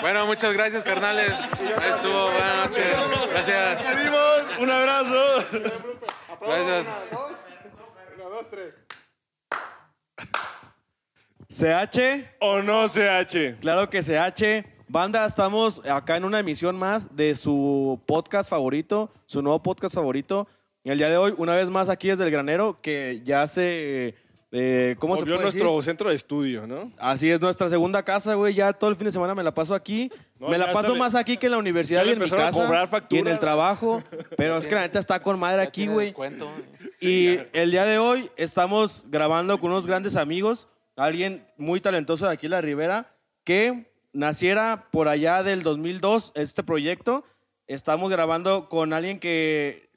Bueno, muchas gracias, carnales. Ahí estuvo, buenas noches. Gracias. Pedimos un abrazo. Gracias. CH, ¿O no CH? claro que CH. Banda, estamos acá en una emisión más de su podcast favorito, su nuevo podcast favorito. El día de hoy, una vez más aquí desde el granero, que ya se. Eh, ¿Cómo se puede nuestro decir? centro de estudio, ¿no? Así es, nuestra segunda casa, güey. Ya todo el fin de semana me la paso aquí. No, me la paso le- más aquí que en la universidad y en mi casa. cobrar y factura. en el trabajo. Pero es que la neta está con madre aquí, güey. Y el día de hoy estamos grabando con unos grandes amigos, alguien muy talentoso de aquí en la Ribera, que naciera por allá del 2002 este proyecto. Estamos grabando con alguien que,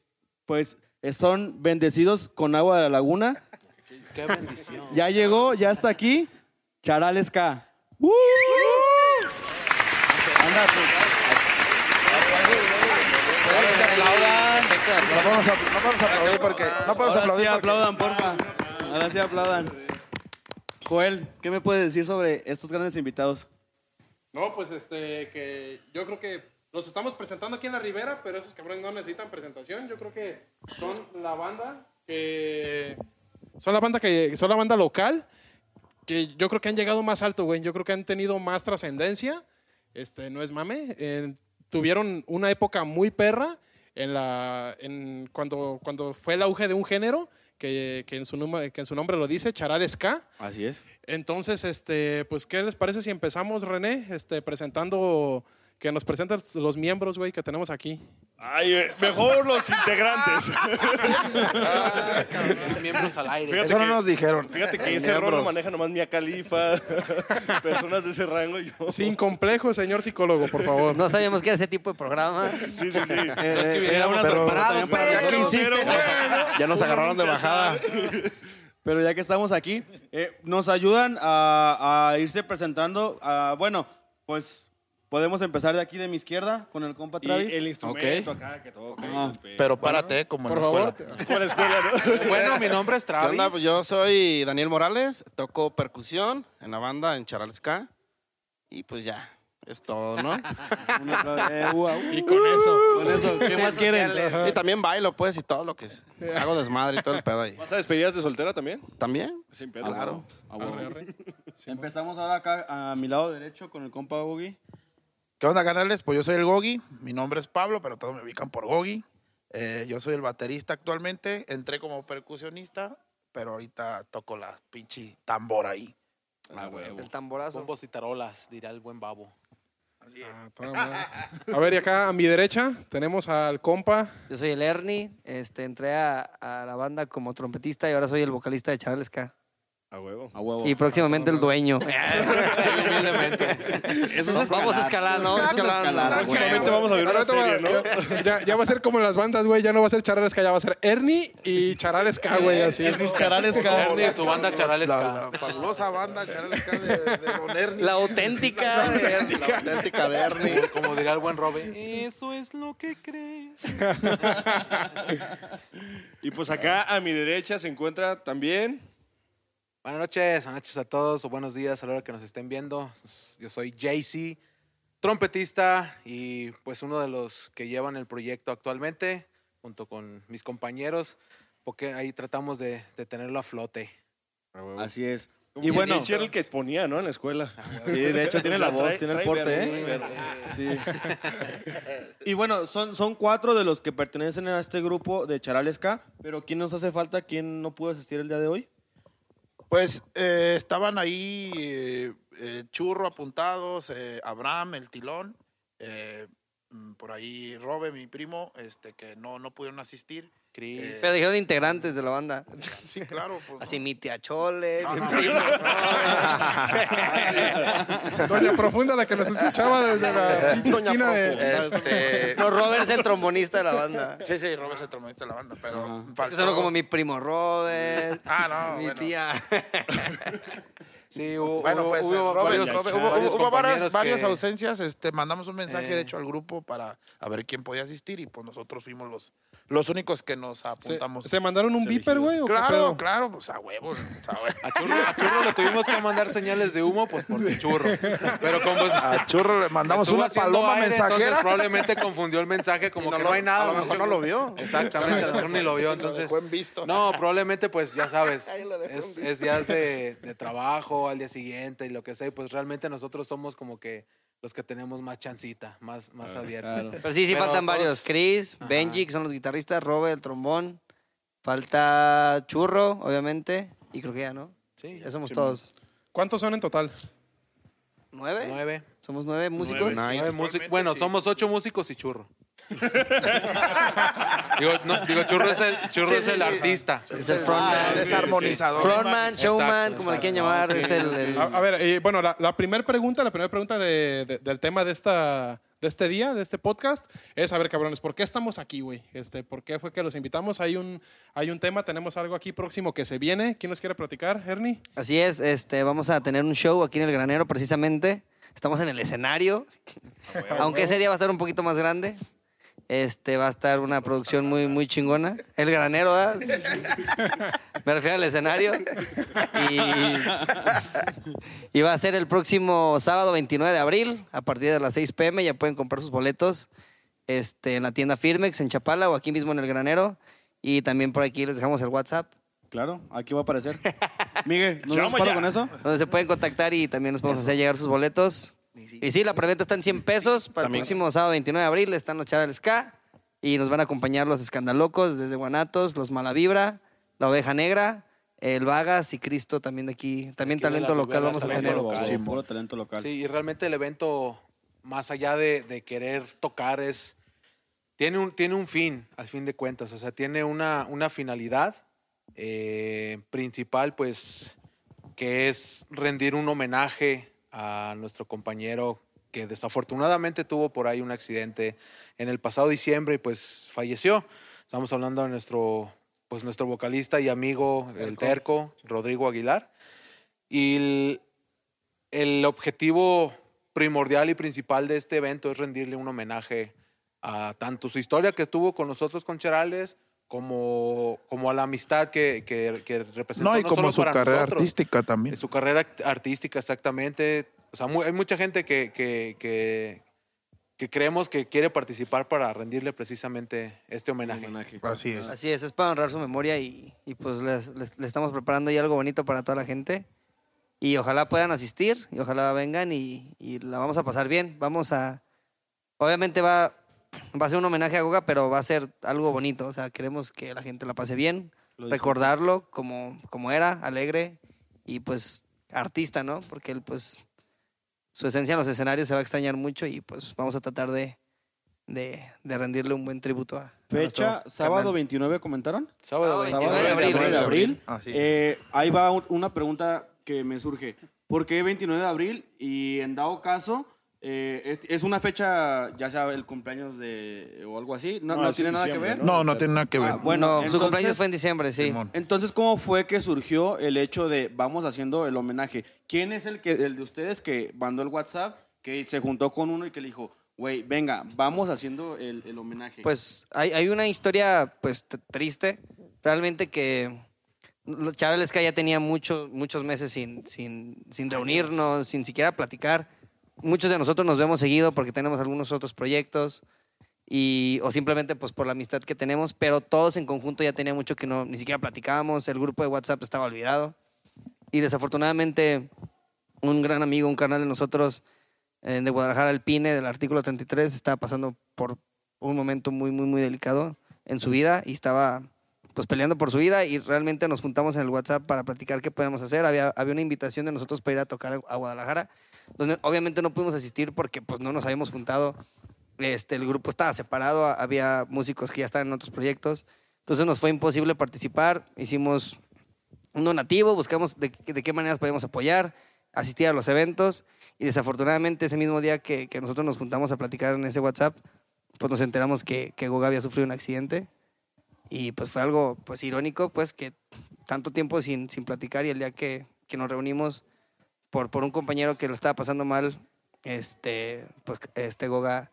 pues, son bendecidos con agua de la laguna. Qué bendición. Ya llegó, ya está aquí, Charales K. ¡Uh! Anda, pues. No podemos, apl- no podemos aplaudir porque. No podemos Ahora sí aplaudir porque. aplaudan, porfa. Ahora sí aplaudan. Joel, ¿qué me puedes decir sobre estos grandes invitados? No, pues este, que yo creo que los estamos presentando aquí en la Ribera, pero esos cabrones no necesitan presentación. Yo creo que son la banda que. Son la banda que. Son la banda local. Que yo creo que han llegado más alto, güey. Yo creo que han tenido más trascendencia. Este, no es mame. eh, tuvieron una época muy perra en la. En, cuando, cuando fue el auge de un género. Que, que en su nombre, que en su nombre lo dice, Charal Ska. Así es. Entonces, este, pues, ¿qué les parece si empezamos, René, este, presentando, que nos presentan los miembros, güey, que tenemos aquí? Ay, eh, mejor los integrantes. Miembros al aire. Fíjate Eso no nos dijeron. Fíjate que Eh, ese rol lo maneja nomás Mia Califa, personas de ese rango. y Yo. Sin complejo, señor psicólogo, por favor. No sabíamos que era ese tipo de programa. Sí, sí, sí. Es que Eh, vinieron pero- preparados para ya que verlo. insisten, Pero bueno, ya nos agarraron de bajada. Pero ya que estamos aquí, eh, nos ayudan a, a irse presentando. a- bueno, pues podemos empezar de aquí de mi izquierda con el compa Y Travis. el instrumento acá que toca. Ajá. Pero párate, como en Por la favor. escuela. Con la escuela, ¿no? Bueno, mi nombre es ¿Qué Travis. onda? Pues yo soy Daniel Morales, toco percusión en la banda en Charalesca y pues ya, es todo, ¿no? Un aplauso. Eh, uh, uh, Y con eso. con eso, ¿qué más quieren? y también bailo pues y todo lo que es. hago desmadre y todo el pedo ahí. ¿Vas a despedidas de soltera también? ¿También? Sin pedos. Claro. Arre, arre. Empezamos ahora acá a mi lado derecho con el compa Boogie. ¿Qué onda, canales? Pues yo soy el Gogi. Mi nombre es Pablo, pero todos me ubican por Gogi. Eh, yo soy el baterista actualmente. Entré como percusionista, pero ahorita toco la pinche tambor ahí. Ah, huevo. El tamborazo. Bombos y tarolas, dirá el buen babo. Así es. Ah, toda madre. A ver, y acá a mi derecha tenemos al compa. Yo soy el Ernie. Este, entré a, a la banda como trompetista y ahora soy el vocalista de Charles K. A huevo. A huevo. Y próximamente el dueño. Eso es Vamos a escalar, ¿no? Escalar. Próximamente vamos a ver una Ahorita va- serie, ¿no? ya, ya va a ser como en las bandas, güey. Ya no va a ser Charales K, ya va a ser Ernie y Charales K, güey. Así. Es Charales K. Ernie y su banda Charales La, K. la fabulosa banda Charalesca de, Don Ernie. La auténtica. La auténtica de Ernie. Como, como diría el buen Robe. Eso es lo que crees. Y pues acá a mi derecha se encuentra también. Buenas noches, buenas noches a todos, o buenos días a la hora que nos estén viendo. Yo soy JC, trompetista y pues uno de los que llevan el proyecto actualmente, junto con mis compañeros, porque ahí tratamos de, de tenerlo a flote. Así es. Y Y bueno, era el que exponía, ¿no? En la escuela. sí, de hecho tiene la voz, tiene el porte, ¿eh? Sí. Y bueno, son, son cuatro de los que pertenecen a este grupo de Charales K, pero ¿quién nos hace falta? ¿Quién no pudo asistir el día de hoy? Pues eh, estaban ahí eh, eh, Churro apuntados, eh, Abraham, el tilón, mm, por ahí Robe, mi primo, este, que no, no pudieron asistir. Pero dijeron integrantes de la banda. Sí, claro. Pues, Así mi tía Chole, No, mi no, primo. Doña Profunda, la que nos escuchaba desde la pinche Doña esquina de. Este, No, Robert es el trombonista de la banda. sí, sí, Robe es el trombonista de la banda, pero Ajá. Es que como mi primo Robert. Ah, no, mi bueno. tía. Sí, hubo, Bueno, hubo- pues eh, hubo Robert, varios- hubo, varios hubo varias, que- ausencias. Este, mandamos un mensaje, Eh. de hecho, al grupo para a ver quién podía asistir y pues nosotros fuimos los, los únicos que nos ¿Se, apuntamos. se mandaron un viper, güey? claro, claro, pues a huevos. a huevos. A Churro, a Churro le tuvimos que mandar señales de humo, pues por el churro. Pero como A Churro le mandamos una paloma aire, Entonces mensajera. probablemente confundió el mensaje como no que lo- no hay nada. a lo mejor no lo vio. Exactamente, a lo mejor ni lo vio. Lo Entonces, dejó en visto. no, probablemente pues ya sabes, es, es días de, de trabajo al día siguiente y lo que sea. y Pues realmente nosotros somos como que los que tenemos más chancita, más, más abierta. Pero sí, sí Pero faltan todos- varios. Chris, Ajá. Benji, que son los guitarristas, Robert, el trombón. Falta Churro, obviamente. Y creo que ya, ¿no? Sí, Ya somos sí, todos. ¿Cuántos son en total? ¿Nueve? Nueve. Somos nueve músicos. Nueve músicos. Bueno, sí. somos ocho músicos y churro. digo, no, digo, churro es el, churro Sí, es sí, el sí. artista. Es el Ah, frontman. es armonizador. Frontman, showman, Exacto, como le quieran llamar. Es el, el- A, a ver, bueno, la, la primera pregunta, la primera pregunta de- de- del tema de esta de este día, de este podcast, es, a ver, cabrones, ¿por qué estamos aquí, güey? Este, ¿Por qué fue que los invitamos? Hay un, hay un tema, tenemos algo aquí próximo que se viene. ¿Quién nos quiere platicar, Ernie? Así es, este, vamos a tener un show aquí en el Granero precisamente. Estamos en el escenario, aunque ese día va a estar un poquito más grande. Este va a estar una producción muy muy chingona. El Granero, ¿verdad? Me refiero al escenario. Y, y va a ser el próximo sábado 29 de abril a partir de las 6 pm. Ya pueden comprar sus boletos este, en la tienda Firmex en Chapala o aquí mismo en el Granero. Y también por aquí les dejamos el WhatsApp Claro, aquí va a aparecer. Miguel, ¿nos ya. con eso? donde se pueden contactar y también nos podemos hacer llegar sus boletos. Y sí, la preventa está en 100 pesos. Para También. el próximo sábado 29 de abril están los Charles K. Y nos van a acompañar los Escandalocos desde Guanatos, los Malavibra, la Oveja Negra, el Vagas y Cristo también de aquí. También Aquí talento la local vamos a talento tener. local. Sí, puro talento local. Sí, y realmente el evento, más allá de, de querer tocar, es tiene un, tiene un fin, al fin de cuentas. O sea, tiene una, una finalidad eh, principal, pues, que es rendir un homenaje a nuestro compañero que desafortunadamente tuvo por ahí un accidente en el pasado diciembre y pues falleció. Estamos hablando de nuestro, pues, nuestro vocalista y amigo, el terco, Rodrigo Aguilar. Y el, el objetivo primordial y principal de este evento es rendirle un homenaje a tanto su historia que tuvo con nosotros con Cherales, como, como a la amistad que, que, que representó No, y no como solo su para carrera nosotros, artística también. su carrera artística exactamente. O sea, mu- hay mucha gente que, que, que, que creemos que quiere participar para rendirle precisamente este homenaje. Así es. Así es, es para honrar su memoria y, y pues le estamos preparando ahí algo bonito para toda la gente. Y ojalá puedan asistir y ojalá vengan y, y la vamos a pasar bien. Vamos a... Obviamente va, va a ser un homenaje a Goga, pero va a ser algo bonito. O sea, queremos que la gente la pase bien, recordarlo como, como era, alegre y pues artista, ¿no? Porque él pues su esencia en los escenarios se va a extrañar mucho y pues vamos a tratar de, de, de rendirle un buen tributo a Fecha, sábado carnal. 29, ¿comentaron? Sábado Sábado 29 Sábado de abril. 29 de abril. Así es. Eh, ahí va un- una pregunta que me surge. ¿Por qué 29 de abril? Y en dado caso, eh, es, una fecha, ya sea el cumpleaños de o algo así, no, No, no es tiene en nada que ver. ¿no? No, no tiene nada que ver. Ah, bueno, No, su entonces- cumpleaños fue en diciembre, sí. Simón. Entonces, ¿cómo fue que surgió el hecho de vamos haciendo el homenaje? ¿Quién es el que el de ustedes que mandó el WhatsApp, que se juntó con uno y que le dijo, güey, venga, vamos haciendo el, el homenaje? Pues hay, hay una historia pues triste, realmente que Charles ya tenía muchos muchos meses sin, sin, sin reunirnos, sin siquiera platicar. Muchos de nosotros nos vemos seguido porque tenemos algunos otros proyectos y, o simplemente pues por la amistad que tenemos, pero todos en conjunto ya tenía mucho que no, ni siquiera platicábamos, el grupo de WhatsApp estaba olvidado. Y desafortunadamente un gran amigo, un canal de nosotros eh, de Guadalajara, el PINE, del artículo 33, estaba pasando por un momento muy, muy, muy delicado en su vida y estaba pues peleando por su vida y realmente nos juntamos en el WhatsApp para platicar qué podemos hacer. Había, había una invitación de nosotros para ir a tocar a Guadalajara, donde obviamente no pudimos asistir porque pues no nos habíamos juntado. Este, el grupo estaba separado, había músicos que ya estaban en otros proyectos, entonces nos fue imposible participar. Hicimos un donativo, buscamos de, qué maneras podíamos apoyar, asistir a los eventos y desafortunadamente ese mismo día que, que nosotros nos juntamos a platicar en ese WhatsApp, pues nos enteramos que, que Goga había sufrido un accidente y pues fue algo pues irónico pues que tanto tiempo sin, sin platicar y el día que, que nos reunimos por, por un compañero que lo estaba pasando mal, este, pues este Goga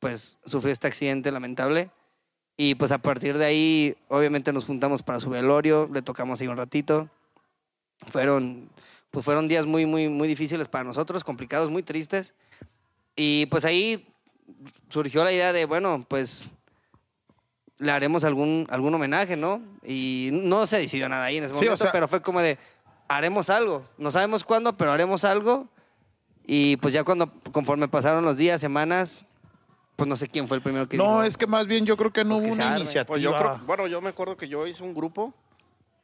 pues sufrió este accidente lamentable. Y pues a partir de ahí, obviamente nos juntamos para su velorio, le tocamos ahí un ratito. Fueron, pues fueron días muy, muy, muy difíciles para nosotros, complicados, muy tristes. Y pues ahí surgió la idea de, bueno, pues le haremos algún, algún homenaje, ¿no? Y no se decidió nada ahí en ese Sí, o momento, sea- pero fue como de, haremos algo. No sabemos cuándo, pero haremos algo. Y pues ya cuando, conforme pasaron los días, semanas, pues no sé quién fue el primero que No, dijo, es que más bien yo creo que no Pues que hubo se una arme. iniciativa. Pues yo creo, bueno, yo me acuerdo que yo hice un grupo,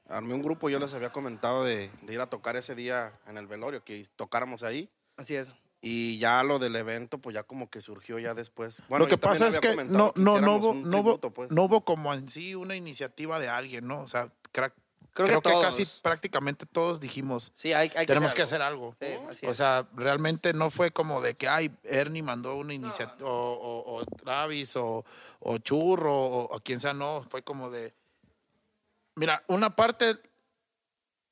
armé un grupo, yo les había comentado de, de ir a tocar ese día en el velorio, que tocáramos ahí. Así es. Y ya lo del evento, pues ya como que surgió ya después. Bueno, lo que pasa es que no, no, no, hubo, un no, hubo, tributo, pues. no hubo como en sí una iniciativa de alguien, ¿no? O sea, Creo creo, que que, casi prácticamente todos dijimos, Sí, hay, hay tenemos que hacer algo. Sí, o sea, realmente no fue como de que, ay, Ernie mandó una iniciativa, o, o- o Travis, o, o Churro, o, o quien sea, no. Fue como de. Mira, una parte.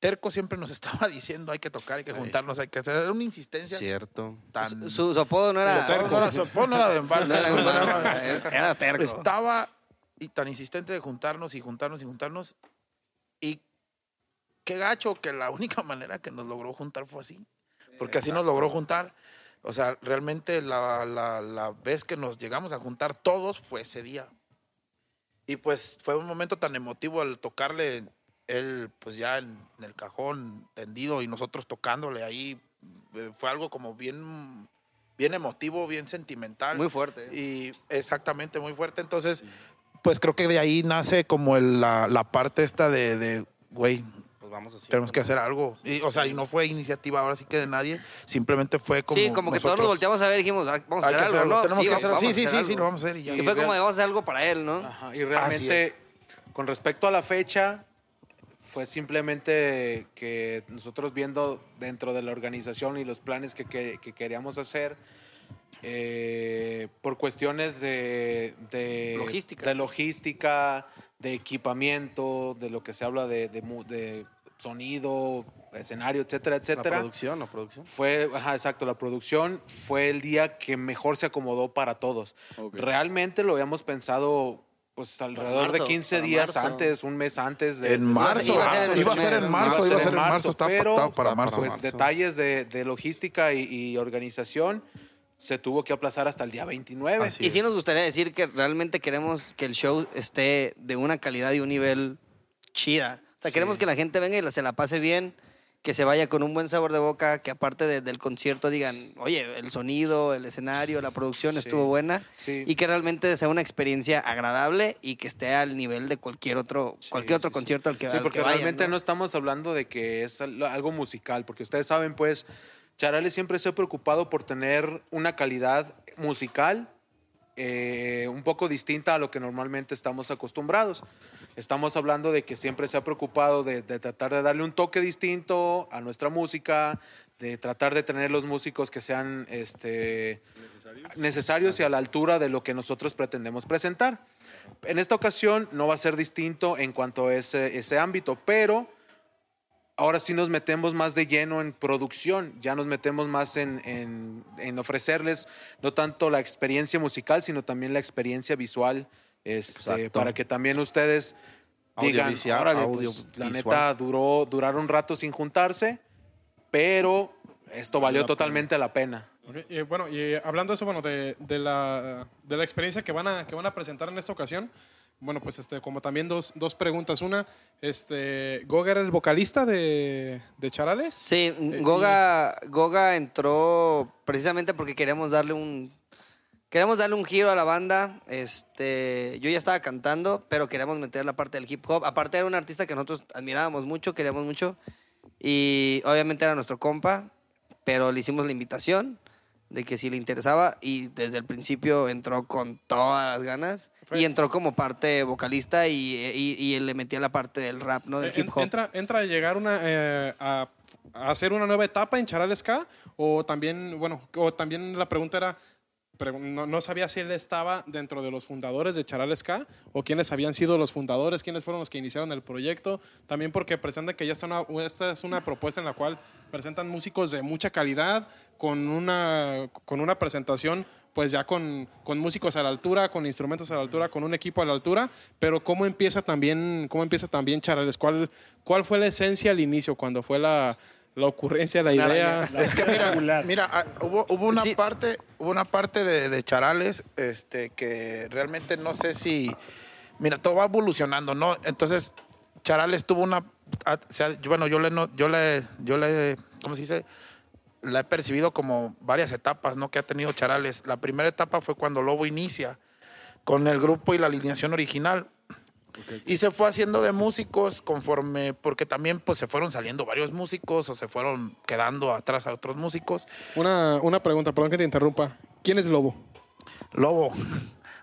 Terco siempre nos estaba diciendo hay que tocar, hay que juntarnos, hay que hacer. Era una insistencia Cierto. tan. Su, su apodo no era... No, no era su- no era de embalde, No era embalde, era- era terco. Estaba y tan insistente de juntarnos y juntarnos y juntarnos. Y qué gacho que la única manera que nos logró juntar fue así. Porque así nos logró juntar. O sea, realmente la, la- la vez que nos llegamos a juntar todos fue ese día. Y pues fue un momento tan emotivo al tocarle él, pues ya en, en el cajón tendido y nosotros tocándole ahí. eh, Fue algo como bien, bien emotivo, bien sentimental. Muy fuerte. Y exactamente, muy fuerte. Entonces, pues creo que de ahí nace como el- la, la parte esta de, de, güey, Pues vamos así. tenemos que hacer algo. Y, o sea, y no fue iniciativa ahora sí que de nadie, simplemente fue como sí, como que todos nos nosotros. volteamos a ver y dijimos, ah, vamos a que hacer algo, hacerlo, ¿no? tenemos que vamos- hacerlo. vamos Sí, sí, hacer sí, sí, algo. lo vamos a hacer y ya. Y fue como de, vamos a hacer algo para él, ¿no? Ajá, y realmente, con respecto a la fecha, fue simplemente que nosotros viendo dentro de la organización y los planes que, que- que queríamos hacer, eh, por cuestiones de, de Logística. de logística, de equipamiento, de lo que se habla de, de mu- de sonido, escenario, etcétera, La etcétera. producción, la producción. Fue, ajá, exacto, la producción fue el día que mejor se acomodó para todos. Realmente lo habíamos pensado pues alrededor marzo, de 15 para días marzo. antes, un mes antes de... En marzo, iba a ser en iba a ser en mes, marzo, iba a ser en marzo, estaba pero, pactado para está marzo. Pues marzo. detalles de, de logística y, y organización se tuvo que aplazar hasta el día 29. Así Y sí nos gustaría decir que realmente queremos que el show esté de una calidad y un nivel chida. O sea, queremos que la gente venga y se la pase bien, que se vaya con un buen sabor de boca, que aparte de- del concierto digan, oye, el sonido, el escenario, la producción Sí. estuvo buena. Sí. Y que realmente sea una experiencia agradable y que esté al nivel de cualquier otro, Sí, cualquier otro concierto al que Sí, al porque que vayan, realmente ¿no? ¿no? estamos hablando de que es al- algo musical, porque ustedes saben, pues, Charales siempre se ha preocupado por tener una calidad musical eh, un poco distinta a lo que normalmente estamos acostumbrados. Estamos hablando de que siempre se ha preocupado de, de tratar de darle un toque distinto a nuestra música, de tratar de tener los músicos que sean este, necesarios y a la altura de lo que nosotros pretendemos presentar. En esta ocasión no va a ser distinto en cuanto a ese, ese ámbito, pero ahora sí nos metemos más de lleno en producción, ya nos metemos más en, en- en ofrecerles no tanto la experiencia musical, sino también la experiencia visual, este, para que también ustedes digan, Audiovisual, órale, pues, la neta duró, duraron un rato sin juntarse, pero esto valió totalmente la pena. Ok, y bueno, y hablando de eso, bueno, de, de la, de la experiencia que van, a, que van a presentar en esta ocasión, bueno, pues este, como también dos, dos preguntas. Una, este, ¿Goga era el vocalista de, de Charales? Sí, Eh, Goga, Goga entró precisamente porque queríamos darle un queríamos darle un giro a la banda. Este, yo ya estaba cantando, pero queríamos meter la parte del hip hop. Aparte era un artista que nosotros admirábamos mucho, queríamos mucho y obviamente era nuestro compa, pero le hicimos la invitación de que si le interesaba y desde el principio entró con todas las ganas y entró como parte vocalista y, y, y él le metía la parte del rap, ¿no? Del Eh, hip hop. Entra, entra a llegar una, eh, a, a hacer una nueva etapa en Charales K o también, bueno, o también la pregunta era, no, no sabía si él estaba dentro de los fundadores de Charal Ska o quiénes habían sido los fundadores, quiénes fueron los que iniciaron el proyecto. También porque presentan que ya está una, esta es una propuesta en la cual presentan músicos de mucha calidad, con una, con una presentación pues ya con, con músicos a la altura, con instrumentos a la altura, con un equipo a la altura, pero cómo empieza también, cómo empieza también Charales, ¿Cuál, cuál fue la esencia al inicio, cuando fue la, la ocurrencia, la idea? Es que mira, mira ah, hubo, hubo una Sí. parte, hubo una parte de, de Charales, este, que realmente no sé si, mira, todo va evolucionando, ¿no? Entonces, Charales tuvo una, ah, bueno, yo le, no- yo le, yo le, ¿cómo se dice? La he percibido como varias etapas, ¿no? Que ha tenido Charales. La primera etapa fue cuando Lobo inicia con el grupo y la alineación original. Y se fue haciendo de músicos conforme, porque también pues se fueron saliendo varios músicos o se fueron quedando atrás a otros músicos. Una, una pregunta, perdón que te interrumpa. ¿Quién es Lobo? Lobo.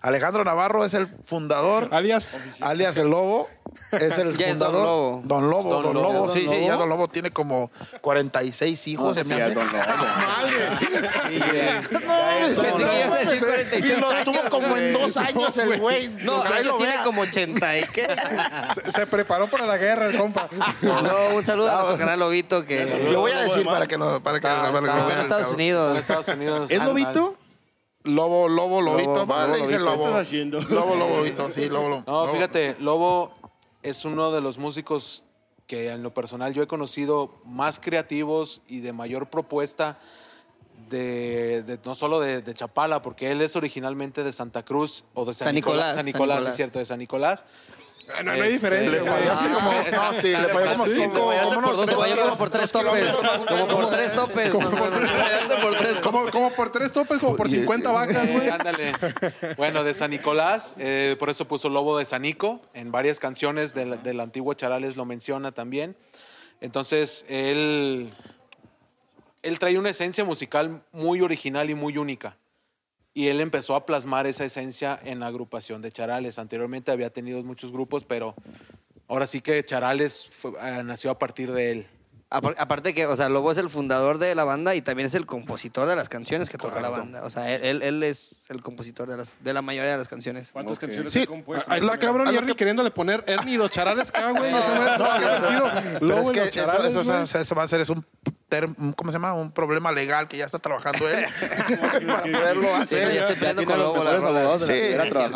Alejandro Navarro es el fundador, Alias. alias el Lobo. Es el Ya es Don fundador. Lobo. Don Lobo, Don Don, Lobo. Lobo. Don Sí, sí, Lobo. ya Don Lobo tiene como 46 hijos. se me hace. Pensé que ibas a decir 46 Y lo tuvo como en dos años el güey. No, lo tiene como 80 y qué. Se, se preparó para la guerra, el compa. No, un saludo a nuestro canal Lobito que Lo voy a decir para que lo para que Está- que está- lo está vean en Estados Unidos. Estados Unidos. ¿Es lobito? Lobo, lobo, lobito. Lobo, va, lobo, lobito. lobo. ¿Qué estás haciendo? Lobo, lobo, lobito. Sí, lobo, lobo. No, lobo. fíjate, Lobo es uno de los músicos que en lo personal yo he conocido más creativos y de mayor propuesta de, de- no solo de, de Chapala, porque él es originalmente de Santa Cruz o de San, San Nicolás, San San Nicolás, Nicolás. es cierto, de San Nicolás. No, no hay Este, diferencia, le güey. como- no, sí, le falló como cinco, como Por dos, tres topes. Como por tres topes. Como, por tres topes, como por 50 vacas, güey. ándale. Bueno, de San Nicolás, eh, por eso puso Lobo de Sanico. En varias canciones del, del antiguo Charales lo menciona también. Entonces, él, él trae una esencia musical muy original y muy única. Y él empezó a plasmar esa esencia en la agrupación de Charales. Anteriormente había tenido muchos grupos, pero ahora sí que Charales fue- eh, nació a partir de él. Apar- Aparte que, o sea, Lobo es el fundador de la banda y también es el compositor de las canciones que toca la banda. O sea, él, él- él es el compositor de, las, de la mayoría de las canciones. ¿Cuántas canciones Sí, ha compuesto? Ahí está cabrón y Ernie queriéndole poner Ernie y los charales acá, güey. Esa madre tuvo que haber sido Pero Lobo es y que los eso, charales, eso, ¿cómo se llama? Un problema legal que ya está trabajando él para poderlo Sí, yo hacer. estoy peleando con los abogados Sí, sí,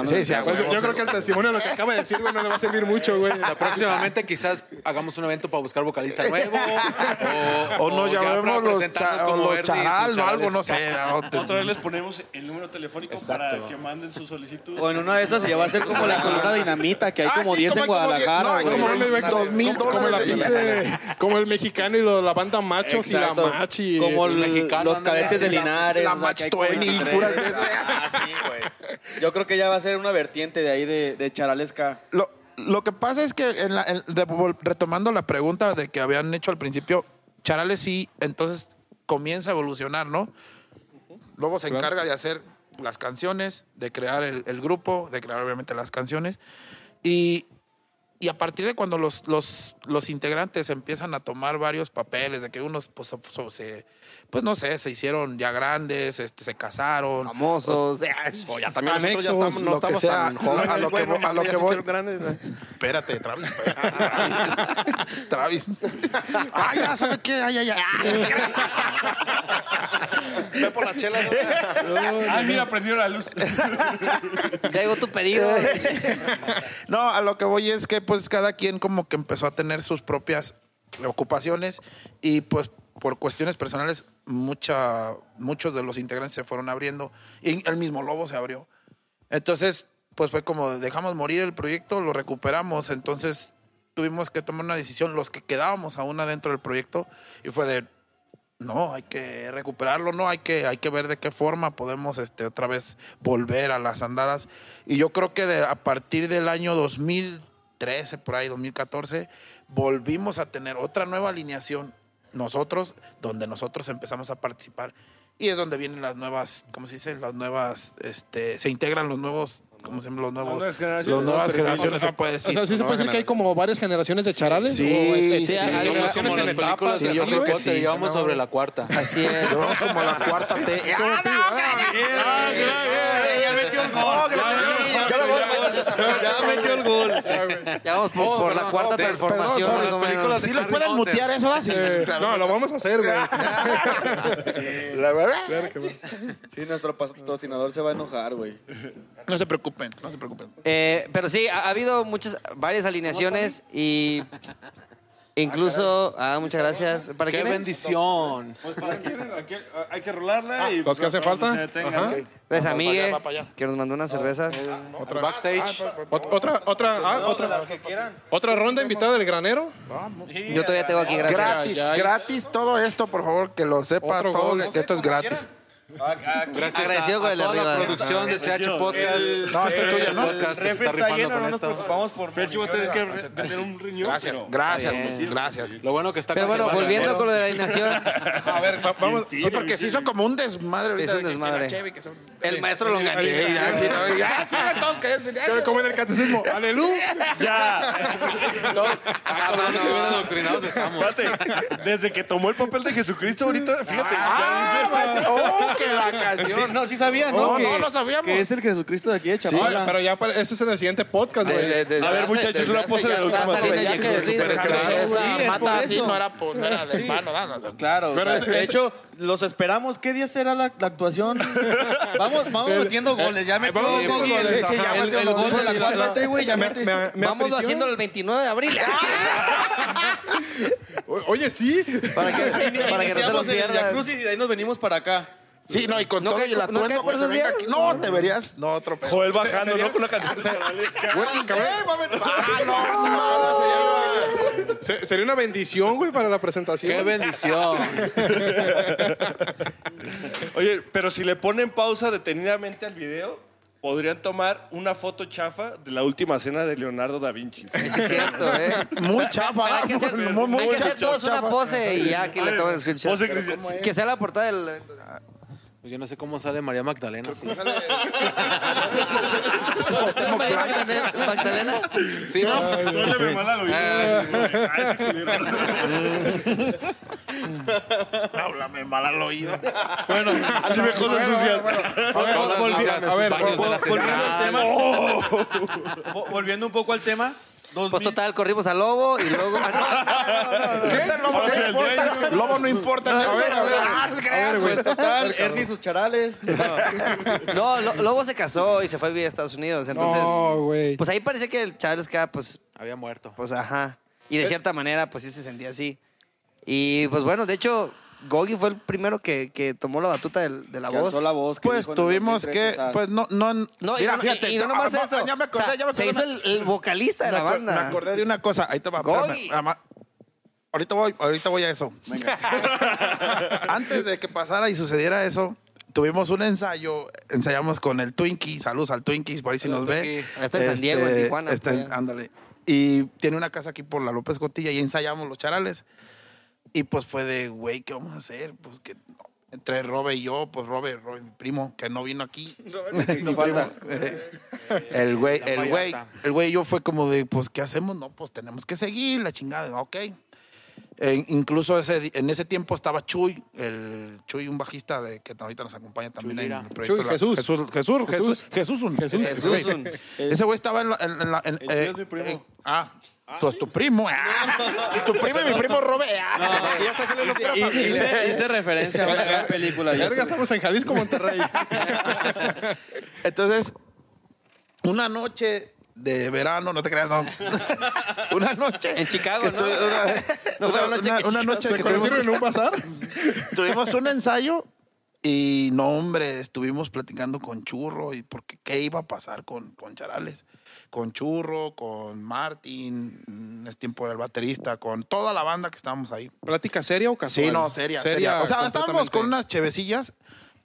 sí, sí. Pues yo, creo que el testimonio de lo que acaba de decir, güey, no le va a servir mucho, güey. O sea, próximamente quizás hagamos un evento para buscar vocalista nuevo. O, O nos ya para llamemos los, cha- o los charal o algo, no sé. Otra vez les ponemos el número telefónico para Exacto. que manden su solicitud. O en una de esas ya va a ser como la columna dinamita, que hay Ah, como sí, 10 en Guadalajara, no, como el mexicano y lo- la banda machos Exacto. y la machi. Como el mexicano, los cadetes de La- Linares. la o sea, hay como Match 20 y 23. puras de esas. Ah, sí, güey. Yo creo que ya va a ser una vertiente de ahí de, de charalesca. Lo, lo que pasa es que, en la- en- retomando la pregunta de que habían hecho al principio, Charales sí, entonces comienza a evolucionar, ¿no? Luego se encarga de hacer las canciones, de crear el, el grupo, de crear obviamente las canciones. Y, y a partir de cuando los, los, los integrantes empiezan a tomar varios papeles, de que unos, pues, se, pues no sé, se hicieron ya grandes, este, se casaron. Famosos. O ya también nosotros ya Anexos, estamos, no lo que estamos sea. tan jóvenes, A lo que güey, voy- no a lo que voy. hicieron grandes, güey. Espérate, Travis. Travis. Ay, ya, ¿sabe qué? Ay, ay, ay. Ve por la chela. Ay, mira, prendió la luz. Ya llegó tu pedido. No, a lo que voy es que pues cada quien como que empezó a tener sus propias ocupaciones y pues por cuestiones personales mucha, muchos de los integrantes se fueron abriendo y el mismo Lobo se abrió. Entonces pues fue como dejamos morir el proyecto, lo recuperamos, entonces tuvimos que tomar una decisión los que quedábamos aún adentro del proyecto y fue de no, hay que recuperarlo, no, hay que, hay que ver de qué forma podemos este, otra vez volver a las andadas. Y yo creo que a partir del año 2013, por ahí, 2014, volvimos a tener otra nueva alineación nosotros, donde nosotros empezamos a participar. Y es donde vienen las nuevas, ¿cómo se dice? Las nuevas, este, se integran los nuevos ¿cómo se llaman los nuevos? Nuevas generaciones. Las nuevas Pero- generaciones se puede O decir. sea, sí se puede decir que hay como varias generaciones de charales. Sí, o, eh, sí, hay hay generaciones Como en las etapas. películas sí, de yo creo que sí. llevamos sobre la cuarta. Así es. Llevamos como la cuarta T. ¡Ah, Ya metió el gol. Ya vamos por, Oh, por perdón, la cuarta transformación. perdón, más o son las menos. películas de ¿Sí le Harry pueden Potter. mutear eso? No, lo vamos a hacer, güey. La verdad. Sí, nuestro patrocinador se va a enojar, güey. No se preocupen, no se preocupen. Eh, pero sí, ha, ha habido muchas, varias alineaciones y incluso, ah, muchas gracias. ¿Para ¡Qué quién es? bendición! Pues para quién, Aquí- hay que rolarla y los que hacen falta. se detenga, Ajá. ¿no? Gracias a Va para Migue, va para allá. que nos mandó unas cervezas. Otra backstage. Ot- Otra, otra, ah, otra, otra ronda invitada del granero. Yo todavía tengo aquí, gracias. Gratis, gratis todo esto, por favor, que lo sepa Otro todo, gol. que esto es gratis. Gracias Agradecido a, con a el la arriba. producción de CH Podcast. No, esto es tuyo, ¿no? Podcast que se está rifando lleno, con no nos esto. preocupamos por Ferchi va a tener municiones. que vender un riñón. Gracias, pero- gracias, bien. gracias. Lo bueno que está Pero bueno, volviendo con lo de la alineación, A ver, va- vamos. Sí, porque sí son como un desmadre ahorita. es un de que- que desmadre. son- el maestro Longaniza. ya, todos cállense, Como en el catecismo. Aleluya. Ya. Ah, adoctrinados estamos. Desde que tomó el papel de Jesucristo ahorita, fíjate. Que la canción. No, sí sabía, ¿no? No, que, no lo sabíamos. Que es el Jesucristo de aquí de Chapala. pero ya para- ese es en el siguiente podcast, güey. A ver, muchachos, una pose de la última Saliendo ya que sí, Sí, es mata así eso. no era, por- no era de mano, nada. o sea, Claro, Pero sea, de hecho, los esperamos. ¿Qué día será la, la actuación? Vamos, vamos metiendo goles. Ya metió vamos metiendo goles, el, sí, sí, ya el- metió el goles, gol de sí, la la- la- cuarta, güey. Ya Me- mete. me- me Vámonos apreció. haciéndolo el 29 de abril. O- Oye, sí. para que, para que no se lo Iniciamos en el Via pierdan. Cruz y de ahí nos venimos para acá. Sí, no, y con ¿No todo cae- y el no atuendo. por que venga aquí. No, te verías. No, otro pedo. Joel bajando, sería- ¿no? Con una canción charalesca. Se- Sería una bendición, güey, para la presentación. ¡Qué bendición! Oye, pero si le ponen pausa detenidamente al video, podrían tomar una foto chafa de la última cena de Leonardo da Vinci. Sí, es cierto, ¿eh? Muy chafa. Hay que hacer, muy, muy hay que hacer chafa, todos una chafa. pose y ya que le tomen el screenshot. Que sea la portada del... Pues yo no sé cómo sale María Magdalena. sí. Magdalena. Magdalena. Sí, ¿no? Háblame mal al oído. Ah. Háblame mal al oído. Dime cosas sucias. Cosas sucias, a ver, Volviendo al ciudad. tema. Oh. Vo- Volviendo un poco al tema. Pues 2000 total, corrimos al lobo y luego... Ah, no, no, no, no. ¿Qué? Lobo no importa. Lobo no importa. A ver, a ver. Ah, no te creas, güey. Pues total, Ernie sus charales. No, Lo- Lobo se casó y se fue a vivir a Estados Unidos. Entonces, No, güey. pues ahí parece que el Charles K, pues, Había muerto. pues ajá. Y de cierta manera, pues sí se sentía así. Y pues bueno, de hecho, Gogi fue el primero que, que tomó la batuta de la Que voz. la voz. que Pues dijo en el tuvimos 2013, que, o sea, pues no, no, No, mira, y no, fíjate, y, y no nomás ah, eso. Ya me acordé, O sea, ya me acordé. Se hizo una- el, el vocalista de la me acor- banda. Me acordé de una cosa, ahí te va, Goy. espérame, Ahorita voy, ahorita voy a eso. Antes de que pasara y sucediera eso, tuvimos un ensayo, ensayamos con el Twinkie, saludos al Twinkie, por ahí si nos ve. Este, Está en San Diego, en Tijuana, está en- allá. ándale. Y tiene una casa aquí por la López Cotilla y ensayamos los charales. Y pues fue de, güey, ¿qué vamos a hacer? Pues que entre Robe y yo, pues Robe, Robe, mi primo, que no vino aquí. Primo, eh, el güey, el güey, el güey y yo fue como de, pues, ¿qué hacemos? No, pues tenemos que seguir, la chingada, ok. Eh, incluso ese, en ese tiempo estaba Chuy, el Chuy, un bajista de, que ahorita nos acompaña también en el proyecto. Chuy, La- Jesús. Jesús, Jesús, Jesús, Jesús. Jesús, un- Jesús. ese Jesús, güey. un- Ese güey estaba en la... En, en la- en- El Chuy es mi primo. ah, pues tu primo. ah. Y tu primo y mi primo Robe. ah. Aquí ya está saliendo pura familia. hice, hice referencia a una gran película. Verga, estamos en Jalisco, Monterrey. Entonces, una noche de verano, no te creas, no. una noche. En Chicago, ¿no? una, No fue una noche una- que una noche ¿Se que conocieron tuvimos, en un bazar? tuvimos un ensayo y no, hombre, estuvimos platicando con Churro y porque qué iba a pasar con, con Charales. Con Churro, con Martín, mm, es tiempo del baterista, con toda la banda que estábamos ahí. ¿Plática seria o casual? Sí, no, seria, seria. O sea, estábamos con unas chevecillas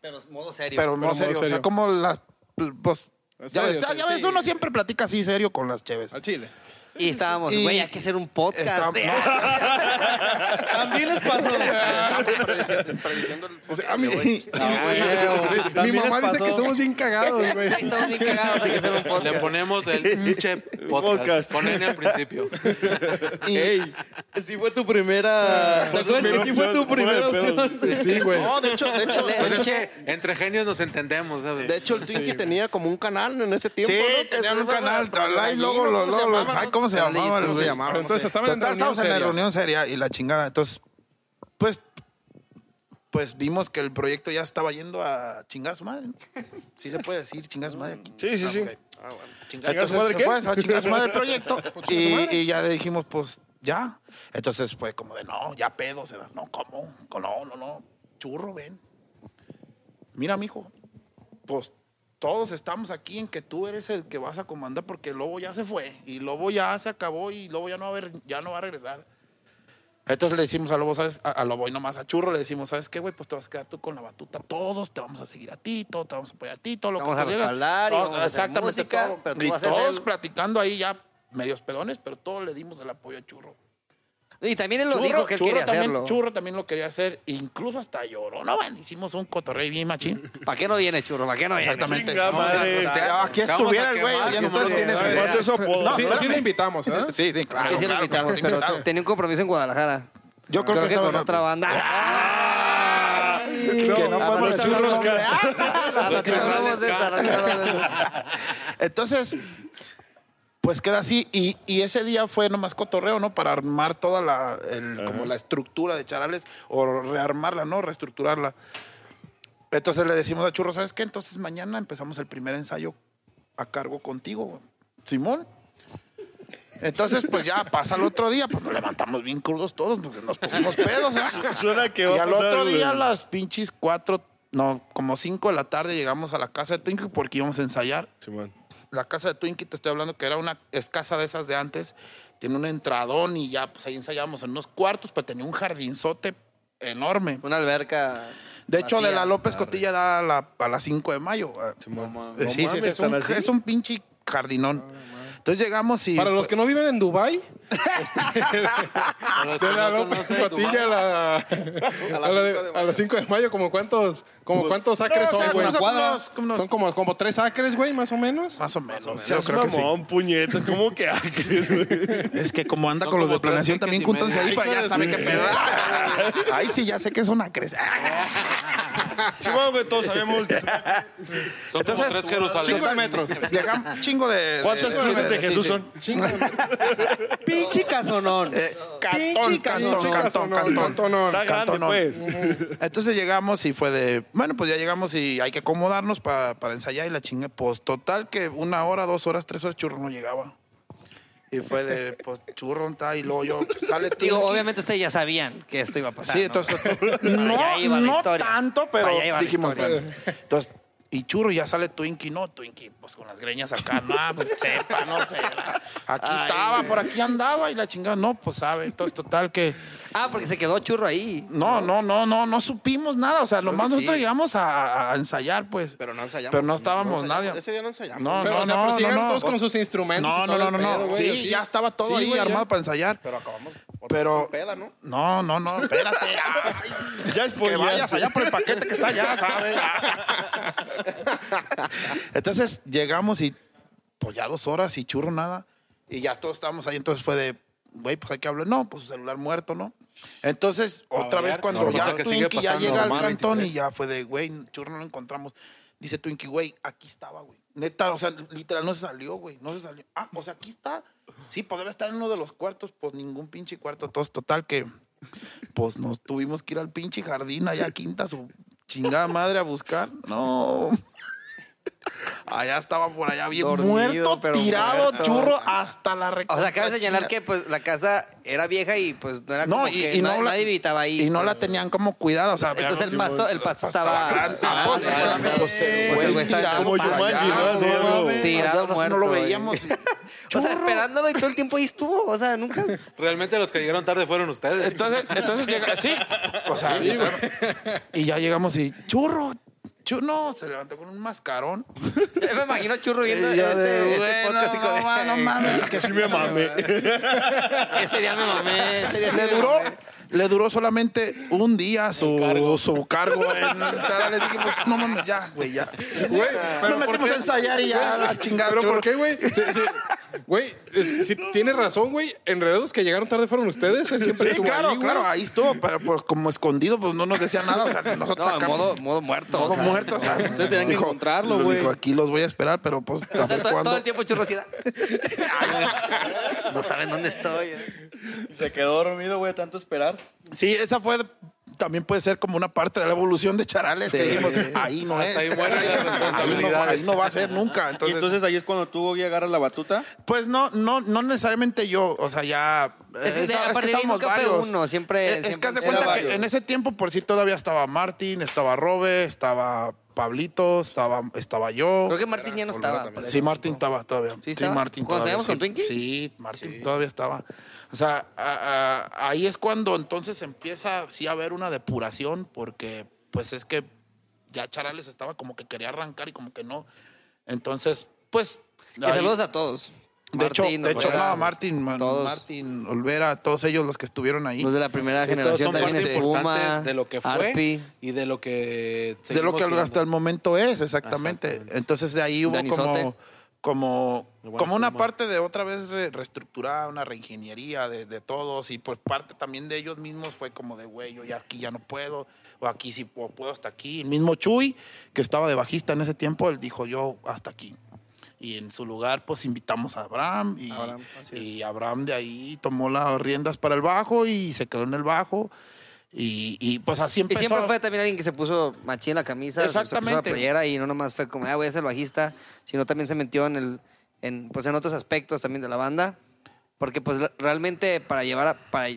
Pero modo serio. pero no Pero serio, modo o sea, como las pues ya ves, ya ves, sí. uno siempre platica así serio con las cheves. Al chile. Y estábamos, güey, hay que hacer un podcast. Está- de- no, También les pasó. prediciendo, el O sea, a mí, mi También les mamá dice pasó. que somos bien cagados, güey. Estamos bien cagados, hay que hacer un Le podcast. ponemos el pinche podcast. Podcast. Ponen al principio. Ey, sí fue tu primera. ¿Te acuerdas que sí fue tu primera opción? Sí, güey. No, de hecho, de hecho, de Pues hecho, que entre genios nos entendemos, ¿sabes? de hecho el Twinkie tenía como un canal en ese tiempo. Sí, ¿no? Que tenían se un canal, y luego, lo- ¿cómo se luego, llamaba, ¿sabes no? cómo se llamaba? ¿Cómo se llamaba? Entonces estaban en reunión estábamos en la seria. reunión seria y la chingada. Entonces, pues, pues vimos que el proyecto ya estaba yendo a chingar a su madre. ¿no? Sí se puede decir chingar a su madre aquí. Sí, sí, sí. Entonces, ¿A su madre se qué? fue, se va a chingar a su madre el proyecto. y, y ya le dijimos, pues, ya. Entonces fue como de, no, ya pedo. Se da. No, ¿cómo? No, no, no. Churro, ven. Mira, mijo, pues todos estamos aquí en que tú eres el que vas a comandar porque el lobo ya se fue y lobo ya se acabó y lobo ya no va a, ver, ya no va a regresar. Entonces le decimos a Lobo, ¿sabes? A, a Lobo y nomás a Churro le decimos, ¿sabes qué, güey? Pues te vas a quedar tú con la batuta. Todos te vamos a seguir a ti, todos te vamos a apoyar a ti, todo lo Vamos que a tú digas. respaldar y vamos a hacer Exactamente música, todo. pero tú y vas a todos hacer- platicando ahí ya medios pedones, pero todos le dimos el apoyo a Churro. Y también él lo Churro, dijo que él quería también, hacerlo. Churro también lo quería hacer, incluso hasta lloró. No, bueno, hicimos un cotorreo bien machín. ¿Para qué no viene, churro? ¿Para qué no viene? Exactamente. Chinga madre. Este, aquí estuviera el güey, ya no no lo Más eso apodo. Sí, sí lo invitamos, ¿eh? Sí, sí, claro. Sí, sí lo invitamos, pero tenía un compromiso en Guadalajara. Yo creo, que, con otra banda. que no. Que no no. Entonces, pues queda así. Y, y ese día fue nomás cotorreo, ¿no? Para armar toda la, el- como la estructura de Charales, o rearmarla, ¿no? Reestructurarla. Entonces le decimos a Churro, ¿sabes qué? Entonces mañana empezamos el primer ensayo a cargo contigo. Simón. Entonces, pues ya pasa el otro día, pues nos levantamos bien crudos todos, porque nos pusimos pedos, ¿eh? Suena que va Y al pasar, otro día, a las pinches cuatro, no, como cinco de la tarde, llegamos a la casa de Twinkie porque íbamos a ensayar. Simón. La casa de Twinkie, te estoy hablando que era una, es casa de esas de antes, tiene un entradón y ya, pues ahí ensayábamos en unos cuartos, pero tenía un jardinzote enorme. Una alberca. De hecho, de la López Cotilla da a, la, a las 5 de mayo. Eh, No sí, sí, mames, es, un, es un pinche jardinón. Entonces llegamos y... Para los que no viven en Dubai, A los que de la no López conocen Cotilla a, la, a, las 5 de mayo, como cuántos, como cuántos acres son, güey. Son como, como tres acres, güey, más o menos. Más o menos. Yo creo que sí. puñetas. ¿Cómo que acres, güey? Es que como anda Son con los de planeación, acres también júntanse ahí para ya saben qué pedo. Ay, sí, ya sé que es una crece. Simón, güey, todos sabemos que... Son como tres Jerusalén. Cinco metros. Llegamos un chingo de. ¿Cuántas de- sí, Jesús sí. son? Pinche casonón. Eh, Pinche casonón. cantón, cantón, pues. Entonces llegamos y fue de. Bueno, pues ya llegamos y hay que acomodarnos pa- para ensayar y la chinga. Pues total que una hora, dos horas, tres horas, churro no llegaba. Y fue de, pues churro está y luego yo, sale tú. Digo, obviamente ustedes ya sabían que esto iba a pasar. Sí, ¿no? entonces. Para No, no tanto, pero Para dijimos. Entonces, y churro, ya sale Twinkie. No, Twinkie, pues con las greñas acá. No, pues sepa, no sé. Aquí estaba, por aquí andaba y la chingada. No, pues sabe. Entonces, total que. Ah, porque se quedó churro ahí. No, no, no, no, no supimos nada. O sea, lo Creo más que nosotros sí. llegamos a, a ensayar, pues. Pero no ensayamos. Pero no estábamos ensayamos. nadie. Ese día no ensayamos. No, Pero, no, o sea, no, pero si no, llegaron no. todos con sus instrumentos. No, y no, todo no, el no, no. pedo, güey, Sí, así. ya estaba todo Sí, ahí güey, ya. armado para ensayar. Pero acabamos. otra Pero. vez peda, ¿no? No, no, no, espérate. Ay, Ya es que vayas allá por el paquete que está allá, ¿sabes? Entonces llegamos y pues ya dos horas y churro nada. Y ya todos estábamos ahí, entonces fue de, güey, pues hay que hablar. No, pues su celular muerto, ¿no? Entonces, otra vez cuando ya que Twinkie ya llega al cantón 23. y ya fue de, güey, churro no lo encontramos. Dice Twinkie, güey, aquí estaba, güey. Neta, o sea, literal no se salió, güey, no se salió. Ah, o sea, aquí está. Sí, pues debe estar en uno de los cuartos, pues ningún pinche cuarto, todos total que pues nos tuvimos que ir al pinche jardín allá a Quinta, su chingada madre a buscar. No. Allá estaba por allá bien Dormido, muerto, pero tirado, muerto. churro, hasta la recta. O sea, cabe señalar que pues la casa era vieja y pues no era como no, y, que y nadie, no la, nadie habitaba ahí. y no la pues. tenían como cuidado, o sea, Entonces el pasto, el pasto estaba... tirado Como muerto. No lo veíamos. O sea, esperándolo y todo el tiempo ahí estuvo. O sea, nunca... Realmente los que llegaron tarde fueron ustedes. Entonces, entonces llega, sí. O sea, y ya llegamos y churro, churro, no, se levantó con un mascarón. Yo me imagino Churro viendo este, de, este "Güey, podcast y no, como no, no mames. Que sí me mame. Ese día me mamé. Ese día sí Le duró, mamé. le duró solamente un día su, su cargo en Charales. Dijimos, no mames, ya, güey, ya. Güey, ¿por metimos a ensayar y ya, la chingada. ¿Pero por qué, güey? Güey, es- sí, tienes razón, güey. Enredados que llegaron tarde fueron ustedes. Él siempre Sí, claro, ahí, claro, ahí estuvo, pero pues, como escondido, pues no nos decía nada. O sea, nosotros No, sacamos. modo, modo muerto. Modo o sea, muerto, o sea, Ustedes tenían que dijo- encontrarlo, lo güey. dijo, Aquí los voy a esperar, pero pues. a o sea, ver todo, todo el tiempo churrosidad. no saben dónde estoy. eh. Se quedó dormido, güey, de tanto esperar. Sí, esa fue. También puede ser como una parte de la evolución de Charales que Sí. dijimos, ahí no es. Ahí no, responsabilidades. ahí no va a ser nunca. Y Entonces, entonces ahí es cuando tú agarras la batuta. pues no, no, no necesariamente yo. O sea, ya. Es que eh, está- estábamos nunca fue varios. uno, siempre- Es, siempre que haz de eran cuenta que en ese tiempo, por sí, todavía estaba Martín, estaba Robe, estaba Pablito, estaba, estaba yo. Creo que Martín ya no estaba. Sí. Martín estaba todavía. ¿Sí? Martín ¿Cuando todavía, salíamos con. Twinkie? Sí, Martín todavía estaba. O sea, a- a- ahí es cuando entonces empieza sí a haber una depuración porque pues es que ya Charales estaba como que quería arrancar y como que no. Entonces, pues... Y ahí- saludos a todos. de hecho, de hecho, no, Martín, Man- todos. Martín, Olvera, todos ellos los que estuvieron ahí. Los de la primera Sí, generación también Espuma, importante de lo que fue Arpi. y de lo que de lo que hasta el momento es, exactamente. Exactamente. Entonces de ahí hubo como. Como, como una parte de otra vez re- reestructurada, una reingeniería de, de todos y pues parte también de ellos mismos fue como de, güey, yo ya aquí ya no puedo, o aquí sí puedo, puedo hasta aquí. El mismo Chuy, que estaba de bajista en ese tiempo, él dijo, yo hasta aquí. Y en su lugar, pues invitamos a Abraham y Abraham, y Abraham de ahí tomó las riendas para el bajo y se quedó en el bajo. Y, y, pues así Y empezó. siempre fue también alguien que se puso machín la camisa, se- se puso Exactamente. la playera y no nomás fue como, ah, voy a ser bajista, sino también se metió en el, en, pues en otros aspectos también de la banda, porque pues realmente para llevar, a- para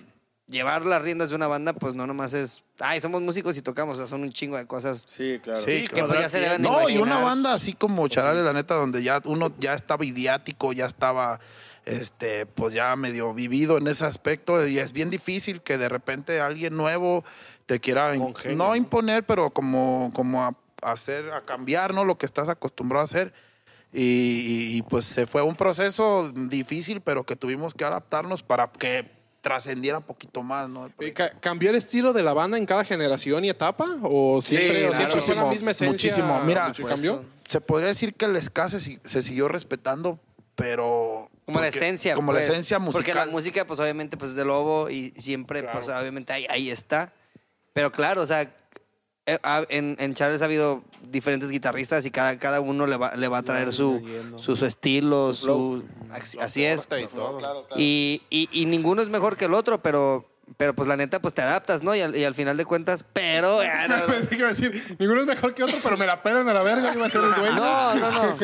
llevar las riendas de una banda, pues no nomás es, ay, somos músicos y tocamos, o sea, son un chingo de cosas. Sí, claro. Sí, que pues ya se deben de No, y una banda así como Charales, la neta, donde ya uno ya estaba idiático, ya estaba, este, pues ya medio vivido en ese aspecto, y es bien difícil que de repente alguien nuevo te quiera, in- no imponer, pero como, como a, hacer, a cambiar, ¿no? Lo que estás acostumbrado a hacer. Y, y- y, pues se fue un proceso difícil, pero que tuvimos que adaptarnos para que trascendiera un poquito más, ¿no? Ca- ¿Cambió el estilo de la banda en cada generación y etapa? ¿O siempre, o siempre fue la misma esencia? muchísimo. Mira, ¿Mucho cambió? se podría decir que el ska se, si- se siguió respetando, pero... Como la esencia. Como pues, la esencia musical. Porque la música, pues obviamente, pues es de lobo y siempre, pues obviamente ahí, ahí está. Pero claro, o sea, eh, ha- en, en Charles ha habido diferentes guitarristas y cada, cada uno le va, le va a traer su, su, su estilo, su, así, así es. Y, y, y ninguno es mejor que el otro, pero, pero pues la neta, pues te adaptas, ¿no? Y al, y al final de cuentas, pero... ah, no, no. Pensé que iba a decir, ninguno es mejor que otro, pero me la pelan a la verga, iba a ser el dueño. No, no, no.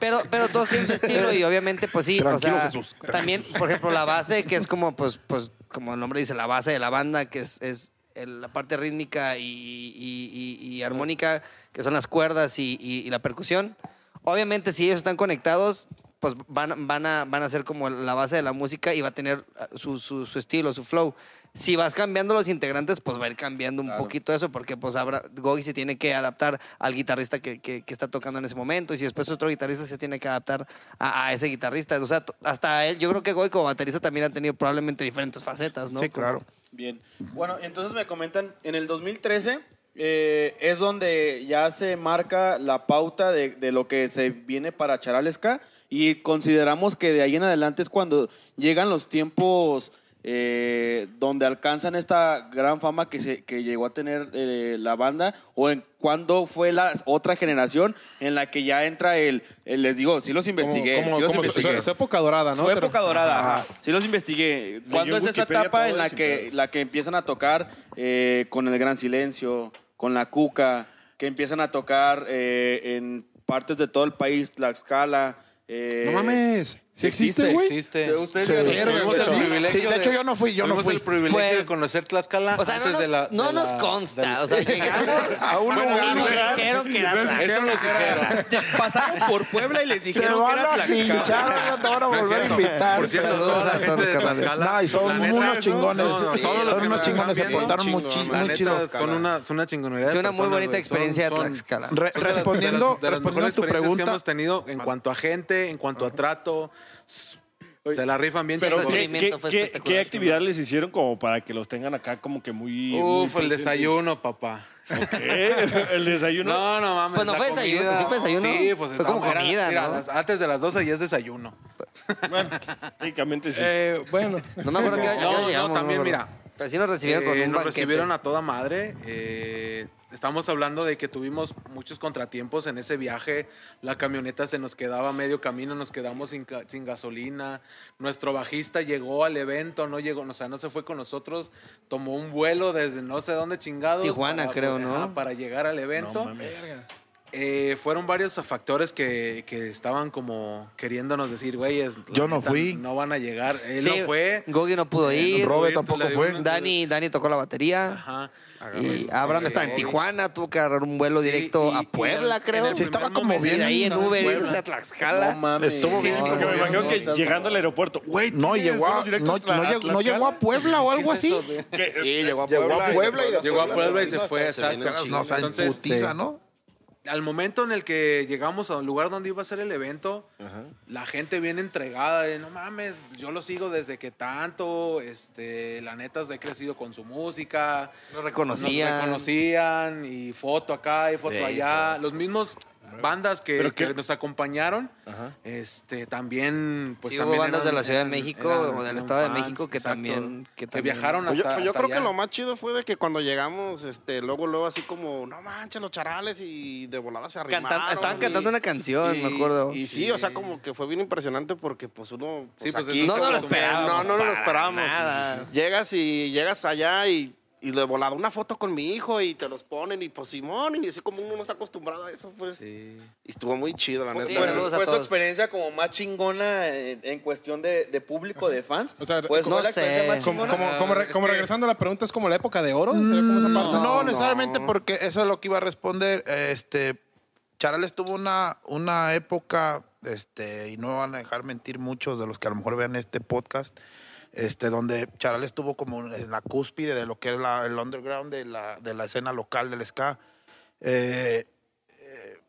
Pero, pero todos tienen su estilo y obviamente, pues sí. Tranquilo, o sea, Jesús, También, por ejemplo, la base, que es como, pues, pues, como el nombre dice, la base de la banda, que es, es la parte rítmica y, y- y- y armónica, que son las cuerdas y, y- y la percusión. Obviamente, si ellos están conectados, pues van, van, a, van a ser como la base de la música y va a tener ah, su, su- su estilo, su flow. Si vas cambiando los integrantes, pues va a ir cambiando un poquito eso, porque pues habrá, Gogi se tiene que adaptar al guitarrista que, que- que está tocando en ese momento, y si después otro guitarrista se tiene que adaptar a, a ese guitarrista. O sea, hasta él, yo creo que Gogi como baterista también ha tenido probablemente diferentes facetas, ¿no? Sí, claro. Bien. Bueno, entonces me comentan, en el 2013 eh, es donde ya se marca la pauta de, de lo que se viene para Charalesca y consideramos que de ahí en adelante es cuando llegan los tiempos eh, donde alcanzan esta gran fama que, se, que llegó a tener eh, la banda o en cuando fue la otra generación en la que ya entra el, el- les digo, sí los investigué, sí los como su, investigué. su- su época dorada, ¿no? Su época dorada, ajá. Sí los investigué. ¿Cuándo es esa etapa en la que, la que empiezan a tocar eh, con el Gran Silencio, con la Cuca, que empiezan a tocar eh, en partes de todo el país, Tlaxcala? eh, No mames. ¿Sí existe, existe, güey? Existe. Ustedes Tuvimos el privilegio Sí, de hecho yo no fui, yo no fui. el privilegio Pues, de conocer Tlaxcala O sea, no antes nos, de la... no de nos la- consta. O sea, llegamos A un lugar, nos dijeron que era Tlaxcala. Eso nos dijeron. Pasaron por Puebla y les dijeron que era Tlaxcala. no te van a No volver a invitar. Por cierto, toda la gente de. Tlaxcala. No, y son unos chingones. no, no, todos los unos nos chingones, se portaron muy chidos. Son una, son una chingonería. Es una muy bonita experiencia de Tlaxcala. Respondiendo, a tu experiencias que pregunta. hemos tenido en cuanto a gente, en cuanto a trato. Se la rifan bien. Pero. ¿Qué, qué- qué- qué actividad les hicieron como para que los tengan acá como que muy... muy Uf, el presentes? desayuno, papá. ¿Qué? ¿El desayuno? No, no mames. Pues no fue desayuno, comida- ¿sí fue desayuno? Sí, pues Fue como era- comida, mira, ¿no? las- antes de las 12 ya es desayuno. Bueno, técnicamente sí. Eh, bueno, No me acuerdo que No, no, también, mira. Pero sí nos recibieron con Eh, un nos banquete. recibieron a toda madre. eh, estamos hablando de que tuvimos muchos contratiempos en ese viaje. La camioneta se nos quedaba a medio camino, nos quedamos sin, ca- sin gasolina. Nuestro bajista llegó al evento, no llegó, o sea, no se fue con nosotros. Tomó un vuelo desde no sé dónde chingado. Tijuana, creo, ¿no? para llegar al evento. Eh, fueron varios factores que, que estaban como queriéndonos decir, güeyes, Yo no fui. No van a llegar. Él Sí, no fue. Gogi no pudo Eh, ir. no pudo Robe ir, tampoco fue. Dani, Dani tocó la batería. Ajá. Y Este, Abraham está en Tijuana, tuvo que agarrar un vuelo Sí, directo y- a Puebla, creo. Sí, estaba como bien ahí en Uber irse a Tlaxcala. No mames. Estuvo bien. Porque me imagino que llegando al aeropuerto, güey, No ¿tienes llegó, a, no, llegó, no llegó a? Puebla o algo así. Sí, llegó a Llegó a Puebla. Llegó a Puebla y se fue, No, o sea, en putiza. ¿no? Al momento en el que llegamos al lugar donde iba a ser el evento, la gente bien entregada, de, no mames, yo lo sigo desde que tanto, este, la neta, he crecido con su música. Lo reconocían. Nos reconocían y foto acá y foto Sí, allá. Los mismos bandas que, ¿Pero qué? que nos acompañaron, este, también, pues Sí, hubo también bandas eran- de la Ciudad de México eran- o del Estado de México que exacto, también- que también- viajaron hasta Pues yo, pues yo hasta creo que lo más chido fue de que cuando llegamos, este, luego, luego así como, no manches, los charales y de volada se arrimaron. Cantan- estaban y- cantando una canción, y- me acuerdo. Y sí, o sea, como que fue bien impresionante porque pues uno... Sí, pues, pues, aquí, no nos lo esperábamos No, no nos lo esperábamos. nada. Llegas y llegas allá y... Y de volada una foto con mi hijo y te los ponen y pues Simón y así como uno no está acostumbrado a eso pues. Y estuvo muy chido la Sí, neta. saludos a fue su experiencia como más chingona en, en cuestión de, de público, de fans. O sea, fue, no la sé. experiencia más como, chingona. como, como re- es como que- regresando a la pregunta, ¿es como la época de oro? ¿Sería como esa parte? No, necesariamente porque eso es lo que iba a responder. Este, Charales tuvo una, una época, este, y no me van a dejar mentir muchos de los que a lo mejor vean este podcast, este, donde Charales estuvo como en la cúspide de lo que es la- el underground de la, de la escena local del ska. Eh, eh,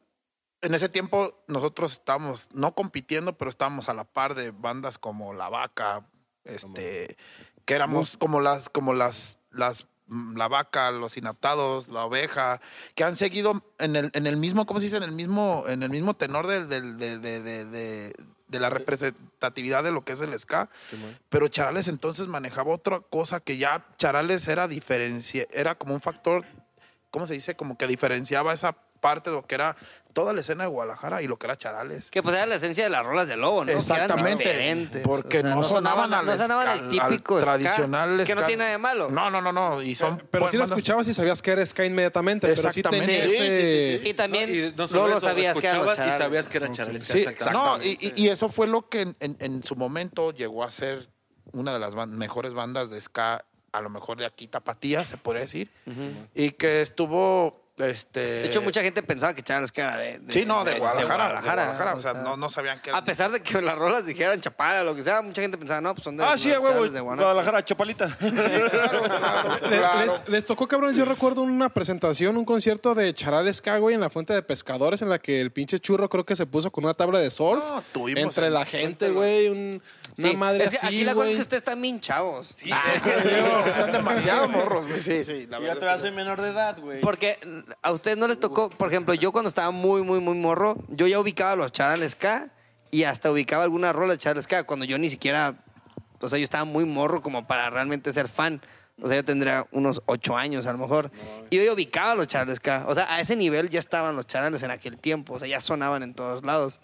en ese tiempo nosotros estábamos, no compitiendo, pero estábamos a la par de bandas como La Vaca, este, que éramos como las, como las, las, La Vaca, Los Inaptados, La Oveja, que han seguido en el, en el mismo, ¿cómo se dice? En el mismo, en el mismo tenor del, del- de, de- de- la representatividad de lo que es el ska. Pero Charales entonces manejaba otra cosa que ya Charales era diferencia, era como un factor, ¿cómo se dice? Como que diferenciaba esa parte de lo que era toda la escena de Guadalajara y lo que era Charales. Que pues era la esencia de las rolas de Lobo, ¿no? Que eran Exactamente. Porque O sea, no, sonaban, al no sonaban al típico al ska, Que no tiene nada de malo. No, no, no, no. Y son Pero sí lo escuchabas y sabías que era ska inmediatamente. Pero sí Exactamente. Sí, ese... Y también Y no eso, sabías que los escuchabas y charales. sabías que era Charales. Sí, exactamente. no, y, eso fue lo que en, en- en su momento llegó a ser una de las mejores bandas de ska, a lo mejor de aquí, Tapatía, se podría decir. Y que estuvo, este... De hecho, mucha gente pensaba que Charles que era de, de- Sí, no, de, Guadalajara. de Guadalajara, Guadalajara, o O sea, no, no sabían que... A pesar de que las rolas dijeran chapada o lo que sea, mucha gente pensaba, no, pues son de. Ah, sí, huevo. Guadalajara, Chapalita. Claro, claro, Le- claro. Les, les tocó, cabrones, yo recuerdo una presentación, un concierto de Charal Ska, güey, en la Fuente de Pescadores, en la que el pinche churro creo que se puso con una tabla de surf. No, tuvimos entre en la gente, güey, un- una Sí, madre es que así, aquí la cosa es que ustedes están bien chavos. Sí, están demasiado morros. güey. Sí, sí. la Si verdad yo todavía soy menor de edad, güey. Porque a ustedes no les tocó, por ejemplo, yo cuando estaba muy, muy, muy morro, yo ya ubicaba los Charles K y hasta ubicaba alguna rola de Charles K cuando yo ni siquiera, o sea, yo estaba muy morro como para realmente ser fan. O sea, yo tendría unos ocho años a lo mejor. Y yo ubicaba los Charles K. O sea, a ese nivel ya estaban los Charles en aquel tiempo. O sea, ya sonaban en todos lados.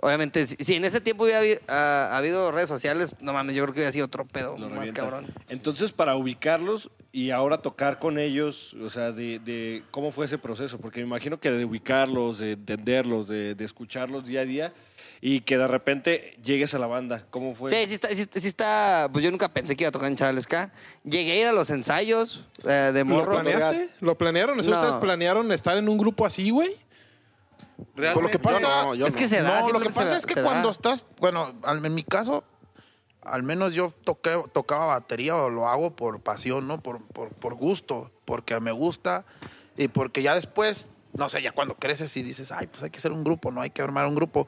Obviamente, si, si en ese tiempo hubiera habi- ah, habido redes sociales, no mames, yo creo que hubiera sido otro pedo Lo más revienta. cabrón. Entonces, para ubicarlos y ahora tocar con ellos, o sea, de, de cómo fue ese proceso, porque me imagino que de ubicarlos, de entenderlos, de, de escucharlos día a día y que de repente llegues a la banda, ¿cómo fue? Sí, sí está, sí, está- sí está- Pues yo nunca pensé que iba a tocar en Charles K. Llegué a ir a los ensayos eh, de ¿Lo morro. planeaste? ¿Lo planearon? ¿Eso No. ¿Ustedes planearon estar en un grupo así, güey? Por lo que pasa, no, yo Es que se da, no, lo que pasa da- es que da. cuando estás, bueno, en mi caso, al menos yo toqué, tocaba batería o lo hago por pasión, ¿no? Por, por, por gusto, porque me gusta y porque ya después, no sé, ya cuando creces y dices, ay, pues hay que hacer un grupo, no hay que armar un grupo.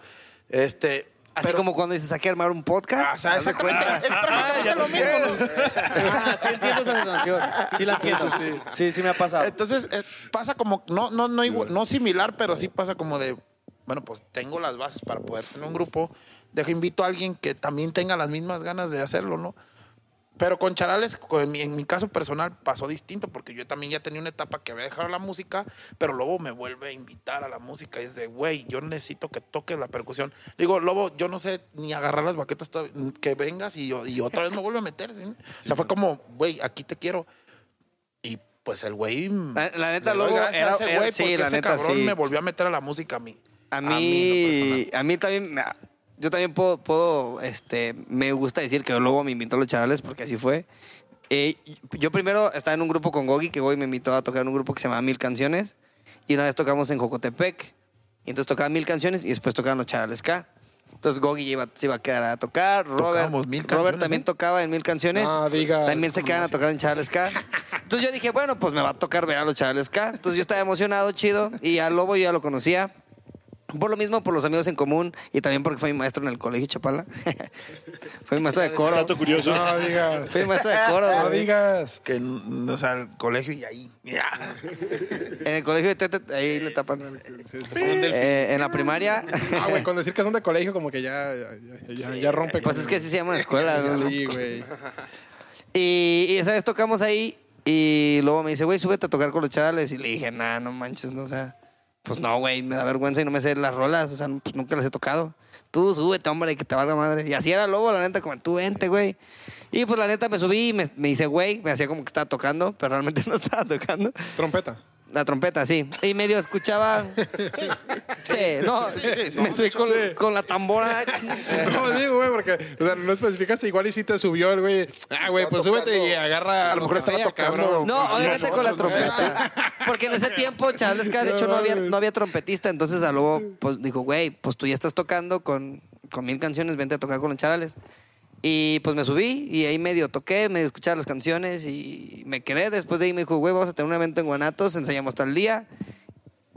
Este, Así como cuando dices, hay que armar un podcast. Ah, o sea, haz de exactamente, cuenta. es prácticamente lo mismo, ¿no? Ah, sí entiendo esa sensación. Sí la entiendo. Sí, sí, me ha pasado. Entonces, eh, pasa como, no, no, no, igual- no similar, pero sí pasa como de, bueno, pues tengo las bases para poder tener un grupo, dejo invito a alguien que también tenga las mismas ganas de hacerlo, ¿no? Pero con Charales, en mi, en mi caso personal, pasó distinto, porque yo también ya tenía una etapa que había dejado la música, pero Lobo me vuelve a invitar a la música. Y es de, güey, yo necesito que toques la percusión. Le digo, Lobo, yo no sé ni agarrar las baquetas, que vengas y, yo- y otra vez me vuelve a meter. ¿sí? O sea, fue como, güey, aquí te quiero. Y pues el güey. La- la neta, Lobo era- a ese güey sí, porque la ese neta, cabrón sí. me volvió a meter a la música a mí. A mí, lo mí, a mí también, yo también puedo, puedo, este, me gusta decir que luego me invitó a los chavales porque así fue. Eh, yo primero estaba en un grupo con Gogi, que Gogi me invitó a tocar en un grupo que se llamaba Mil Canciones. Y una vez tocamos en Jocotepec. Y entonces tocaban Mil Canciones y después tocaban los chavales K. Entonces Gogi iba- se iba a quedar a tocar. Robert, Mil Robert también ¿eh? tocaba en Mil Canciones. Digas. También se quedan a tocar en Chavales K. Entonces yo dije, bueno, pues me va a tocar ver a los Chavales K. Entonces yo estaba emocionado, chido. Y al Lobo yo ya lo conocía. Por lo mismo, por los amigos en común y también porque fue mi maestro en el colegio Chapala. fue mi maestro de coro. Dato curioso. No digas. Fue mi maestro de coro. No güey. digas. Que, mm, o sea, el colegio y ahí. ya. En el colegio de Tete, ahí le tapan. Eh, en la primaria. Ah, güey, con decir que son de colegio, como que ya, ya, ya, ya- ya rompe. Pues con- es que así se llama la escuela. ¿no? Sí, güey. Y, y esa vez tocamos ahí y luego me dice, güey, súbete a tocar con los chavales. Y le dije, nah, no manches, no, o sea, pues no, güey, me da vergüenza y no me sé las rolas, o sea, pues nunca las he tocado. Tú súbete, hombre, que te valga madre. Y así era Lobo, la neta, como tú vente, güey. Y pues la neta me subí y me, me hice, güey, me hacía como que estaba tocando, pero realmente no estaba tocando. Trompeta. La trompeta, sí. Y medio escuchaba. Sí, no, me subí con, con la tambora. No, digo, güey, porque o sea, no especificas igual y si te subió el güey. Ah, güey, pues súbete y agarra. A lo mejor estaba tocando. No, obviamente con la trompeta. Porque en ese tiempo, Charles K, de hecho, no había, no había trompetista. Entonces, a luego, pues dijo, güey, pues tú ya estás tocando con, con mil canciones, vente a tocar con los charales. Y pues me subí y ahí medio toqué, medio escuchaba las canciones y me quedé. Después de ahí me dijo, güey, vamos a tener un evento en Guanatos, ensayamos tal día.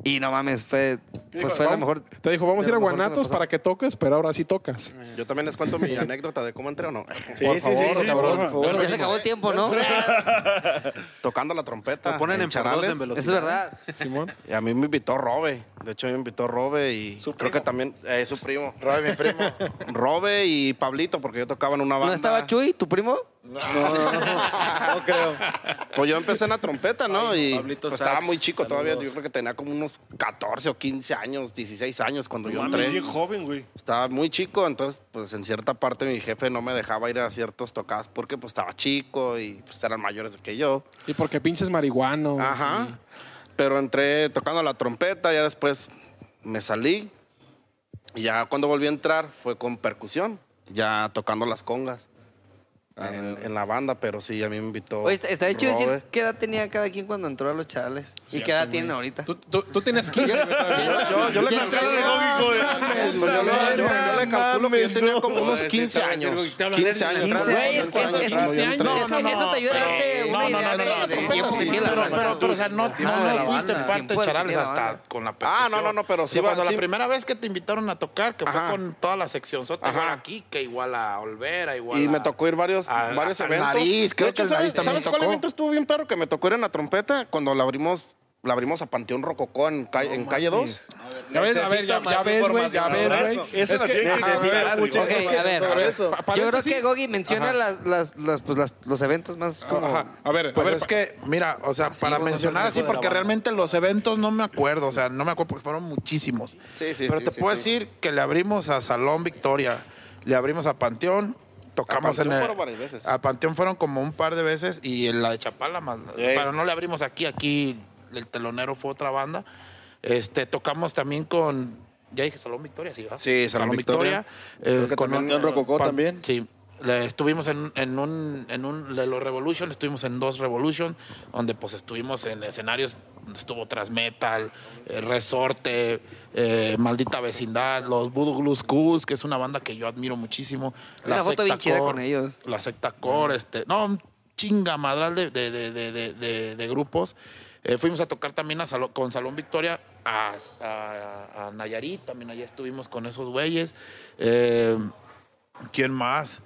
Y no mames, fue, pues fue la mejor. Te dijo, vamos a ir a lo que Guanatos para que toques, pero ahora sí tocas. Yo también les cuento mi anécdota de cómo entré o no. por favor, cabrón, por favor. Ya se acabó el tiempo, ¿no? Tocando la trompeta. Te ponen en Charales. en velocidad. Eso es verdad. Simón. Y a mí me invitó Robe. De hecho, me invitó Robe y creo que también eh, su primo. Robe, mi primo. Robe y Pablito, porque yo tocaba en una banda. ¿No estaba Chuy, tu primo? No creo. Pues yo empecé en la trompeta, ¿no? y Pablito pues, estaba Sax, muy chico todavía. Yo creo que tenía como unos 14 o 15 años, 16 años cuando yo entré. bien joven, güey. Estaba muy chico, entonces pues en cierta parte mi jefe no me dejaba ir a ciertos tocadas porque pues estaba chico y pues eran mayores que yo. Y porque pinches marihuanos. Ajá. y- Pero entré tocando la trompeta, ya después me salí. Y ya cuando volví a entrar fue con percusión, ya tocando las congas en, en la banda, pero sí, a mí me invitó. Oye, está, está de hecho Robe. decir qué edad tenía cada quien cuando entró a los charales. ¿Y qué edad tienen ahorita? Tú, tú, tú tienes 15, güey, todavía. Yo, yo le calculo, pues, yo, le- yo- yo calculo que yo tenía como unos 15 años. 15 años. Güey, es que, es, es- 15 años. es que eso te ayuda a darte una idea no, no, de- tiempo que tiene la pero, o sea, no, fuiste parte de Charales hasta con la Ah, no, no, no, pero sí cuando sí. la primera vez que te invitaron a tocar, que fue con toda la sección sota, aquí, que igual a Olvera, igual Y me tocó ir varios, a- varios eventos. Nariz, creo de hecho, que el Nariz ¿sabes, también ¿sabes cuál evento estuvo bien perro? Que me tocó ir en la trompeta cuando la abrimos, la abrimos a Panteón Rococó en, calle- en calle 2. Ya ves, a ver, ya, ya ves, güey, ya ves, güey. Esa Es que, a ver, mucho. Ok, es que a ver. eso. Yo creo que Gogi menciona las, las, las, pues, las- los eventos más como... Ajá. A ver, a Pues ver, es que, mira, o sea, para a mencionar así, porque realmente los eventos no me acuerdo, o sea, no me acuerdo porque fueron muchísimos. Sí, sí, Pero sí, te sí, puedo sí. decir que le abrimos a Salón Victoria, le abrimos a Panteón, tocamos Panteón en el, fueron varias veces. A Panteón fueron como un par de veces y en la de Chapala más. Pero no le abrimos aquí, aquí el telonero fue otra banda. Este, tocamos también con, ya dije Salón Victoria, sí, ¿verdad? Sí, Salón Victoria. eh, con también un- Rococó pan- también. Sí. Estuvimos en, en un, en un, de los Revolution, estuvimos en dos Revolution, donde pues estuvimos en escenarios, donde estuvo Transmetal, eh, Resorte, eh, Maldita Vecindad, los Voodoo Glue Schools, que es una banda que yo admiro muchísimo. Hay una foto bien chida con ellos. La secta Core, este, no, un chinga madral de, de, de, de, grupos. Eh, fuimos a tocar también a con Salón Victoria a, a- a Nayarit, también allá estuvimos con esos güeyes. ¿Quién más?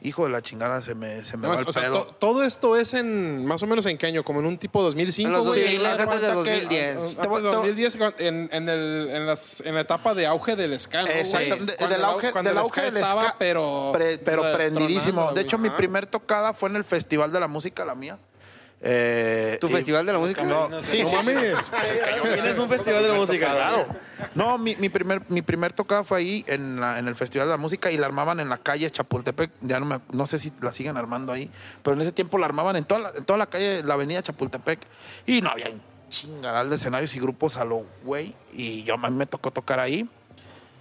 Hijo de la chingada, se me, se me va el o sea, pedo. to- todo esto es en más o menos en qué año, como en un tipo 2005, En los güey. 2000, Haz de antes de cuenta que- 2010. Antes Te voy- de te voy- 2010, en, en, el, en, las, en la etapa de auge del ska, ¿no? Exactamente, Cuando del el au- auge, cuando del el auge ska del estaba, ska, pero, pre- pero tronando, prendidísimo. De hecho, mi primer tocada fue en el Festival de la Música, la mía. Eh, ¿Tu y- festival de la música? No, sí, sí, sí. Tienes un festival de música. Claro. No, mi, mi primer, mi primer tocada fue ahí en, la- en el Festival de la Música y la armaban en la calle Chapultepec. Ya no, me- no sé si la siguen armando ahí, pero en ese tiempo la armaban en toda la, en toda la calle, la avenida Chapultepec. Y no había un chingaral de escenarios y grupos a lo güey. Y yo a mí me tocó tocar ahí.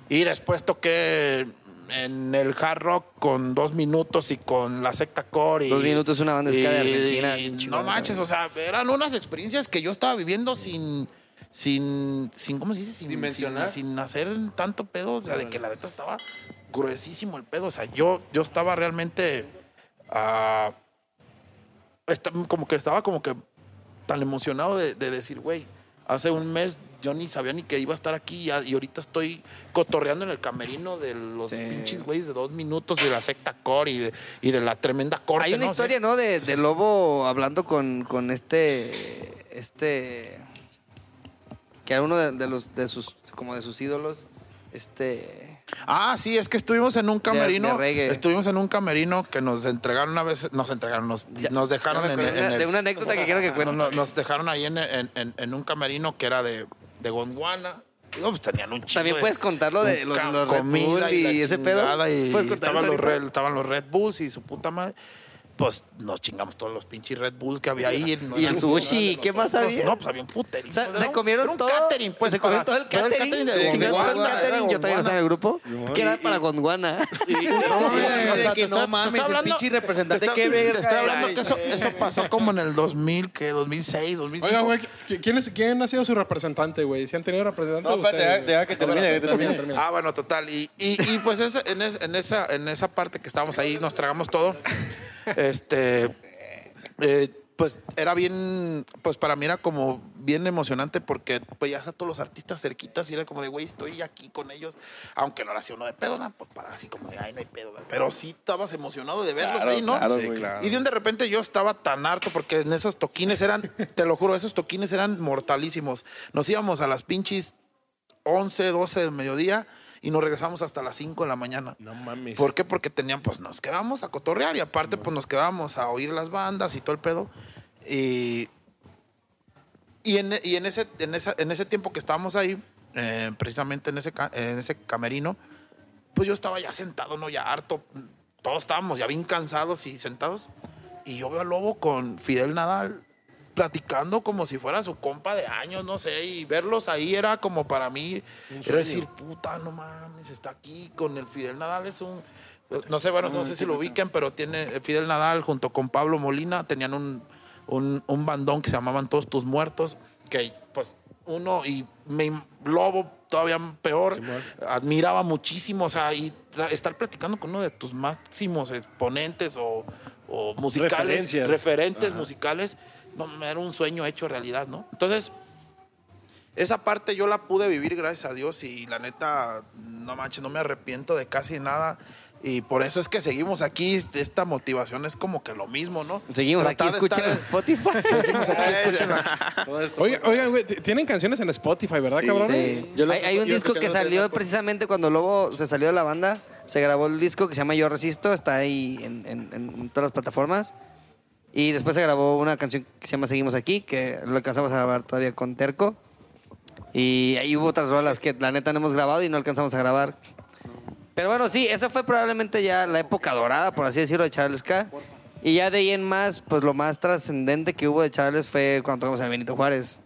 Y después toqué en el hard rock con dos minutos y con la secta core. Y, Dos Minutos es una banda de ska de Argentina, y no manches, o sea, eran unas experiencias que yo estaba viviendo sin, sin, sin ¿cómo se dice? Sin, Dimensionar. Sin, sin hacer tanto pedo, o sea, de que la neta estaba gruesísimo el pedo. O sea, yo, yo estaba realmente, ah, como que estaba como que tan emocionado de, de decir, güey, hace un mes yo ni sabía ni que iba a estar aquí y, ahorita estoy cotorreando en el camerino de los pinches güeyes de dos minutos de la secta core y de, y de la tremenda corte. Hay una ¿no? historia. ¿no? De, Lobo hablando con, con este. Este. Que era uno de, de los de sus como de sus ídolos. Este. Ah, sí, es que estuvimos en un camerino. de estuvimos en un camerino que nos entregaron una vez, nos entregaron, nos, Ya- nos dejaron en, acordé en de, el- de una anécdota que quiero que cuentes. no, nos dejaron ahí en, en- en- en un camerino que era de, de Gondwana. Y, no, pues tenían un chingo También de- puedes contar lo de los- los Red comida Bull la y ese pedo. Y ¿Puedes contar estaban los? Red, estaban los Red Bulls y su puta madre. Pues nos chingamos todos los pinches Red Bulls que había ahí. Y el sushi, ¿qué más había? No, pues había un puterín. O sea, pues, se comieron un todo. catering, pues, se comieron todo el catering. de chingaron todo el catering. Yo también estaba en el grupo. Que era para Gondwana. Y- no, o sea, que no mames, el pinche representante, te estoy- Te hablando que eso, eso pasó como en el 2000, que 2006, 2005. Oiga, güey, ¿qui- ¿quién, es, ¿quién ha sido su representante, güey? ¿Si han tenido representante No, espérate, deja- que termine, que termine. termine. Ah, bueno, total. Y, y, y pues ese- en, es- en esa, en esa parte que estábamos ahí, nos tragamos todo. Este, eh, pues era bien, pues para mí era como bien emocionante porque pues ya están todos los artistas cerquitas y era como de, güey, estoy aquí con ellos, aunque no era así uno de pedo, ¿no? Pues para así como de, ay, no hay pedo, ¿no? pero sí estabas emocionado de verlos ahí, ¿no? claro, Sí, güey. claro. Y de un de repente yo estaba tan harto porque en esos toquines eran, te lo juro, esos toquines eran mortalísimos. Nos íbamos a las pinches 11, 12 del mediodía y nos regresamos hasta las 5 de la mañana. No mames. ¿Por qué? Porque tenían, pues nos quedábamos a cotorrear y aparte pues nos quedábamos a oír las bandas y todo el pedo. Y, y, en, y en, ese, en, esa- en ese tiempo que estábamos ahí, eh, precisamente en ese, en ese camerino, pues yo estaba ya sentado, ¿no? Ya harto. Todos estábamos ya bien cansados y sentados. Y yo veo a Lobo con Fidel Nadal platicando como si fuera su compa de años, no sé, y verlos ahí era como para mí, era decir, puta, no mames, está aquí con el Fidel Nadal, es un, no sé, bueno, no sé si lo ubiquen, pero tiene eh, Fidel Nadal junto con Pablo Molina, tenían un, un, un bandón que se llamaban Todos Tus Muertos, que pues uno, y me, Lobo todavía peor, admiraba muchísimo, o sea, y estar platicando con uno de tus máximos exponentes o, o musicales, Referencias. referentes musicales, era un sueño hecho realidad, ¿no? Entonces, esa parte yo la pude vivir gracias a Dios y la neta, no manches, no me arrepiento de casi nada. Y por eso es que seguimos aquí. Esta motivación es como que lo mismo, ¿no? Seguimos aquí, Tratar escuchen en Spotify. Seguimos aquí. Todo esto Oigan, oigan, güey, t- tienen canciones en Spotify, ¿verdad, cabrones? Sí. Hay, hay un yo disco que salió precisamente cuando Lobo se salió de la banda. Se grabó el disco que se llama Yo Resisto. Está ahí en, en- en todas las plataformas. Y después se grabó una canción que se llama Seguimos Aquí, que lo alcanzamos a grabar todavía con Terco. Y ahí hubo otras rolas que la neta no hemos grabado y no alcanzamos a grabar. Pero bueno, sí, esa fue probablemente ya la época dorada, por así decirlo, de Charles K. Y ya de ahí en más, pues lo más trascendente que hubo de Charles fue cuando tocamos a Benito Juárez.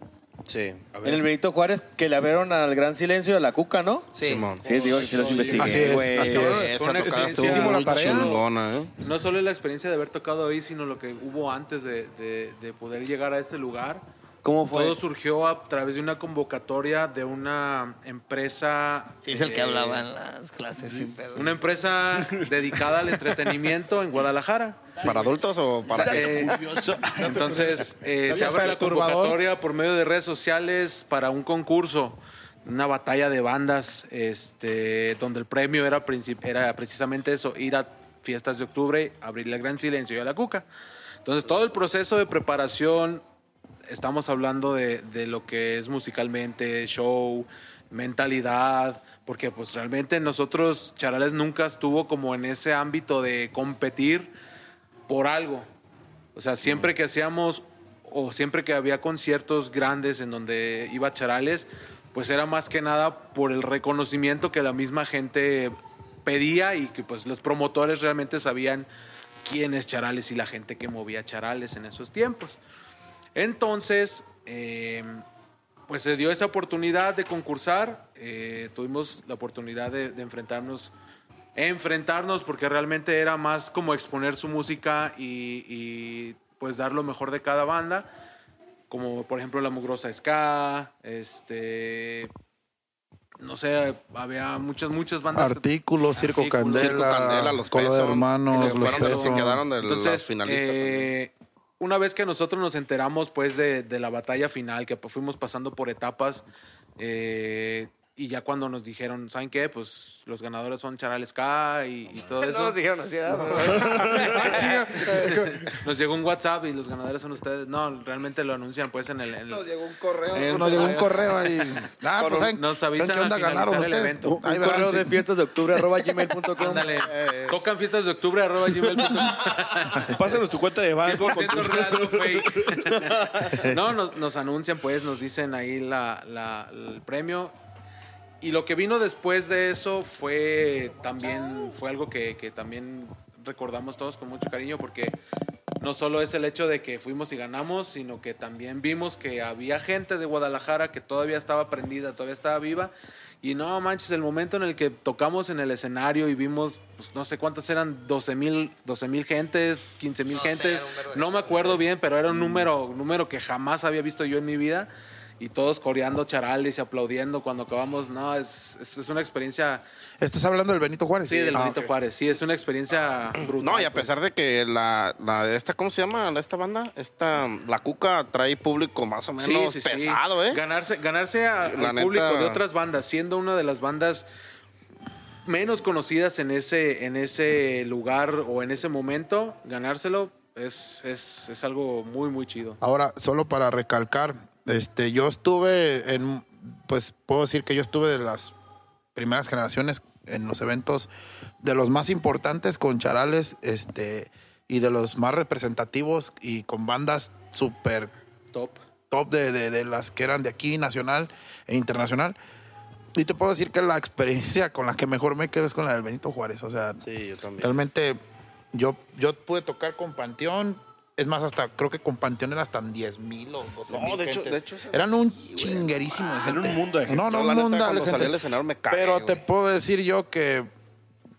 Sí. En el Benito Juárez que le abrieron al gran silencio de la cuca, ¿no? Sí. Simón. Sí, digo que sí los investigué. Así es, güey. así es. Esa una tocada experiencia estuvo la muy tarea. chingona, ¿eh? No solo la experiencia de haber tocado ahí, sino lo que hubo antes de, de- de poder llegar a ese lugar. ¿Cómo fue? Todo surgió a través de una convocatoria de una empresa. Sí, es el que eh, hablaba en las clases sin pedo. Una empresa dedicada al entretenimiento en Guadalajara. ¿Para adultos o para Eh, entonces, eh, se abre la convocatoria por medio de redes sociales para un concurso, una batalla de bandas, este, donde el premio era, princip- era precisamente eso, ir a fiestas de octubre, abrirle el gran silencio y a la cuca. Entonces, todo el proceso de preparación, estamos hablando de, de lo que es musicalmente, show, mentalidad, porque pues realmente nosotros, Charales nunca estuvo como en ese ámbito de competir por algo. O sea, siempre que hacíamos o siempre que había conciertos grandes en donde iba Charales, pues era más que nada por el reconocimiento que la misma gente pedía y que pues los promotores realmente sabían quién es Charales y la gente que movía Charales en esos tiempos. Entonces, eh, pues se dio esa oportunidad de concursar, eh, tuvimos la oportunidad de, de enfrentarnos, enfrentarnos porque realmente era más como exponer su música y, y, pues dar lo mejor de cada banda, como por ejemplo la Mugrosa Ska, este, no sé, había muchas, muchas bandas. Artículos, Circo Artículos, Candela, Circo Candela, los Colo de Peso, Hermanos, los los quedaron de las Entonces, finalistas. eh, una vez que nosotros nos enteramos pues de, de la batalla final, que pues, fuimos pasando por etapas, eh, y ya cuando nos dijeron, ¿saben qué? Pues los ganadores son Charales K y, y todo No eso. nos dijeron así, ¿verdad? Nos llegó un WhatsApp y los ganadores son ustedes. No, realmente lo anuncian pues en el... en Nos llegó un correo. Eh, nos llegó un correo ahí. Ah, Con pues, ¿saben, nos ¿saben avisan qué onda ganaron ustedes? evento. Un verán, correo sí. de fiestas de octubre arroba gmail.com. Ándale. Tocan fiestas de octubre arroba gmail.com. Pásanos tu cuenta de banco. con 100% real, no fake. no, nos, nos anuncian, pues, nos dicen ahí la, la- el premio. Y lo que vino después de eso fue también, fue algo que, que también recordamos todos con mucho cariño porque no solo es el hecho de que fuimos y ganamos, sino que también vimos que había gente de Guadalajara que todavía estaba prendida, todavía estaba viva. Y no manches, el momento en el que tocamos en el escenario y vimos, pues, no sé cuántas eran, 12 mil 12 mil gentes, 15 mil gentes, no me acuerdo bien, pero era un número, un número que jamás había visto yo en mi vida. Y todos coreando charales y aplaudiendo cuando acabamos. No, es, es, es una experiencia, ¿Estás hablando del Benito Juárez? sí, del Ah, Benito. Juárez. Sí, es una experiencia brutal. No, y a pues. pesar de que la, la esta, ¿cómo se llama esta banda? Esta, la Cuca trae público más o menos pesado, ¿eh? Ganarse, ganarse a- al neta- público de otras bandas, siendo una de las bandas menos conocidas en ese, en ese lugar o en ese momento, ganárselo es, es, es algo muy, muy chido. Ahora, solo para recalcar, este, yo estuve en, pues puedo decir que yo estuve de las primeras generaciones en los eventos de los más importantes con charales, este, y de los más representativos y con bandas súper Top. top de, de- de las que eran de aquí, nacional e internacional. Y te puedo decir que la experiencia con la que mejor me quedo es con la del Benito Juárez. O sea, Sí, yo también. realmente yo, yo pude tocar con Panteón. Es más, hasta creo que con Panteón era hasta 10 mil o 12 No, mil de hecho- de hecho, Eran un chinguerísimo de gente. Era un mundo de gente. No, no, un mundo de cuando gente. salí al escenario me cagué, Pero te puedo decir yo que,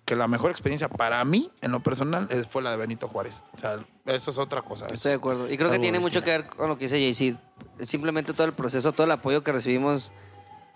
que la mejor experiencia para mí, en lo personal, es- fue la de Benito Juárez. O sea, eso es otra cosa. Estoy de acuerdo. Y creo que tiene mucho que ver con lo que dice Jay-Z. Simplemente todo el proceso, todo el apoyo que recibimos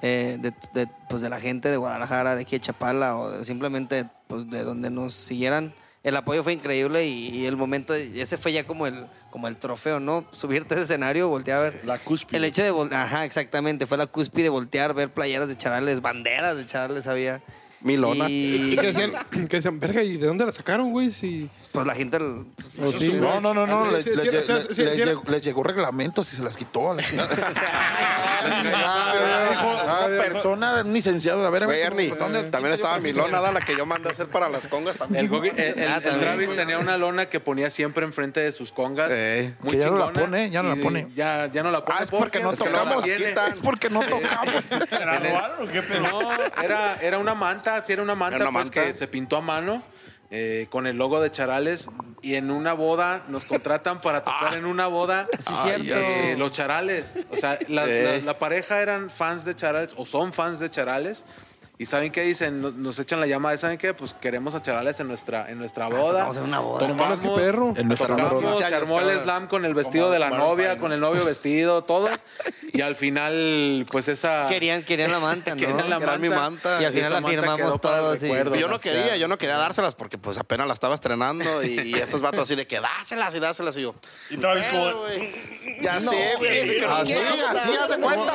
eh, de, de, pues de la gente de Guadalajara, de aquí de Chapala, o de- simplemente pues, de donde nos siguieran. El apoyo fue increíble y, y el momento, de- ese fue ya como el, como el trofeo, ¿no? Subirte a ese escenario, voltear a ver. La cúspide. El hecho de, ajá, exactamente, fue la cúspide, voltear, ver playeras de charales, banderas de charales había. Milona. Y Y que decían, que decían, verga, ¿y de dónde la sacaron, güey? Si... pues la gente... O sí, No, no, no, no. Sí, les, sí, llegó, les llegó reglamentos y se las quitó. a la. Ah, persona, un licenciado. A ver, a ver, ¿dónde- también estaba Milona, la que yo mandé a hacer para las congas también. El, Gogi- el- el- Ah, el. Travis tenía una lona que ponía siempre enfrente de sus congas. Eh, muy que ya no la pone, ya no la pone. Ya, ya no la pone. Ah, es porque no tocamos. Es porque no tocamos. ¿La robaron o qué pedo? No, era, era una manta, sí era una manta, Era una pues manta. que se pintó a mano eh, con el logo de Charales y en una boda nos contratan para tocar en una boda cierto. eh, los Charales. O sea, la, Eh. la- la pareja eran fans de Charales o son fans de Charales Y ¿saben qué dicen? Nos, nos echan la llamada, ¿saben qué? Pues queremos a Charales en nuestra, en nuestra boda. tocamos en una boda. Tocamos, Hermanos, qué perro. En nuestra tocamos, boda. se armó el slam con el vestido de la novia, con el novio vestido, todo. Y al final, pues esa... Querían, querían la manta, ¿no? Querían la Querían mi manta. manta. Y al final la manta firmamos todos. y- recuerdo. Yo no quería, yo no quería dárselas porque pues apenas la estaba estrenando y, y estos vatos así de que dáselas y dáselas y yo. Y Travis como... Ya sé, güey. Así, así, haz de cuenta,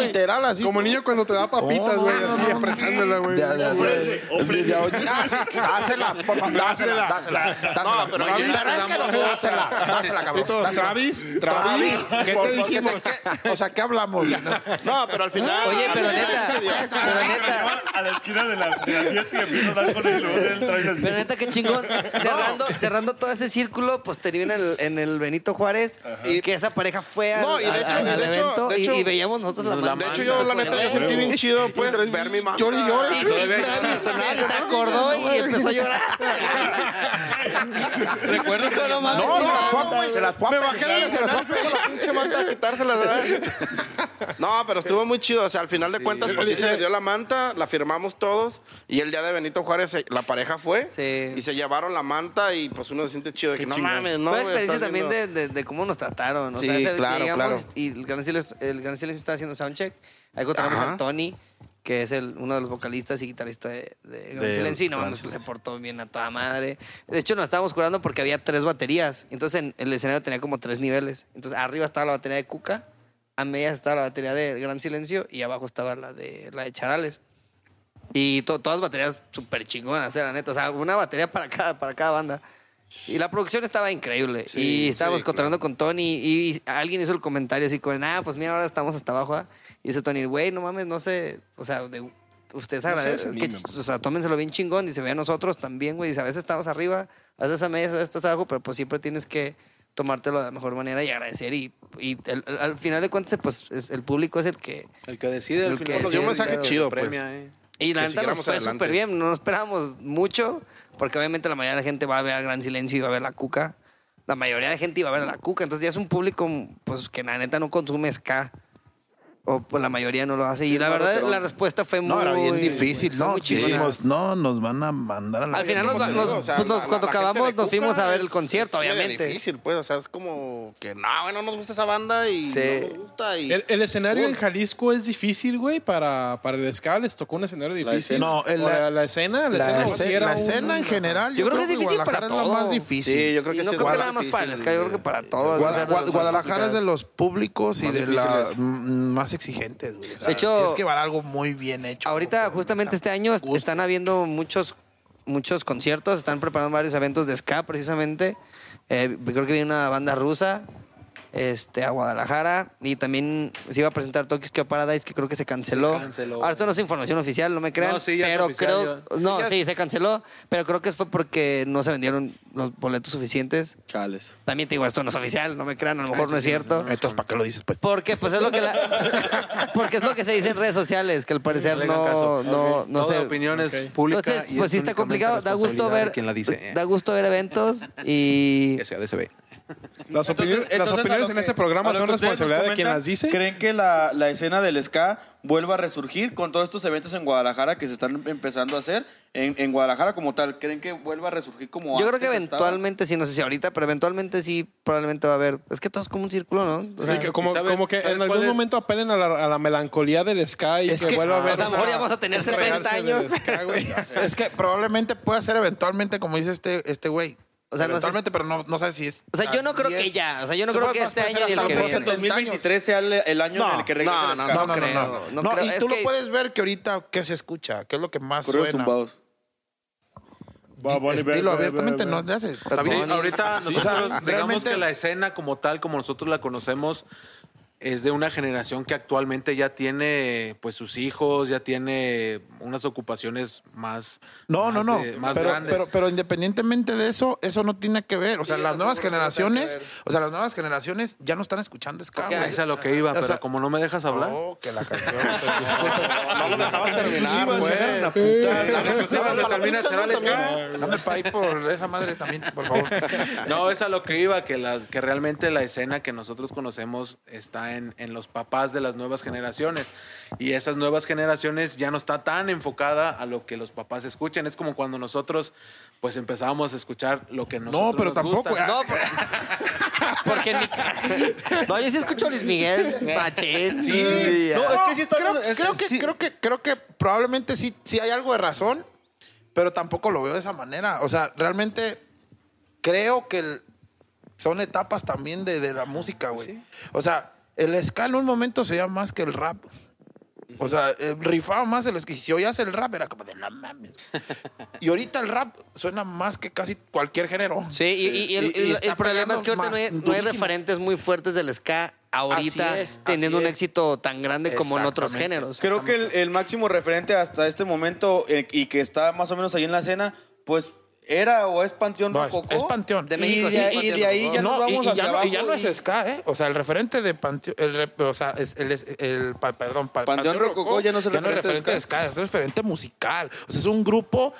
literal, así. Como niño cuando te da papitas, güey, así apretándola, güey. Ah, sí, Dásela, por favor, dásela, dásela. pero No, pero es que no, dásela, dásela, cabrón. Travis, Travis, ¿qué te dijimos? qué- O sea, ¿qué hablamos? No, pero al final. Oye, pero neta, pero neta, A la esquina de la, la fiesta y empieza a hablar con trae así. pero neta, qué chingón. Cerrando, cerrando todo ese círculo, pues termina en el, en el Benito Juárez y que esa pareja fue al, No, y de al- hecho- al y de hecho- evento y, veíamos nosotros la manta. De hecho, yo la neta yo sentí bien chido, pues, ver mi manta. Llore y llore. Y Travis se, se acordó y empezó a llorar. Recuerdo que No, mames, No, se las fue se las fue a Me bajé escenario con la pinche manta a quitárselas. No, pero estuvo muy chido. O sea, al final de cuentas, pues sí se le dio la manta, la firmamos todos. Y el día de Benito Juárez, eh, la pareja fue. Sí. Y se llevaron la manta y pues uno se siente chido. De que no mames, no. Fue experiencia también de, de- de cómo nos trataron. O Sí, sea, claro, llegamos claro. Y el Gran Silencio, el Gran Silencio estaba haciendo soundcheck. Ahí encontramos Ajá. a Tony, que es el, uno de los vocalistas y guitarristas de, de Gran De Silencio. Y no pues se portó bien a toda madre. De hecho, nos estábamos curando porque había tres baterías. Entonces, en el escenario tenía como tres niveles. Entonces, arriba estaba la batería de Cuca, a medias estaba la batería de Gran Silencio y abajo estaba la de, la de Charales. Y to- todas baterías súper chingonas, eh, la neta. O sea, una batería para cada, para cada banda. Y la producción estaba increíble. y estábamos contando con Tony y, alguien hizo el comentario así como, ah, pues mira, ahora estamos hasta abajo. ¿ah?". Y dice Tony, güey, no mames, no sé, o sea, de, ustedes agradecen, que, o sea, tómenselo bien chingón. Dice, ve a nosotros también, güey. Dice, a veces estamos arriba, a veces a medias, a veces estás abajo, pero pues siempre tienes que tomártelo de la mejor manera y agradecer. Y, y el- el- al final de cuentas, pues es- el público es el que El que decide al El que decide, un mensaje claro. chido, pues. premia, eh. y la neta nos fue súper bien. No esperábamos mucho, porque obviamente la mayoría de la gente va a ver a Gran Silencio y va a ver la Cuca. La mayoría de gente iba a ver a la Cuca. Entonces ya es un público pues que la neta no consume ska. O pues la mayoría no lo hace. y la verdad, la respuesta fue muy... No, era bien difícil, ¿no? muy. Dijimos, no, nos van a mandar a la Al final nos, nos- o sea, pues nos- la- cuando la acabamos nos fuimos a ver es- el concierto, es obviamente. difícil, pues. O sea, es como que no, güey, no nos gusta esa banda y Sí. no nos gusta. Y... El, el escenario en Jalisco es difícil, güey, para, para el ska. Les tocó un escenario difícil. No, el- la, la escena, la, La, escena, sí la un- escena en general, Yo creo que es difícil Guadalajara para es la todo. más difícil. Sí, yo creo que no sí creo es que nada más para el ska, yo creo que para todos. Guadalajara es de los públicos y de la más exigentes, güey. O sea, De hecho- tienes que llevar algo muy bien hecho. Ahorita, justamente este año, est- están habiendo muchos, muchos conciertos, están preparando varios eventos de ska, precisamente. Eh, creo que viene una banda rusa este, a Guadalajara y también se iba a presentar Tokyo Paradise, que creo que se canceló. Se canceló. Ahora, esto no es información oficial, no me crean. No, sí, ya es pero oficial, creo. No, sí, se canceló, pero creo que fue porque no se vendieron los boletos suficientes. Chales. También te digo, esto no es oficial, no me crean, a lo mejor no es cierto. Entonces, ¿para qué lo dices? Pues Porque pues es lo que la- porque es lo que se dice en redes sociales, que al parecer No no, no, no Toda sé. opinión es Ok. pública. Entonces, y pues es sí está complicado, da gusto de ver, quien la dice. da gusto ver eventos y Que sea DCB. Las, opiniones- las Entonces, a opiniones en este programa son responsabilidad de quien las dice. ¿Creen que la, la escena del ska vuelva a resurgir con todos estos eventos en Guadalajara que se están empezando a hacer? En, en Guadalajara como tal, ¿creen que vuelva a resurgir como yo creo que estaba? eventualmente, sí, no sé si ahorita, pero eventualmente sí, probablemente va a haber. Es que todo es como un círculo, ¿no? O Sí, que como, ¿sabes- como que en algún momento apelen a la, a la melancolía del ska y Es que, que- vuelva a ver. a lo mejor ya vamos a tener 70 años. es que probablemente pueda ser eventualmente, como dice este este güey. O sea, no sé- eventualmente, pero no, no sé si es. O sea, yo no creo que 10. ya, o sea, yo no creo que este año ni el que viene. el 2023 sea el, el año No, en el que regrese no, el no. No, no, creo, no, no no. No, creo. y Es tú que- lo puedes ver que ahorita, ¿qué se escucha? ¿Qué es lo que más Correos suena? tumbados. Dilo abiertamente, no le haces. Ahorita Sí. nosotros, O sea, digamos realmente- que la escena como tal, como nosotros la conocemos, es de una generación que actualmente ya tiene pues sus hijos, ya tiene unas ocupaciones más, No, no, más no. de- más pero, grandes. pero, pero independientemente de eso, eso no tiene que ver. O sea, las nuevas generaciones, o sea, las nuevas generaciones ya no están escuchando ska. Güey. es a lo que iba, O pero sea, como no me dejas hablar. Oh, que la canción. no lo dejabas terminar, güey. Dame por esa madre también, por favor. No, es a lo que iba, que, la, que realmente la escena que nosotros conocemos está está en, en los papás de las nuevas generaciones. Y esas nuevas generaciones ya no está tan enfocada a lo que los papás escuchan. Es como cuando nosotros pues empezábamos a escuchar lo que nosotros No, pero nos tampoco. gusta. No, por- porque en mi ca- No, yo sí escucho a Luis Miguel, Machín. Sí. No, es que sí está. creo, es- creo que, sí. creo que creo que probablemente sí, sí hay algo de razón, pero tampoco lo veo de esa manera. O sea, realmente creo que el- son etapas también de, de la música, güey. O sea, el ska en un momento se llama más que el rap. O sea, eh, rifaba más el ska. Y si oías el rap, era como de la mames. Y ahorita el rap suena más que casi cualquier género. Sí, y, y el, Y- y el- está el problema es que ahorita no hay, no referentes muy fuertes del ska ahorita es, teniendo un es. éxito tan grande como en otros géneros. Creo que el, el máximo referente hasta este momento eh, y que está más o menos ahí en la escena, pues era o es Panteón No, es, Rococó. es Panteón. De México, y, sí, de, Panteón y de ahí ya No, y- vamos y, hacia ya no, abajo. y ya no y- es ska, ¿eh? O sea, el referente de Panteón, el, o sea, es el, es el pa- perdón, pa- Panteón Rococó ya no es el referente de de ska, es referente musical. O sea, es un grupo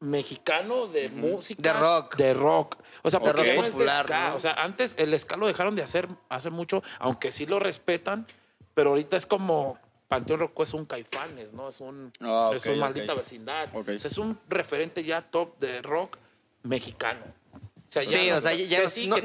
mexicano de música. De rock. De rock. O sea, porque rock no es de popular, ska. ¿no? O sea, antes el ska lo dejaron de hacer hace mucho, aunque sí lo respetan, pero ahorita es como Panteón Rococó es un caifanes, ¿no? Es un, Ah, es un maldita vecindad. Ok. O sea, es un referente ya top de rock mexicano. O sea, Sí, no- o sea, ya no, sí, no- ska,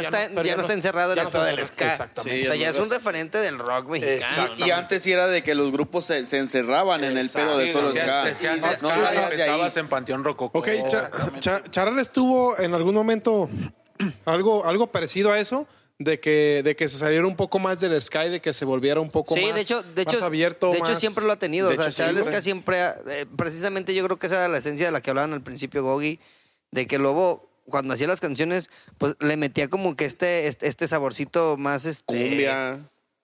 está, ya no está encerrado en ya el ska. Exactamente. o sea, ya es un referente del rock mexicano. Y antes sí era de que los grupos se, se encerraban en el pelo de Sí, solo ska. y pensabas en Panteón Rococó. Ok, Cha- Cha- Charal estuvo en algún momento algo, algo parecido a eso, de que, de que se saliera un poco más del Sky, de que se volviera un poco Sí, más, de hecho, de más hecho, abierto. de hecho más- siempre lo ha tenido. de o sea, hecho. Ska siempre, ha- eh, precisamente yo creo que esa era la esencia de la que hablaban al principio Gogi, de que Lobo cuando hacía las canciones, pues le metía como que este, este, este saborcito más este, Cumbia.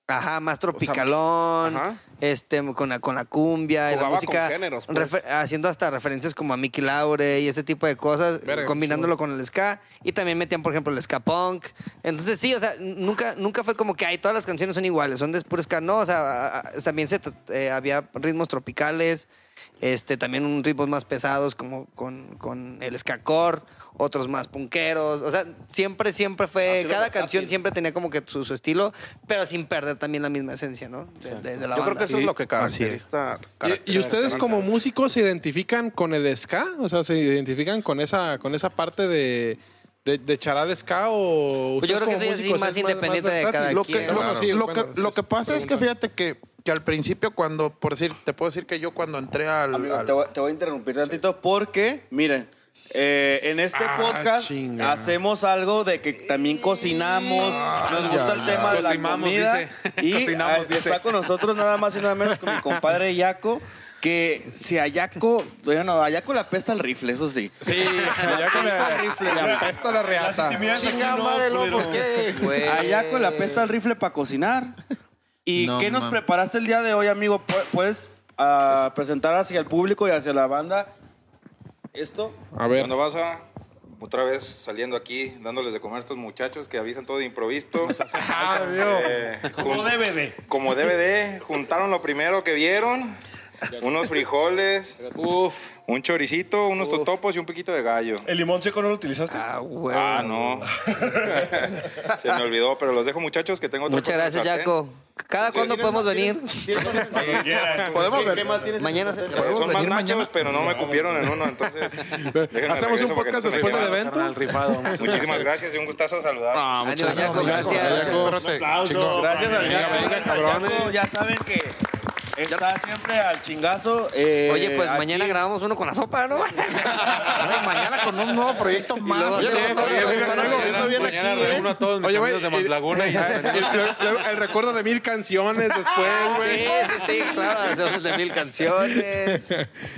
Ajá, más tropicalón, ajá. este, con la, con la cumbia, y la música, con géneros, pues. haciendo hasta referencias como a Mickey Laure y ese tipo de cosas, Verga, combinándolo con el ska, y también metían, por ejemplo, el ska punk. Entonces, sí, o sea, nunca, nunca fue como que, ay, todas las canciones son iguales, son de puro ska. No, o sea, también se, eh, había ritmos tropicales, este, también un ritmos más pesados como con, con el ska core, otros más punqueros. O sea, siempre, siempre fue, sido cada canción siempre tenía como que su, su estilo, pero sin perder también la misma esencia, ¿no? De, de- de la Yo creo que eso es lo que caracteriza. ¿Y, y ustedes como músicos se identifican con el ska? O sea, ¿se identifican con esa, con esa parte de, de, de charal ska o Pues yo creo que soy músicos más es independiente de cada lo que, quien. lo, Claro, sí, lo bueno, que, lo que pasa es que fíjate que, que al principio cuando, por decir, te puedo decir que yo cuando entré al... Amigo, al- te, voy, te voy a interrumpir tantito porque, miren, eh, en este Ah, podcast chinga. hacemos algo de que también cocinamos, nos gusta el tema de la Cocinamos, comida dice. y Cocinamos, ah, dice. está con nosotros nada más y nada menos con mi compadre Yaco. Que si a Yaco, bueno, a Yaco le apesta el rifle, eso sí. Sí, ya con el rifle, le apesta la reata. Chinga madre, loco, ¿qué? Güey. A Yaco le apesta el rifle para cocinar. ¿Y No qué nos mames. preparaste el día de hoy, amigo? ¿Pu- ¿Puedes ah, presentar hacia el público y hacia la banda esto? A ver, Cuando vas a otra vez saliendo aquí, dándoles de comer a estos muchachos que avisan todo de improviso. Eh, Como jun- de. Como de. Juntaron lo primero que vieron. Unos frijoles, un choricito, unos totopos y un piquito de gallo. ¿El limón seco no lo utilizaste? Ah, güey. Ah, no. Se me olvidó, pero los dejo muchachos que tengo otro Muchas gracias, Yaco. ¿Cada cuándo podemos venir? Podemos ver. Mañana se- Son más venir nachos, pero no me cupieron en uno, entonces. déjenme hacemos un podcast después del evento. Rifado. Muchísimas gracias y un gustazo saludar. Ánimo, Yaco, gracias. Gracias gracias. Ya saben que está siempre al chingazo. eh, Oye, pues aquí- mañana grabamos uno con la sopa, ¿no? Mañana con un nuevo proyecto más. Mañana ¿eh? reúno a todos mis Oye, amigos de el- Montlaguna y ya. el, recuerdo de mil canciones después, güey. Sí, sí, sí, claro. De mil canciones.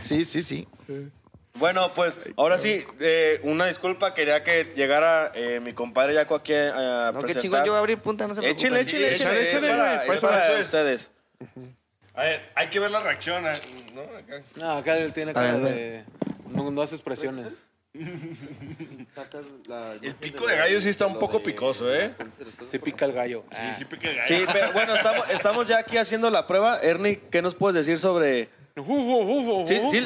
Sí, sí, sí. Bueno, pues ahora sí, eh, una disculpa, quería que llegara eh, mi compadre Yaco aquí a, a No, qué presentar. chingón, yo voy a abrir punta, no se preocupen. Échale, échale, échale, échale, es para, pues, es para eso es. ustedes. A ver, hay que ver la reacción. eh, ¿no? Acá. No, acá él tiene cara de. No, no hace expresiones. El pico de gallo sí está un poco picoso, ¿eh? Se pica el gallo. Sí, sí pica el gallo. Sí, pero bueno, estamos, estamos ya aquí haciendo la prueba. Ernie, ¿qué nos puedes decir sobre...? Sí, sí.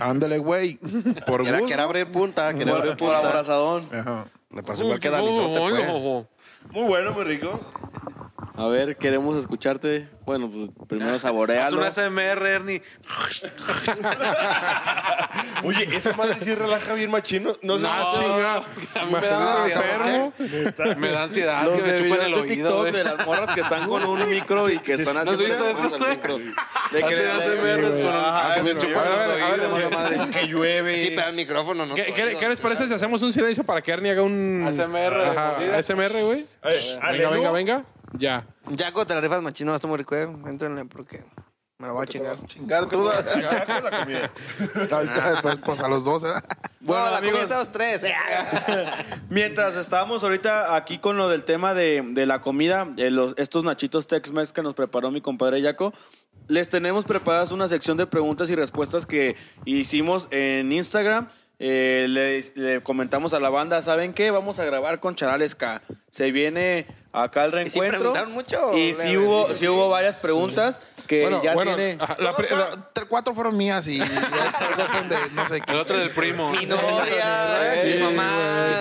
Ándale, güey. Por Quiera, gusto. quiera abrir punta, quiera abrir Por, por punta. abrazadón. Ajá. Me pasó igual que pues. Muy bueno, muy rico. A ver, queremos escucharte. Bueno, pues primero Haz saborealo. un ASMR, Ernie. Oye, esa madre sí relaja bien machino. No sé. No, chinga. A mí me da ansiedad. Me da ansiedad Los que me chupen el oído, de las morras que están con un micro y que están ¿No has haciendo visto eso, al güey? micro. De que Hacen le- ASMRs con un... Se. Que llueve. Sí, pero el micrófono no. ¿Qué, les parece si hacemos un silencio para que Ernie haga un ASMR. ASMR, güey? Eh, Venga, venga, venga. Ya. Jaco, te la rifas machino, está muy rico, eh. Entrenle porque me lo voy a chingar. Chingar tú. Ahorita, pues, pues a los dos, ¿eh? Bueno, no, la amigos. comida estamos tres. Mientras estábamos ahorita aquí con lo del tema de, de la comida, eh, los, estos nachitos Tex-Mex que nos preparó mi compadre Yaco, les tenemos preparadas una sección de preguntas y respuestas que hicimos en Instagram. Eh, le, le comentamos a la banda, ¿saben qué? Vamos a grabar con Charales K. Se viene acá el ¿Y sí reencuentro. preguntaron mucho? Y sí hubo, sí hubo varias preguntas que Bueno, ya bueno, tiene... ajá, la pri- Fueron- la- tre- cuatro fueron mías y, y de no sé El otro del primo. Mi novia, Sí, mi sí, mamá.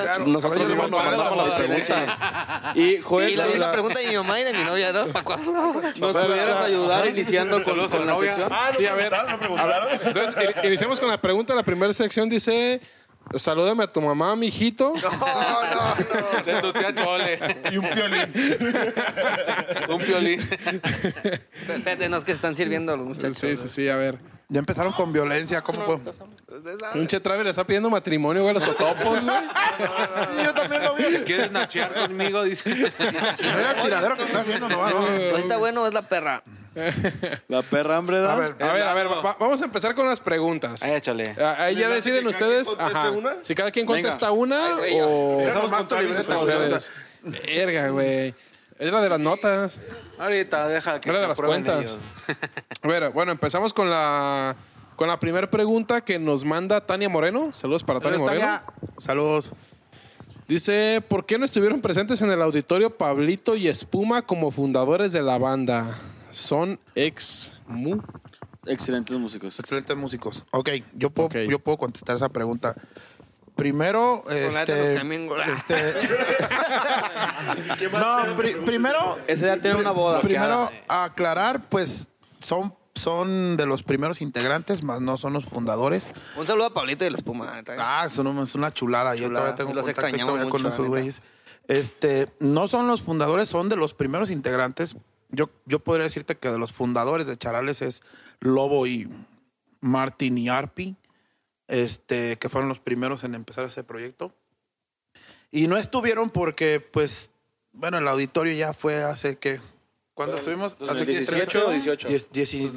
Claro, Nosotros yo le mismos mando nos la mandamos las boda. preguntas. Y Joel, Y la nos- misma pregunta de mi mamá y de mi novia, ¿no? ¿Para cuándo? ¿nos pudieras ayudar iniciando con, Saludos a con la la novia. sección? Ah, Sí, a ver. preguntaron, no preguntaron. Entonces, in- iniciamos con la pregunta. La primera sección dice: Salúdame a tu mamá, mijito. De tu tía Chole. Y un piolín. Un piolín. Espérate, no es que están sirviendo los muchachos. Sí, sí, sí, a ver. Ya empezaron con violencia, ¿cómo fue? Pinche Travis le está pidiendo matrimonio, güey, a los totopos, güey. Yo también lo vi. ¿Quieres nachear conmigo? Dice. Mira el tiradero que está haciendo, no, no. ¿O está bueno o es la perra? La perra hambre da. A ver, A ver, a ver, va- vamos a empezar con las preguntas. Ay, échale. Ah, Ahí ya deciden que cada ustedes. quien conteste Ajá. una? Si cada quien Venga. contesta una o. Verga, güey. Es la de las notas. Ahorita, deja que Era de las cuentas. ellos. A ver, bueno, empezamos con la con la primera pregunta que nos manda Tania Moreno. Saludos para Tania Moreno. Saludos. Dice, ¿por qué no estuvieron presentes en el auditorio Pablito y Espuma como fundadores de la banda? Son ex mu. Excelentes músicos. Excelentes músicos. Ok, yo puedo, yo puedo contestar esa pregunta. Primero, este, este- no, pri- primero, Ese ya tiene una boda. primero aclarar, pues son, son de los primeros integrantes, más no son los fundadores. Un saludo a Pablito y la espuma. Ah, es una, es una chulada. Yo todavía tengo los contacto extrañamos con esos güeyes. Este, no son los fundadores, son de los primeros integrantes. Yo, yo podría decirte que de los fundadores de Charales es Lobo y Martin y Arpi, este, que fueron los primeros en empezar ese proyecto. Y no estuvieron porque, pues, bueno, el auditorio ya fue hace que. ¿Cuándo estuvimos? Hace que 2017 o 18? 10, 18,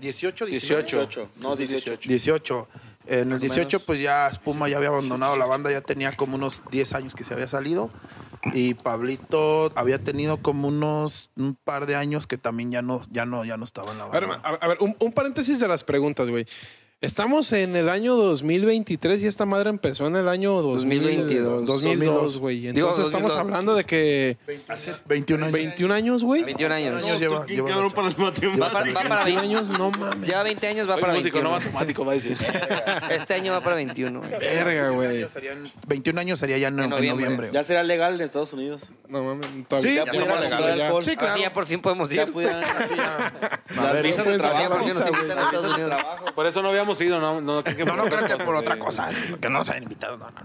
18, 18, 18. No, 18. 18. En el Más o 18, menos. pues ya Espuma ya había abandonado la banda, ya tenía como unos 10 años que se había salido. Y Pablito había tenido como unos un par de años que también ya no, ya no, ya no estaba en la A ver, banda. a- a ver, un, un paréntesis de las preguntas, güey. Estamos en el año 2023 y esta madre empezó en el año 2000, 2022. 2002, güey. Digo, Entonces estamos 2002. hablando de que 21 años. 21 años, güey. 21 años. años lleva, lleva Cabrón para las Va para, va para 21 20 años, no mames. Ya 20 años va Soy para músico, 21. no matemático, va a decir. Este año va para 21. güey. Verga, güey. serían- 21 años sería ya en, en noviembre. noviembre. Ya será legal en Estados Unidos. No mames. Sí, todavía- Ya ya pudieran somos legales. alcohol. Sí, claro. Así ya por fin podemos Ya ir. pudieran. A Las ver, visas no de trabajo. Por eso no habíamos ido, no, no, que No, no por creo que por otra eh. cosa, que no nos hayan invitado, no, no.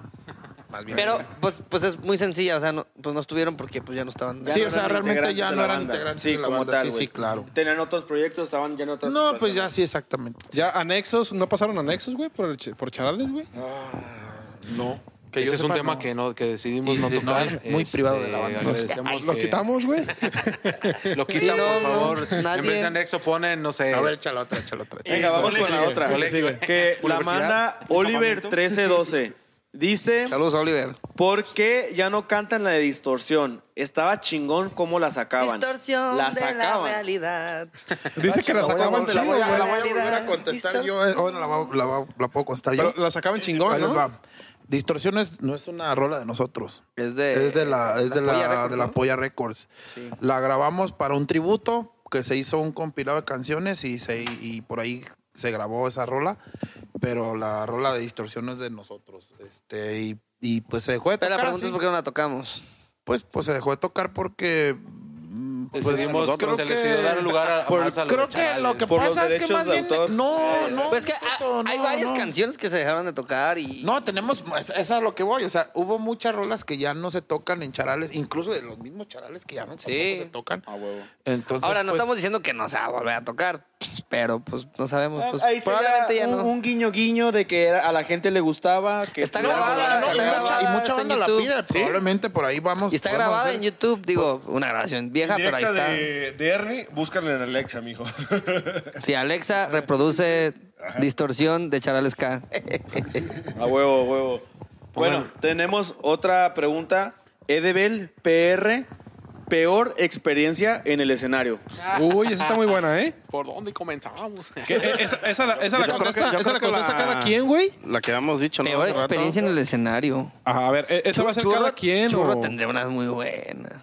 Más bien. Pero pues, pues es muy sencilla, o sea, no, pues no estuvieron porque pues ya no estaban. Ya Sí, no o sea, eran realmente integrantes ya de no la eran banda. integrantes Sí, de la como banda, tal, sí, güey. sí, claro. Tenían otros proyectos, estaban ya en otras No, pues ya sí, exactamente. Ya anexos, ¿no pasaron anexos, güey? Por, el ch- por charales, güey. No. Que ese es un tema que, no, que decidimos no no, tocar. es muy privado de la banda. Agradecemos Lo que- quitamos, güey. Lo quitan, Sí, no, por no, favor. nadie- En vez de anexo ponen, no sé. A ver, échala otra, échala otra. Venga, vamos con la otra. Que la manda Oliver 1312. Dice, Saludos, Oliver. ¿por qué ya no cantan la de distorsión? Estaba chingón cómo la sacaban. Distorsión la de la sacaban. realidad. Dice que la sacaban la voy a, la voy a volver a contestar yo. eh, o la, puedo contestar yo. Pero la sacaban chingón, Ahí les ¿no? va. Distorsiones no es una rola de nosotros. Es de, Es de la, es de Polla la, Records, de la. Polla Records. Sí. La grabamos para un tributo que se hizo un compilado de canciones y, se, y por ahí se grabó esa rola. Pero la rola de distorsión no es de nosotros. Este, y y pues se dejó de Pero la tocar. pregunta es por qué no la tocamos. Pues, pues se dejó de tocar porque. Mm, pues, Decidimos, creo se que- le decidió dar lugar a, por- más a los creo que lo que Por pasa es que derechos más de bien. autor. No, no. Pues es que eso, hay no, varias no. canciones que se dejaron de tocar y. No, tenemos, es es a lo que voy, o sea, hubo muchas rolas que ya no se tocan en charales, incluso de los mismos charales que ya no Sí. se tocan. Entonces, Ahora, no pues, estamos diciendo que no se va a volver a tocar, pero pues no sabemos. Pues, Ahí probablemente ya un, no. un guiño guiño de que era- a la gente le gustaba. Que Está grabada, no, está y mucha, grabada, y mucha está en banda la YouTube. pide, probablemente por ahí vamos. Y está grabada en YouTube, digo, una grabación vieja, pero ahí Directa está. de, de Ernie, búscalo en Alexa, mijo. Si Alexa reproduce distorsión de Charales K. A huevo, a huevo. Bueno, tenemos otra pregunta. Edebel PR, peor experiencia en el escenario. Uy, esa está muy buena, ¿eh? ¿Por dónde comenzamos? ¿Qué? Eh, Esa, esa la, esa la Yo creo contesta, yo esa la que contesta la- cada quien, güey. La que habíamos dicho, ¿no? Peor Hace rato. experiencia en el escenario. Ajá, a ver, ¿e- ¿esa va a ser cada quien? Churro o- tendría unas muy buenas.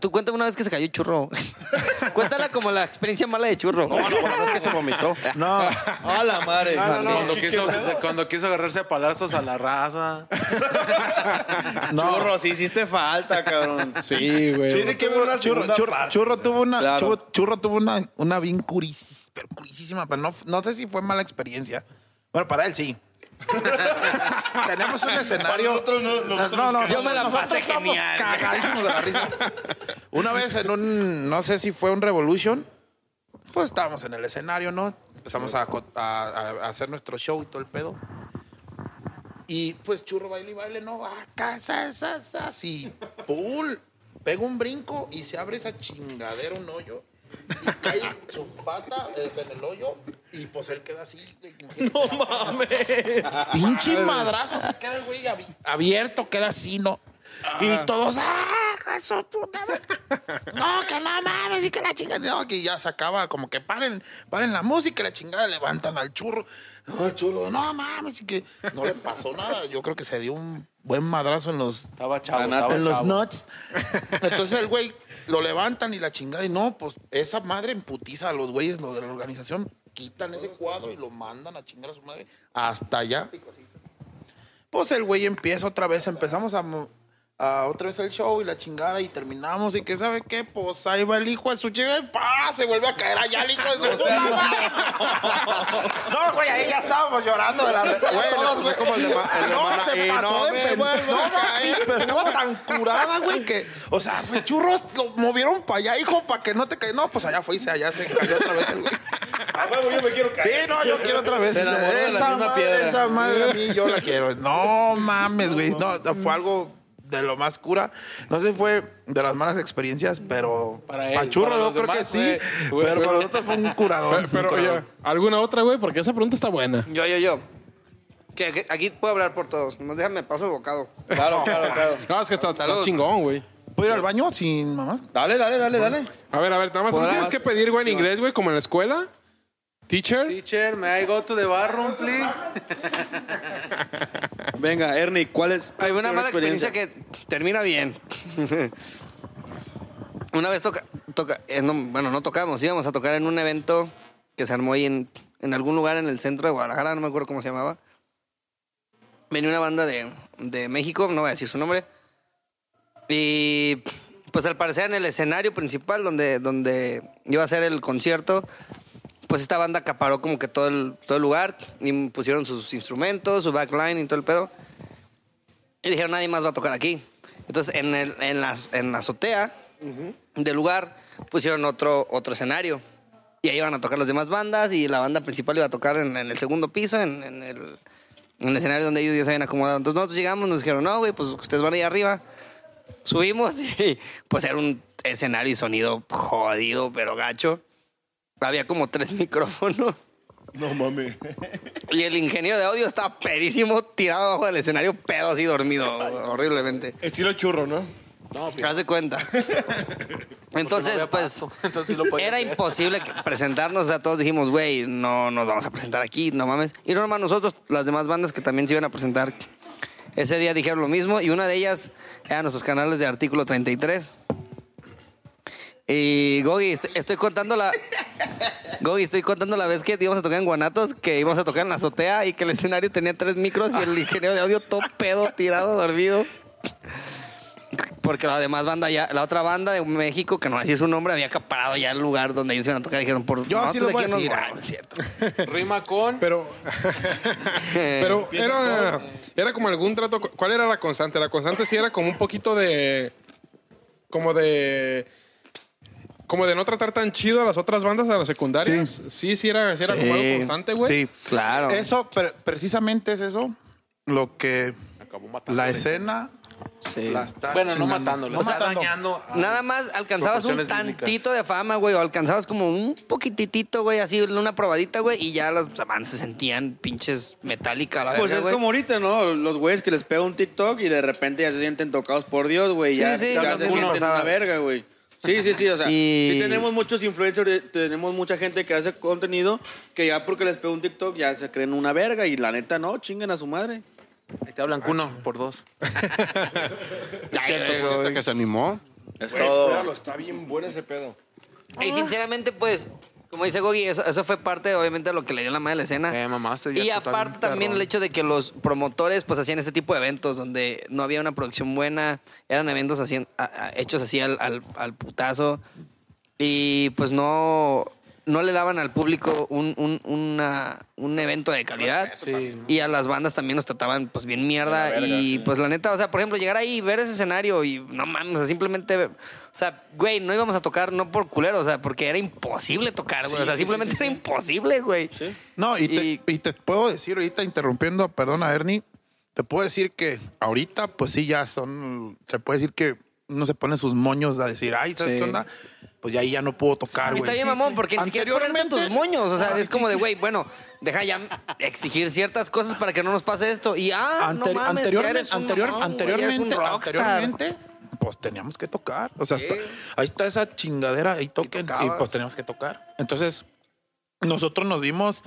Tú cuéntame una vez que se cayó churro. Cuéntala como la experiencia mala de churro. No, no, la vez que se vomitó. No. A la madre. Cuando, quiso, cuando quiso agarrarse a palazos a la raza. Churro, sí hiciste falta, cabrón. Sí, güey. Tiene que ver una Churro, churro, parte. churro tuvo una, Claro. churro, churro tuvo una, una bien curis, pero curisísima, pero no, no sé si fue mala experiencia. Bueno, para él sí. Tenemos un escenario. nosotros no, nosotros no, no, Yo me la pasé estamos genial. Cagadísimos de la risa. Una vez en un, no sé si fue un Revolution, pues estábamos en el escenario, ¿no? Empezamos a, a- a- a hacer nuestro show y todo el pedo. Y pues churro baile y baile, no, acá, sa, sa, sa, así, pum, pega un brinco y se abre esa chingadera, un hoyo. Y cae su pata en el hoyo y pues él queda así. No mames. Pinche madrazo, se queda el güey abi- abierto, queda así, ¿no? Y todos, ¡ah, su puta! No, que no mames, y que la chingada. No, que ya se acaba, como que paren, paren la música, y la chingada, levantan al churro. No, el churro, no mames, y que no le pasó nada. Yo creo que se dio un buen madrazo en los Estaba chavo. Estaba en los nuts. Entonces el güey lo levantan y la chingada. Y no, pues esa madre emputiza a los güeyes, lo de la organización. Quitan ese cuadro y lo mandan a chingar a su madre hasta allá. Pues el güey empieza otra vez. Empezamos a, a otra vez el show y la chingada y terminamos. Y que sabe qué, pues ahí va el hijo de su chica y ¡pa! se vuelve a caer allá el hijo de su puta madre. No, güey, ahí ya estábamos llorando de la risa. Güey, todos, pasó como el de Ma- el de No, Mana- se y pasó no de me pendejo. vuelvo a No, caer. pero estaba tan curada, güey, que, o sea, güey, churros lo movieron para allá, hijo, para que no te caigas. No, pues allá fue y se allá se cayó otra vez el güey. A huevo, yo me quiero Sí, no, yo quiero otra vez. Se enamoró de la esa misma madre, piedra. Esa madre a mí, yo la quiero. No mames, güey. No, fue algo de lo más cura. No sé si fue de las malas experiencias, pero Para él, pa' churro para yo creo que sí. pero para nosotros fue un curador. Pero, pero, oye, ¿alguna otra, güey? Porque esa pregunta está buena. Yo, yo, yo. Que, que aquí puedo hablar por todos. Nos déjame paso el bocado. Claro, claro, claro. No, es que está, chingón, güey. ¿Puedo ir al baño sin mamás? Dale, dale, dale, dale. A ver, a ver, nada más. ¿tú tienes que pedir, güey, en inglés, güey, como en la escuela? ¿Teacher? Teacher, may I go to the bathroom, please? Venga, Ernie, ¿cuál es Hay una mala experiencia que termina bien. una vez toca, toca eh, no, bueno, no tocamos, íbamos a tocar en un evento que se armó ahí en, en algún lugar en el centro de Guadalajara, no me acuerdo cómo se llamaba. Venía una banda de, de México, no voy a decir su nombre. Y pues al parecer en el escenario principal donde, donde iba a ser el concierto, pues esta banda acaparó como que todo el, todo el lugar y pusieron sus instrumentos, su backline y todo el pedo. Y dijeron, nadie más va a tocar aquí. Entonces, en, el, en, las, en la azotea del lugar pusieron otro, otro escenario. Y ahí iban a tocar las demás bandas y la banda principal iba a tocar en, en el segundo piso, en, en el, en el escenario donde ellos ya se habían acomodado. Entonces nosotros llegamos, nos dijeron, no, güey, pues ustedes van ahí arriba. Subimos y pues era un escenario y sonido jodido, pero gacho. Había como tres micrófonos. No mames. Y el ingeniero de audio estaba pedísimo, tirado abajo del escenario, pedo así dormido, horriblemente. Estilo churro, ¿no? No, Haz de cuenta. Entonces, pues. Entonces sí lo podía era hacer. imposible presentarnos. O sea, todos dijimos, güey, no nos vamos a presentar aquí, no mames. Y no nomás nosotros, las demás bandas que también se iban a presentar. Ese día dijeron lo mismo y una de ellas eran nuestros canales de artículo 33. Y Gogi, estoy, estoy contando la, Gogi, estoy contando la vez que íbamos a tocar en Guanatos, que íbamos a tocar en la azotea y que el escenario tenía tres micros y el ingeniero de audio todo pedo, tirado, dormido. Porque la demás banda ya, la otra banda de México, que no voy a decir su nombre, había acaparado ya el lugar donde ellos iban a tocar. Dijeron, por Yo sí lo voy a decir. nos ah, cierto. Rima con. Pero, pero era, era como algún trato. ¿Cuál era la constante? La constante sí era como un poquito de. Como de. Como de no tratar tan chido a las otras bandas de las secundarias. Sí, sí, era, sí era como algo constante, güey. Sí, Claro. Eso, pre- precisamente es eso lo que Acabó matando. la escena Sí. la está Bueno, no matándolo, No matando. dañando. Nada más alcanzabas un bíblicas. tantito de fama, güey, o alcanzabas como un poquititito, güey, así una probadita, güey, y ya las bandas se sentían pinches metálica, la Pues verga, es güey. como ahorita, ¿no? Los güeyes que les pega un TikTok y de repente ya se sienten tocados por Dios, güey. Sí, ya sí, ya lo se sienten una verga, güey. Sí, sí, sí, o sea, Y- sí tenemos muchos influencers, eh, tenemos mucha gente que hace contenido que ya porque les pega un TikTok ya se creen una verga y la neta no, chinguen a su madre. Ahí te hablan cuno por dos. Cierto, que se animó. Es Güey, todo. espéralo, está bien bueno ese pedo. Y sinceramente, pues, como dice Gogi, eso, eso fue parte, obviamente, de lo que le dio la madre a la escena. Eh, mamaste y aparte también el hecho de que los promotores pues hacían este tipo de eventos donde no había una producción buena, eran eventos así, a- a- hechos así al, al- al putazo. Y pues no, no le daban al público un, un, una- un evento de calidad. Y a las bandas también nos trataban pues bien mierda. Y pues la neta, o sea, por ejemplo, llegar ahí y ver ese escenario y no mames, o sea, simplemente, o sea, güey, no íbamos a tocar no por culero, o sea, porque era imposible tocar, güey, o sea, simplemente era imposible, güey. No, y te, Y- te puedo decir ahorita, interrumpiendo, perdona, Ernie, te puedo decir que ahorita, pues sí, ya son, se puede decir que uno se pone sus moños a decir, ay, ¿sabes Sí. qué onda? Pues ya ahí ya no puedo tocar, güey. Está bien, mamón, porque ni siquiera ponerte tus moños. O sea, Ay, es como sí, de, sí. güey, bueno, deja ya exigir ciertas cosas para que no nos pase esto. Y ah, no Anteri- mames, ya anteriormente, eres un anterior- mamón, eres un rockstar. anteriormente, pues teníamos que tocar. O sea, está- ahí está esa chingadera, ahí toquen y, pues teníamos que tocar. Entonces, nosotros nos vimos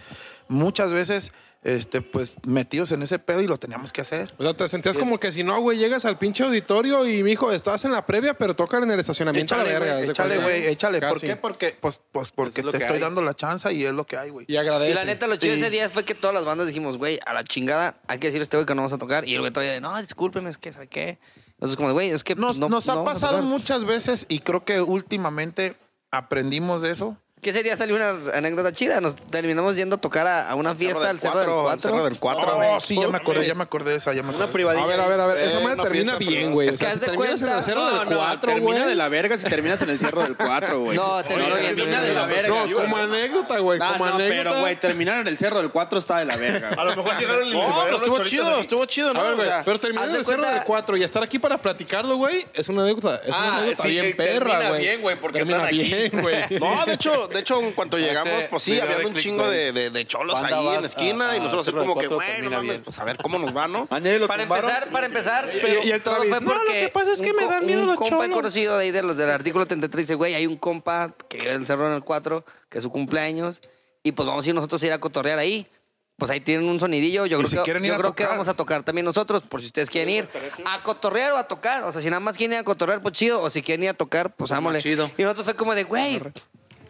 muchas veces, este, pues metidos en ese pedo y lo teníamos que hacer. O sea, te sentías como que si no, güey, llegas al pinche auditorio y, mijo, estás en la previa, pero tocan en el estacionamiento a la Échale, verga. de échale, güey, échale. ¿Por qué? Porque, pues, pues porque Es te estoy hay. dando la chance y es lo que hay, güey. Y agradece. Y la neta, lo chido Sí. ese día fue que todas las bandas dijimos, güey, a la chingada, hay que decirle a este güey que no vamos a tocar. Y el güey todavía de, no, discúlpeme, es que, ¿sabe qué? Entonces, como güey, es que Nos, no, nos no ha pasado muchas veces y creo que últimamente aprendimos de eso. Que ese día salió una anécdota chida. Nos terminamos yendo a tocar a, a una fiesta al Cerro del Cuatro. Cerro del Cuatro. Oh, sí, ya me acordé, ya me acordé de esa, ya me Una acordé. privadilla. A ver, a ver, a ver. Esa Eh, madre una termina bien, güey. Es O sea, que si haz de terminas en el cerro No, del no, 4, termina güey. de la verga si terminas en el cierro del 4, güey. No, termina bien, de la verga. No, como anécdota, güey. Ah, Como no, anécdota. pero, güey, terminar en el cerro del 4 está de la verga. A lo mejor llegaron y No, pero estuvo chido, estuvo chido, ¿no? A ver, güey, pero terminar en el cerro del 4 y estar aquí para platicarlo, güey, es una anécdota. Es una Ah, anécdota sí, bien perra, termina güey. bien, güey, porque Termina están aquí. bien, güey. No, de hecho, de hecho, en cuanto llegamos, pues sí, había un chingo de, de, de cholos ¿Cuándo ahí vas en la esquina a- y nosotros así como que, Cuatro? güey, no Termina mames, pues a ver cómo nos va, ¿no? Para tumbaron. empezar, para empezar, pero y el todo Travis, fue "No, lo porque que pasa es que un me dan miedo un los compa cholos". conocido de ahí de los del artículo 33 dice, güey, hay un compa que vive en el Cerro en el 4, que es su cumpleaños, y pues vamos a ir nosotros a ir a cotorrear ahí. Pues ahí tienen un sonidillo. Yo Y creo, si que, yo creo que vamos a tocar también nosotros, por si ustedes quieren ir. A cotorrear o a tocar. O sea, si nada más quieren ir a cotorrear, pues chido. O si quieren ir a tocar, pues ámole. Y nosotros fue como de, güey,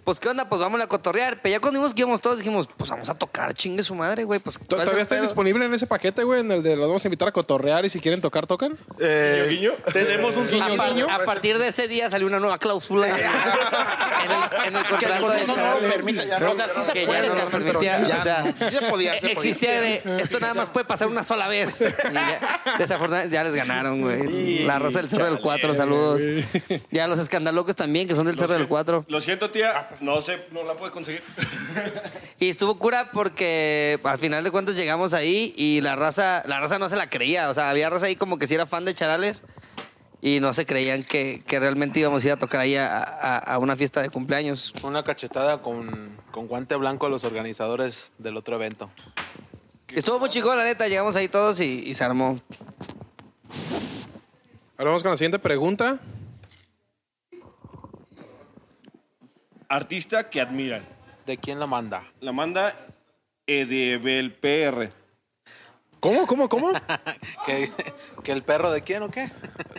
pues qué onda, pues vamos a cotorrear. Pero ya cuando vimos que íbamos todos, dijimos, pues vamos a tocar, chingue su madre, güey. Pues, ¿cuál es el ¿Todavía está disponible en ese paquete, güey? En el de los vamos a invitar a cotorrear y si quieren tocar, tocan. Eh, Tenemos un A, par- guiño. a partir de ese día salió una nueva cláusula en el, en el contrato de no, no Charles, permite, ya no. o sea, sí se puede, ya no permitía, ya. o sea, Ya podía, se podía. existía de esto nada más puede pasar una sola vez. Y ya, desafortunadamente ya les ganaron, güey. La raza del Cerro del 4, saludos. Ya los escandalocos también, que son del Cerro del 4. Lo siento, tía. No sé, no la puede conseguir. Y estuvo cura porque al final de cuentas llegamos ahí y la raza, la raza no se la creía. O sea, había raza ahí como que si era fan de Charales y no se creían que, que realmente íbamos a ir a tocar ahí a, a- a una fiesta de cumpleaños. Una cachetada con, con guante blanco a los organizadores del otro evento. Estuvo muy chico, la neta. Llegamos ahí todos y, y se armó. Ahora vamos con la siguiente pregunta. Artista que admiran. ¿De quién la manda? La manda Edebel PR. ¿Cómo, cómo, cómo? ¿Que, que el perro de quién o qué?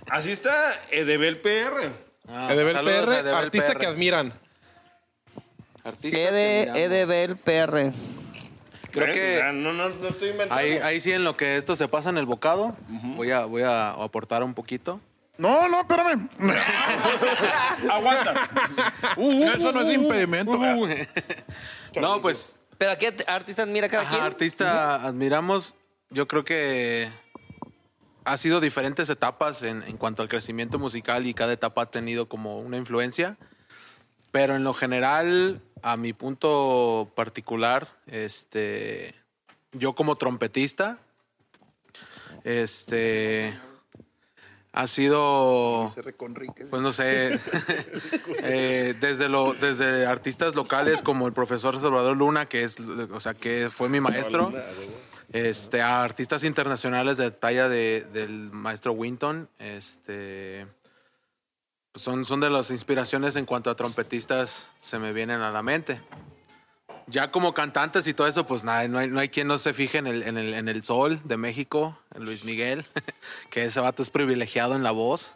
Así está Edebel PR. Ah, Edebel saludos PR, Edebel artista PR. que admiran. Artistas que. Edebel PR. Creo que No, no, no estoy inventando. ahí, ahí sí en lo que esto se pasa en el bocado, voy, a, voy a aportar un poquito. No, no, espérame. Aguanta. Eso no es impedimento. No, pues Pero ¿a qué artista admira cada Ajá, quien? artista admiramos. Yo creo que ha sido diferentes etapas en, en cuanto al crecimiento musical y cada etapa ha tenido como una influencia. Pero en lo general, a mi punto particular, este, yo como trompetista, este, ha sido pues no sé, eh, desde lo, desde artistas locales como el profesor Salvador Luna, que es, o sea, que fue mi maestro, este, a artistas internacionales de talla de, del maestro Winton, este, pues son, son de las inspiraciones en cuanto a trompetistas se me vienen a la mente. Ya como cantantes y todo eso, pues nada, no hay, no hay quien no se fije en el, en, el, en el sol de México, en Luis Miguel, que ese vato es privilegiado en la voz.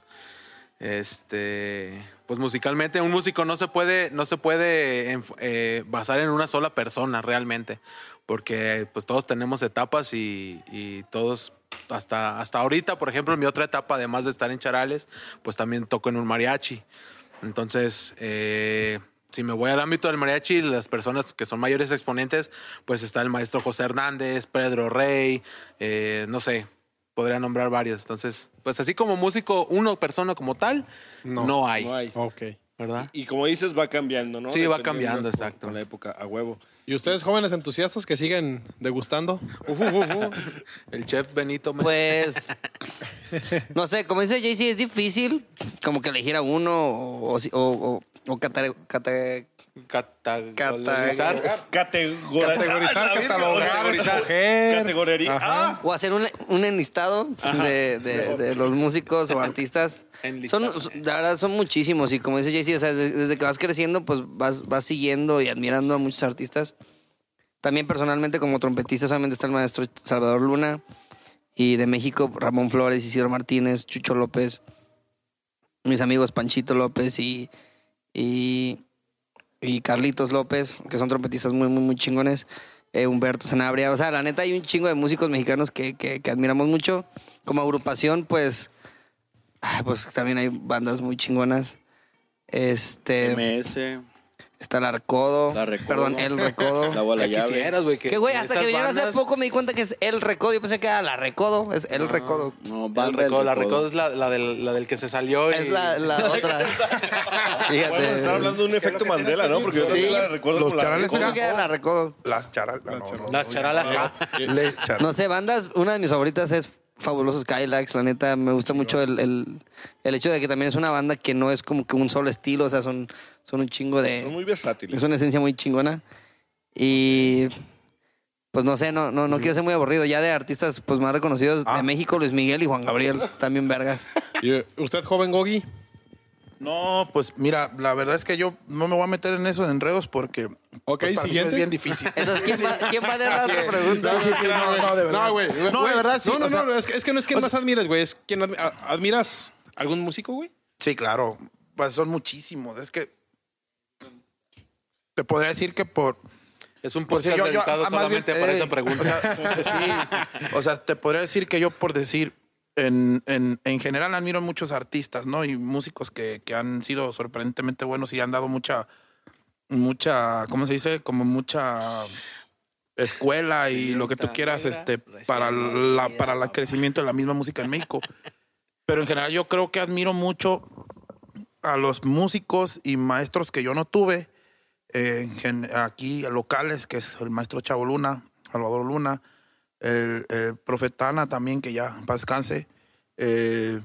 Este, pues musicalmente un músico no se puede, no se puede eh, basar en una sola persona realmente, porque pues todos tenemos etapas y, y todos hasta, hasta ahorita, por ejemplo, en mi otra etapa, además de estar en Charales, pues también toco en un mariachi. Entonces, eh, si me voy al ámbito del mariachi, las personas que son mayores exponentes, pues está el maestro José Hernández, Pedro Rey, eh, no sé, podría nombrar varios. Entonces, pues así como músico, uno persona como tal, no, hay, No hay. Ok. ¿verdad? Y como dices, va cambiando, ¿no? Sí, va cambiando, exacto. Con la época, a huevo. ¿Y ustedes jóvenes entusiastas que siguen degustando? Uf, uf, uf, uf. El chef Benito. me- Pues, no sé, como dice Jay-Z, es difícil como que elegir a uno o, o, o, o cate- cate- Categorizar. Categorizar, Categorizar, catalogar, categorizar. Ah, o hacer un, un enlistado de, de- de los músicos o artistas. Enlistado. Son, la verdad, son muchísimos. Y como dice Jay-Z, o sea, desde, desde que vas creciendo, pues vas, vas siguiendo y admirando a muchos artistas. También personalmente, como trompetista, solamente está el maestro Salvador Luna. Y de México, Ramón Flores, Isidro Martínez, Chucho López. Mis amigos Panchito López y, y, y Carlitos López, que son trompetistas muy, muy, muy chingones. Eh, Humberto Sanabria. O sea, la neta hay un chingo de músicos mexicanos que, que, que admiramos mucho. Como agrupación, pues, ah, pues también hay bandas muy chingonas. Este, MS. está La Recodo. La Recodo. Perdón, El Recodo. La bola Ya quisieras, güey. Que, güey, hasta que vinieron hace poco me di cuenta que es El Recodo. Yo pensé que era La Recodo. Es El Recodo. No, El banda del recodo, la Recodo. es la, la, del, la del que se salió. y- Es la, la otra. Fíjate. estar hablando de un efecto Mandela, ¿no? Porque yo Sí. también la recuerdo Los como la charales que era La Recodo. Las charal. no, no, no. Las charalas No sé, bandas, una de mis favoritas es Fabulosos Skylax, la neta, me gusta mucho el, el, el hecho de que también es una banda que no es como que un solo estilo, o sea, son, son un chingo de... Son muy versátiles. Es una esencia muy chingona. Y pues no sé, no, no, no quiero ser muy aburrido. Ya de artistas pues más reconocidos Ah. de México, Luis Miguel y Juan Gabriel, también vergas. ¿Y usted, joven Gogi? No, pues mira, la verdad es que yo no me voy a meter en esos enredos porque Ok, pues, para mí es bien difícil. Entonces, ¿quién va, quién va a leer la pregunta? Sí, sí, sí, no, no, de verdad. No, güey. No, de verdad, sí. No, no, o sea, no, es que, es que no es quien más admiras, güey. Es quien admi- a- admiras algún músico, güey. Sí, claro. Pues son muchísimos. Es que te podría decir que por... Es un por podcast si yo- yo, dedicado ah, solamente bien, para eh, esa pregunta. O sea, sí. O sea, te podría decir que yo por decir... En, en, en general admiro muchos artistas, ¿no? Y músicos que, que han sido sorprendentemente buenos y han dado mucha, mucha, ¿cómo se dice? Como mucha escuela y lo que tú quieras este para la para el crecimiento de la misma música en México. Pero en general yo creo que admiro mucho a los músicos y maestros que yo no tuve eh, aquí locales, que es el maestro Chavo Luna, Salvador Luna, el, el profeta Ana también, que ya paz descanse. Eh,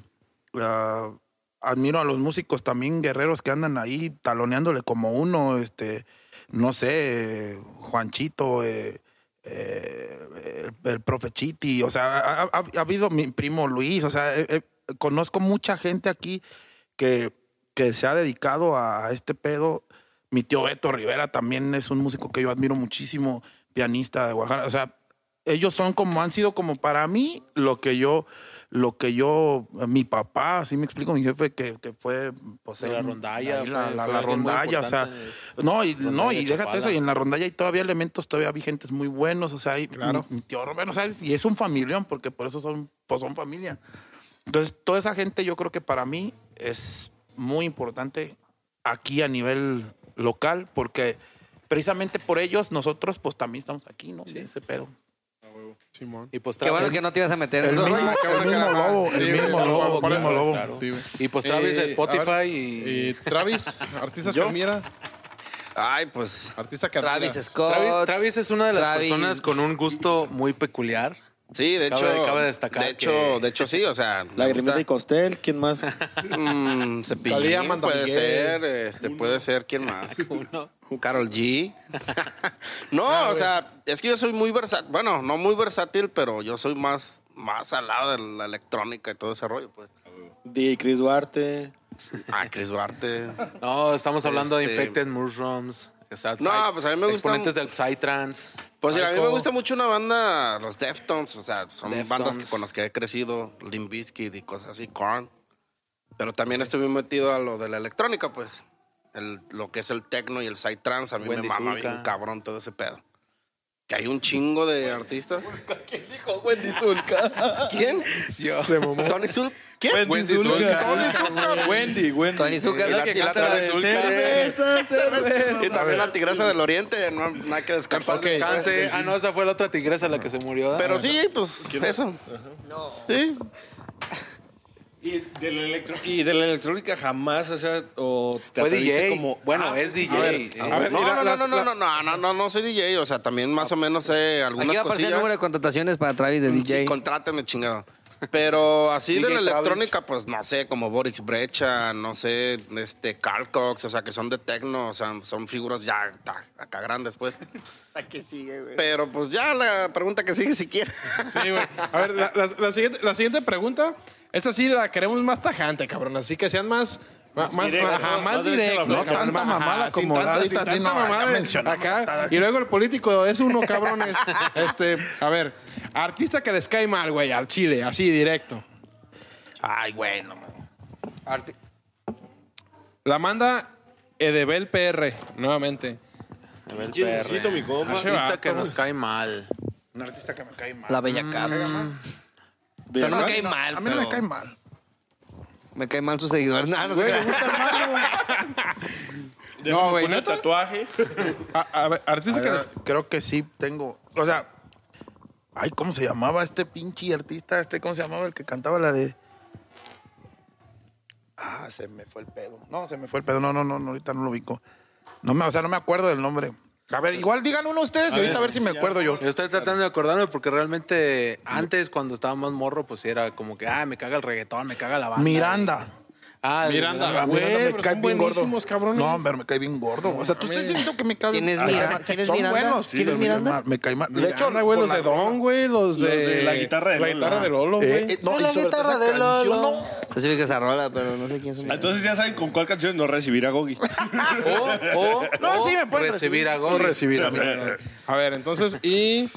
admiro a los músicos también guerreros que andan ahí taloneándole como uno, este, no sé, Juanchito, eh, eh, el, el profe o sea, ha, ha- ha habido mi primo Luis, o sea, conozco mucha gente aquí que, que se ha dedicado a este pedo. Mi tío Beto Rivera también es un músico que yo admiro muchísimo, pianista de Oaxaca, o sea, ellos son como, han sido como para mí lo que yo, lo que yo, mi papá, así me explico, mi jefe que, que fue, pues, la él- rondalla, la, fue- la- fue rondalla, o sea, no, y, no, y déjate Chapala. eso, y en la rondalla hay todavía elementos todavía vigentes muy buenos, o sea, hay Claro. mi, mi tío Roberto, ¿sabes? Y es un familión, porque por eso son, pues son familia. Entonces, toda esa gente yo creo que para mí es muy importante aquí a nivel local, porque precisamente por ellos nosotros pues también estamos aquí, ¿no? De ese pedo. Simón. Y pues Qué bueno que no te ibas a meter en El mismo, el lobo, Sí, el mismo lobo, el mismo lobo. claro. Sí, güey. Y pues Travis Eh, Spotify ver, y... Y Travis, artistas admira. Ay, pues. Artista que Travis. Scott. Travis, Travis es una de las Travis. personas con un gusto muy peculiar. Sí, de Cabe- hecho. cabe destacar de hecho, que- de hecho, sí, o sea. me Lagrimita y. Costel, ¿quién más? Mm, Cepillín, Talía, puede Miguel. ser, este, puede ser, ¿quién más? Uno. Carol G. no, o sea, es que yo soy muy versátil, bueno, no muy versátil, pero yo soy más, más al lado de la electrónica y todo ese rollo, pues. DJ Chris Duarte. Ah, Chris Duarte. No, estamos hablando de Este- Infected Mushrooms. No, pues a mí me gustan- Exponentes del Psytrance. Pues mira, a mí me gusta mucho una banda, los Deftones, o sea, son Deftones. bandas que, con las que he crecido, Limp Bizkit y cosas así, Korn. Pero también estoy muy metido a lo de la electrónica, pues. El, lo que es el techno y el psytrance, a mí Wendy me mama Zulka. bien cabrón todo ese pedo. Que hay un chingo de artistas. ¿Quién dijo Wendy Zulka? ¿Quién? Se mamó. Tony Zul. ¿Quién? Wendy Zulka. Wendy, Wendy. Tony Zucker. Es la que Y la canta la de Zulka. cerveza, cerveza. Y también la Tigresa del Oriente, no, no hay que En descartar. paz descanse. Ah, no, esa fue la otra tigresa la que se murió. ¿verdad? Pero sí, pues, eso. Sí. Y de, la electro- y de la electrónica jamás, o sea, o te Fue DJ. como... bueno, Ah, es DJ. a ver, eh, a ver, No, no, no, las- no, no, la- no, no, no, no, no soy DJ, o sea, también más o menos sé Aquí algunas va a aparecer el cosillas. número de contrataciones para Travis de DJ. Sí, contráteme, chingado. Pero así de la electrónica, pues no sé, como Boris Brecha, no sé, este, Carl Cox, o sea, que son de techno, o sea, son figuras ya ta- acá grandes, pues. que sigue, güey? Pero pues ya la pregunta que sigue si quiere. Sí, güey. A ver, la, la- la siguiente, la siguiente pregunta, esta sí la queremos más tajante, cabrón. Así que sean más. Más, más, ajá, ¿no? más Más cabrón. Tanta mamada Ajá, sin como tanta- sin tanta no, ya mamada acá. Y luego el político es uno, cabrones. Este, a ver, artista que les cae mal, güey, al chile, así directo. Ay, bueno. arti- La manda Edebel PR, nuevamente. El Chiquito, mi compa. Artista que nos cae mal. Un artista que me cae mal. La Bella Cat. O sea, no me cae mal, A mí no pero me cae mal. me cae mal sus seguidores. No, no sé qué. No, güey, Pone ¿neta? tatuaje. A, a ver, artista A que creo que sí tengo. O sea, ay, ¿cómo se llamaba este pinche artista? Este, ¿cómo se llamaba el que cantaba la de? Ah, se me fue el pedo. No, se me fue el pedo. No, no, no, no, ahorita no lo ubico. No me, o sea, no me acuerdo del nombre. A ver, igual digan uno ustedes y ahorita a ver si me acuerdo yo. Yo estoy tratando de acordarme porque realmente antes, cuando estaba más morro, pues era como que, ah, me caga el reggaetón, me caga la banda. Miranda. Ah, Miranda. A Güey, Miranda pero son buenísimos, cabrones. No, hombre, me cae bien gordo. O sea, tú estás diciendo que me cae ¿Quién es Ay, Miranda? ay, ¿Quién es son Miranda? buenos. ¿Quién es pero me cae Miranda? mal, Me cae mal. De Miranda, hecho, güey, los la de. Don, güey, los de. de la guitarra de La Lolo. guitarra de Lolo, Eh, güey. eh, no, La guitarra de Lolo. no. Vi que esa rola, pero no sé quién es. Entonces ya saben con cuál canción no recibir a Gogi. O, o, No, o sí me pueden recibir a No Gogi. recibir a mí. A ver, entonces, y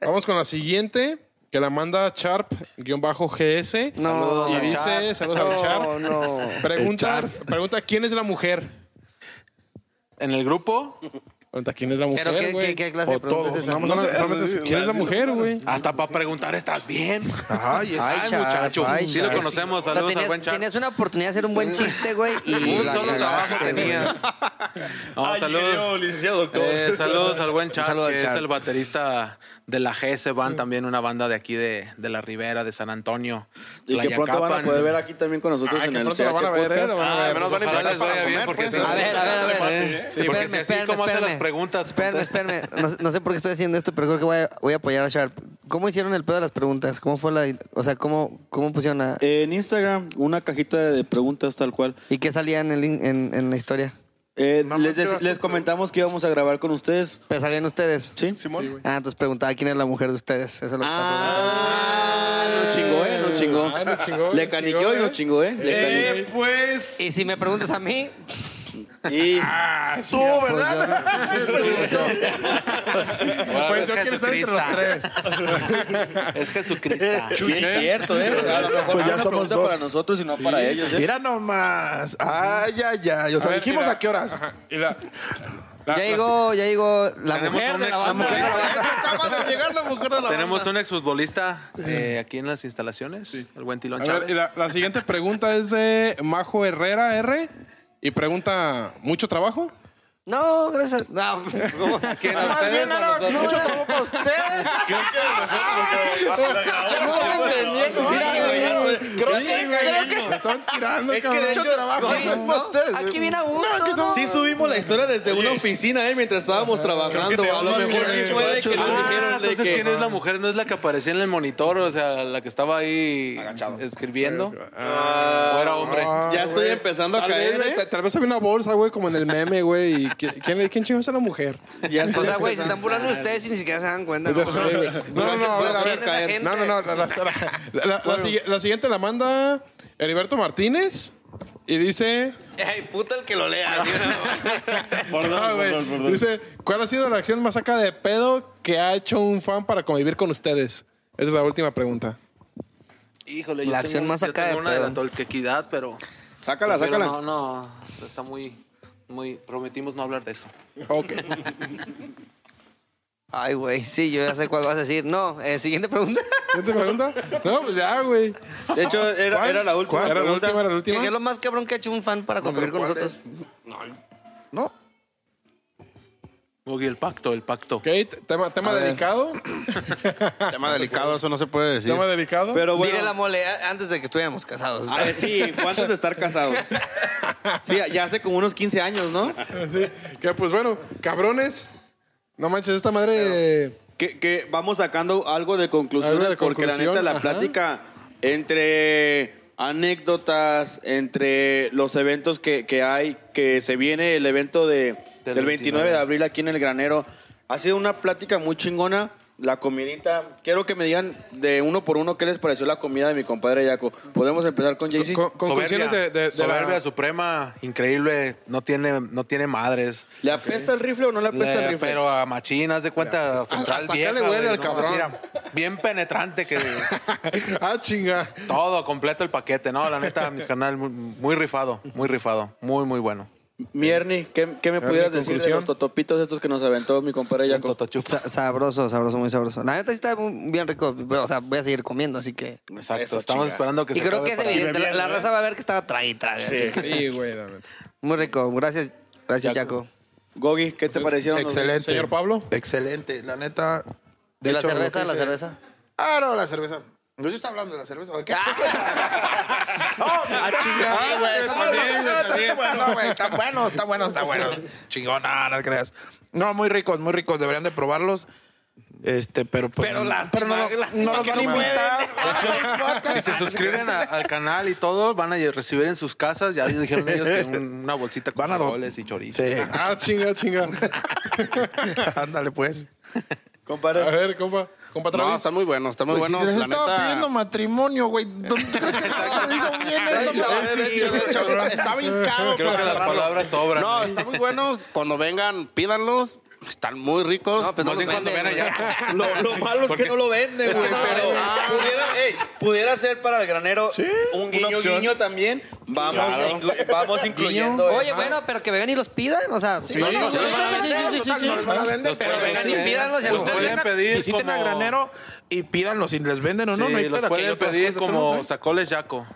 vamos con la siguiente, que la manda Sharp-GS. No, y al dice, Sharp. saludos al Sharp. No, no. Pregunta, pregunta, ¿quién es la mujer? En el grupo, Pregunta, ¿quién es la mujer, ¿Pero qué, güey? qué, qué clase de pregunta es esa? Vamos, solamente- solamente, ¿quién es la mujer, güey? hasta para preguntar, ¿estás bien? Ay, es- Ay, muchacho. ay, Sí lo conocemos. O sea, Saludos tenías, al buen Sharp. tenías una oportunidad de hacer un buen chiste, güey, y Un solo trabajo tenía. No, Ay, saludos. licenciado doctor. Eh, saludos al buen al que es el baterista de la GS Band, también una banda de aquí de, de la Ribera, de San Antonio. Y que pronto van a poder ver aquí también con nosotros en el CH la van a ver, ¿eh? Podcast. La van a ver. menos van a Ojalá invitar para comer, bien, porque pues. si- A ver, a ver, a ver. Eh, porque así como hace las espérame. Preguntas. Espérame, espérame. No, sé- no sé por qué estoy haciendo esto, pero creo que voy a, voy a apoyar a Sharp. ¿Cómo hicieron el pedo de las preguntas? ¿Cómo fue la... O sea, ¿cómo, cómo pusieron a... En Instagram, una cajita de preguntas tal cual. ¿Y qué salía en, el, en, en la historia? Eh, les, les comentamos que íbamos a grabar con ustedes. ¿Pero salían ustedes? ¿Sí? Ah, entonces preguntaba quién es la mujer de ustedes. Eso es lo que está Ah, nos chingó, ¿eh? Nos chingó. Ah, nos chingó, Le nos caniqueó chingó, y nos ¿eh? chingó, ¿eh? Le caniqueó. Eh, pues. preguntando. Y si me preguntas a mí, Y Tú, ¿verdad? Pues yo quiero estar entre los tres. Es Jesucristo. sí es cierto, ¿eh? A lo mejor Pues no ya una somos dos. para nosotros y no para ellos, ¿eh? Mira nomás. Ay, ay, ay. O sea, A ver, dijimos la- a qué horas. Ajá, y la- la- Ya llegó, ya llegó la Tenemos mujer un de la banda. Acaba de llegar la mujer de la Tenemos un exfutbolista eh, aquí en las instalaciones, el buen Tilón A ver, Chávez. y la, la siguiente pregunta es de Majo Herrera R. Y pregunta, ¿mucho trabajo? No, gracias. No, ¿Quién, a Más ustedes bien, o no, nosotros? mucho trabajo para ustedes. No se entendiendo. Creo que, creo que Me están tirando, Es que cabrón. de hecho, Sí, ¿no? Aquí viene a gusto, ¿no? Sí subimos la historia desde una oficina, ¿eh? Mientras estábamos trabajando. A lo mejor sí puede que nos Ah, dijeron entonces, que... ¿quién es la mujer? ¿No es la que aparecía en el monitor? O sea, la que estaba ahí escribiendo. ¿O era hombre? Ya estoy empezando a caer, ¿eh? tal vez había una bolsa, güey, como en el meme, güey. ¿Quién, quién, quién chingados es la mujer? Ya O sea, güey, se están burlando de ustedes y ni siquiera se dan cuenta. Sé, güey. No, no, no, a ver, a ver. No, no, no. La, la- la- la- la sigui- la siguiente la manda Heriberto Martínez. Y dice. Ay, puta el que lo lea. Ah, güey. Dice: ¿Cuál ha sido la acción más saca de pedo que ha hecho un fan para convivir con ustedes? Esa es la última pregunta. Híjole, La yo acción tengo- más yo acá de tengo una de pedo. la tolquequidad, pero... Sácala, prefiero sácala. No, no, está muy... muy prometimos no hablar de eso. Ok. Ay, güey, sí, yo ya sé cuál vas a decir. No, eh, siguiente pregunta. ¿Siguiente pregunta? No, pues ya, güey. De hecho, era, era la última ¿Cuál? ¿Era la última? ¿Era la ¿Qué última? es lo más cabrón que ha hecho un fan para convivir con ¿cuál nosotros? No. Boogie, el pacto, el pacto. Ok, tema, tema delicado. Tema delicado, eso no se puede decir. Tema delicado. Pero bueno, Dile la mole a- antes de que estuviéramos casados. a ver, sí, fue antes de estar casados. Sí, ya hace como unos 15 años, ¿no? Sí, que pues bueno, cabrones. No manches, esta madre. Que, que vamos sacando algo de conclusiones Algo de porque la conclusión, neta la ajá. plática entre anécdotas, entre los eventos que, que hay, que se viene el evento de, Del del 29 de abril aquí en el granero, ha sido una plática muy chingona. La comidita, quiero que me digan de uno por uno qué les pareció la comida de mi compadre Yaco. Podemos empezar con Jaycee. Con- conclusiones Soberbia, de, de- de soberbia la- suprema, increíble, no tiene, no tiene madres. ¿Le apesta el rifle o no le apesta Le- el rifle? pero a machinas de cuenta central hasta vieja, le huele al ¿no? cabrón. Bien penetrante que ah, chinga. todo completo el paquete, no, la neta mis canales muy, muy rifado, muy rifado, muy muy bueno. Mierni, ¿qué, qué me pudieras decir de los totopitos estos que nos aventó mi compadre totochup. Sa- sabroso, sabroso, muy sabroso. La neta sí está muy- bien rico. O sea, voy a seguir comiendo, así que. Exacto, Eso, estamos chinga. esperando que Y se creo acabe que es para- evidente. La, raza va a ver que estaba traga. así. Sí, güey, la neta. Muy rico. Gracias, gracias, Jaco. Gogi, ¿qué te parecieron? los- Excelente. Señor Pablo. Excelente. La neta. ¿Y la hecho, lo cerveza? que ¿La cerveza? Ah, no, la cerveza. ¿No yo estaba hablando de la cerveza? ¿o qué? Ah, chinga. Sí, güey, está bien, está bueno, güey, está bueno, está bueno, está bueno. Chingona, no te creas. No, muy ricos, muy ricos, deberían de probarlos. Este, pero pues, Pero lástima, pero no, no los van a no invitar. Si se suscriben a- al canal y todo, van a recibir en sus casas, ya dijeron ellos que un- una bolsita con frijoles y chorizo. Sí, Ah, chinga, chinga. ándale pues. Compadre. A ver, compa. Compa No, Travis. están muy buenos, están muy Pues si buenos. se les estaba neta, pidiendo matrimonio, güey. ¿Dónde tú crees que hizo bien hecho, estaba hincado Creo que las palabras sobran. No, están muy buenos. Cuando vengan, pídanlos. Están muy ricos. No, pues no Más los bien cuando ven allá. Lo, lo malo es que no lo venden, güey. que no lo pero venden. pudiera, ey, pudiera ser para el granero un guiño guiño también. Vamos, inclu- vamos incluyendo. Oye, eso. bueno, pero que vengan y los pidan. O sea, no, no, vender, sí, sí, sí, sí. no pero vengan y sí. pídanlos. mejor- pueden pedir Visiten al granero y pídanlo si les venden o no. Sí, no hay los pedo, pueden pedir como no, sacoles yaco.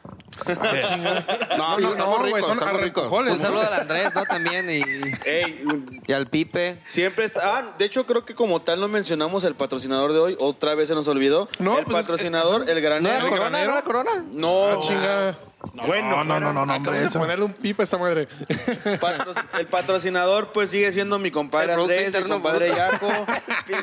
No, no, están No, muy güey, ricos, son muy ricos. Un saludo al Andrés, ¿no? También. Y, Ey, y al Pipe. siempre está. Ah, de hecho, creo que como tal no mencionamos el patrocinador de hoy. Otra vez se nos olvidó. No, el pues es que- patrocinador, el ¿No granero. era Corona? ¿No era Corona? No, Ah, chinga. Bueno, no, no, no, no, hombre. Ponerle un pipa a esta madre. Patro- el patrocinador pues sigue siendo mi compadre El Producto Andrés, mi compadre Yaco,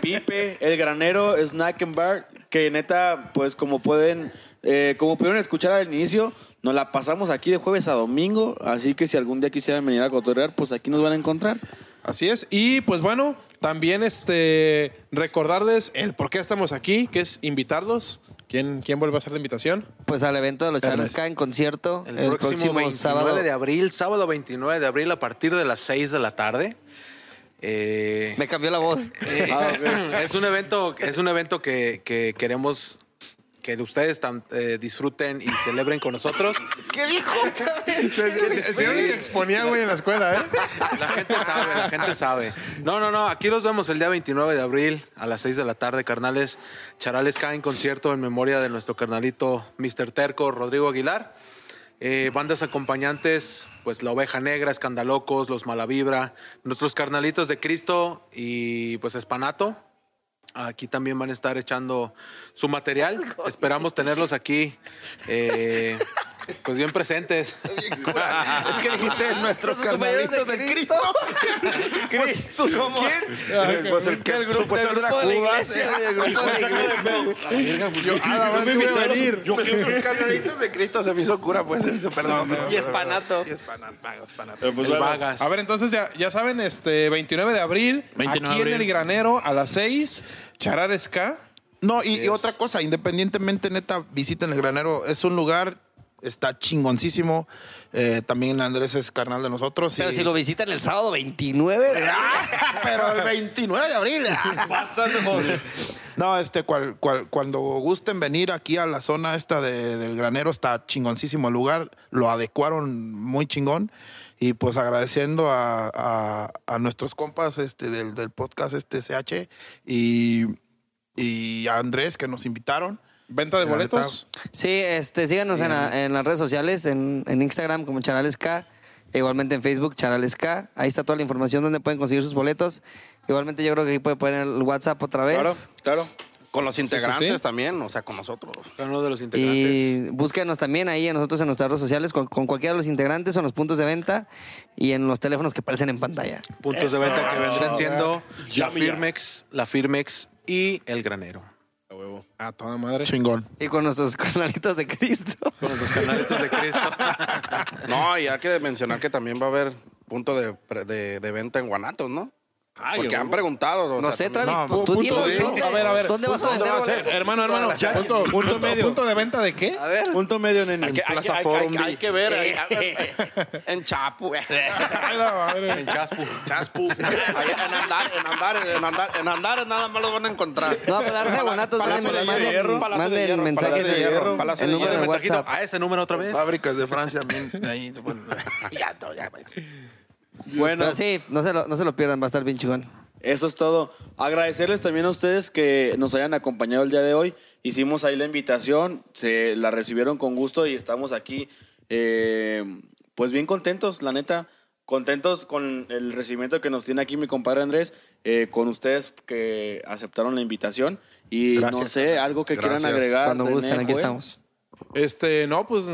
Pipe, el granero, Snack and Bar, que neta, pues como pueden, eh, como pudieron escuchar al inicio, nos la pasamos aquí de jueves a domingo, así que si algún día quisieran venir a cotorrear, pues aquí nos van a encontrar. Así es. Y pues bueno, también este recordarles el por qué estamos aquí, que es invitarlos, ¿Quién, ¿Quién vuelve a hacer la invitación? Pues al evento de los Charles. K en concierto El, próximo, 29 sábado. de abril, sábado 29 de abril a partir de las 6 de la tarde. Eh, Me cambió la voz. eh, es un evento, es un evento que, que queremos que ustedes tam- eh, disfruten y celebren con nosotros. ¿Qué dijo? Sí, exponía, güey, en la escuela, ¿eh? La gente sabe, la gente sabe. No, no, no, aquí los vemos el día 29 de abril a las 6 de la tarde, carnales. Charales cae en concierto en memoria de nuestro carnalito Mr. Terco, Rodrigo Aguilar. Eh, bandas acompañantes, pues La Oveja Negra, Escandalocos, Los Malavibra, nuestros carnalitos de Cristo y pues Espanato. Aquí también van a estar echando su material. Esperamos tenerlos aquí, eh, pues bien presentes. Es que dijiste nuestros carnalitos de Cristo. Cristo. ¿Quién? Pues el que Judas. El grupo de iglesia. Yo, ah, voy a venir. Yo los carnalitos de Cristo se me hizo cura, pues se me hizo perdón. Y espanato. Y espanato. pues El bueno, Vagas. A ver, entonces ya, ya saben, este 29 de abril, 29 aquí en el granero a las 6, Charar Ska. No, y, y otra cosa, independientemente, neta, visiten el granero. Es un lugar, está chingoncísimo. Eh, también Andrés es carnal de nosotros. Pero y- si lo visitan el sábado 29. Ah, Pero el 29 de abril. No, este, cual, cual- cuando gusten venir aquí a la zona esta de- del granero, está chingoncísimo el lugar. Lo adecuaron muy chingón. Y pues agradeciendo a, a- a nuestros compas este, del, del podcast este CH y, y a Andrés que nos invitaron. Venta de boletos. Sí, este, síganos en, la- en las redes sociales, en, en Instagram como Charales K, e igualmente en Facebook Charales K. Ahí está toda la información donde pueden conseguir sus boletos. Igualmente yo creo que aquí puede poner el WhatsApp otra vez. Claro, claro. Con los sí, integrantes sí. también, o sea, con nosotros. Cada uno de los integrantes. Y búsquenos también ahí a nosotros en nuestras redes sociales con, con cualquiera de los integrantes o en los puntos de venta y en los teléfonos que aparecen en pantalla. Puntos de venta que vendrán siendo la. Firmex, la Firmex y el granero. A toda madre. Chingón. Y con nuestros canalitos de Cristo. Con los canalitos de Cristo. No, y hay que mencionar que también va a haber punto de, pre- de, de venta en Guanatos, ¿no? Porque han preguntado. o No sea, sé, Travis, no, pues tú punto dinos de- dónde, a ver, a ver, ¿dónde vas a ¿dónde vender va a ser? boletos? Hermano, hermano, punto, punto, medio. ¿Punto de venta de qué? A ver. Punto medio. Hay que, hay, que- hay que- hay que- hay que ver ahí, en Chapu. A la madre. En Chaspu. Chaspu. En andar, en andar, en andar, en andar, nada más los van a encontrar. No, a pelarse a Guanatos, Palacio manden, de Hierro, Palacio de manden Hierro, mensajes Palacio de de Hierro, Palacio de Hierro. de a este número otra vez. Fábricas de Francia. Ahí, ya, todo, ya, güey. Bueno, Pero sí, no se, lo, no se lo pierdan, va a estar bien chingón. Eso es todo. Agradecerles también a ustedes que nos hayan acompañado el día de hoy. Hicimos ahí la invitación, se la recibieron con gusto y estamos aquí, eh, pues bien contentos, la neta. Contentos con el recibimiento que nos tiene aquí mi compadre Andrés, eh, con ustedes que aceptaron la invitación. Y no sé, algo que quieran agregar. Cuando gusten, aquí estamos. Este, no, pues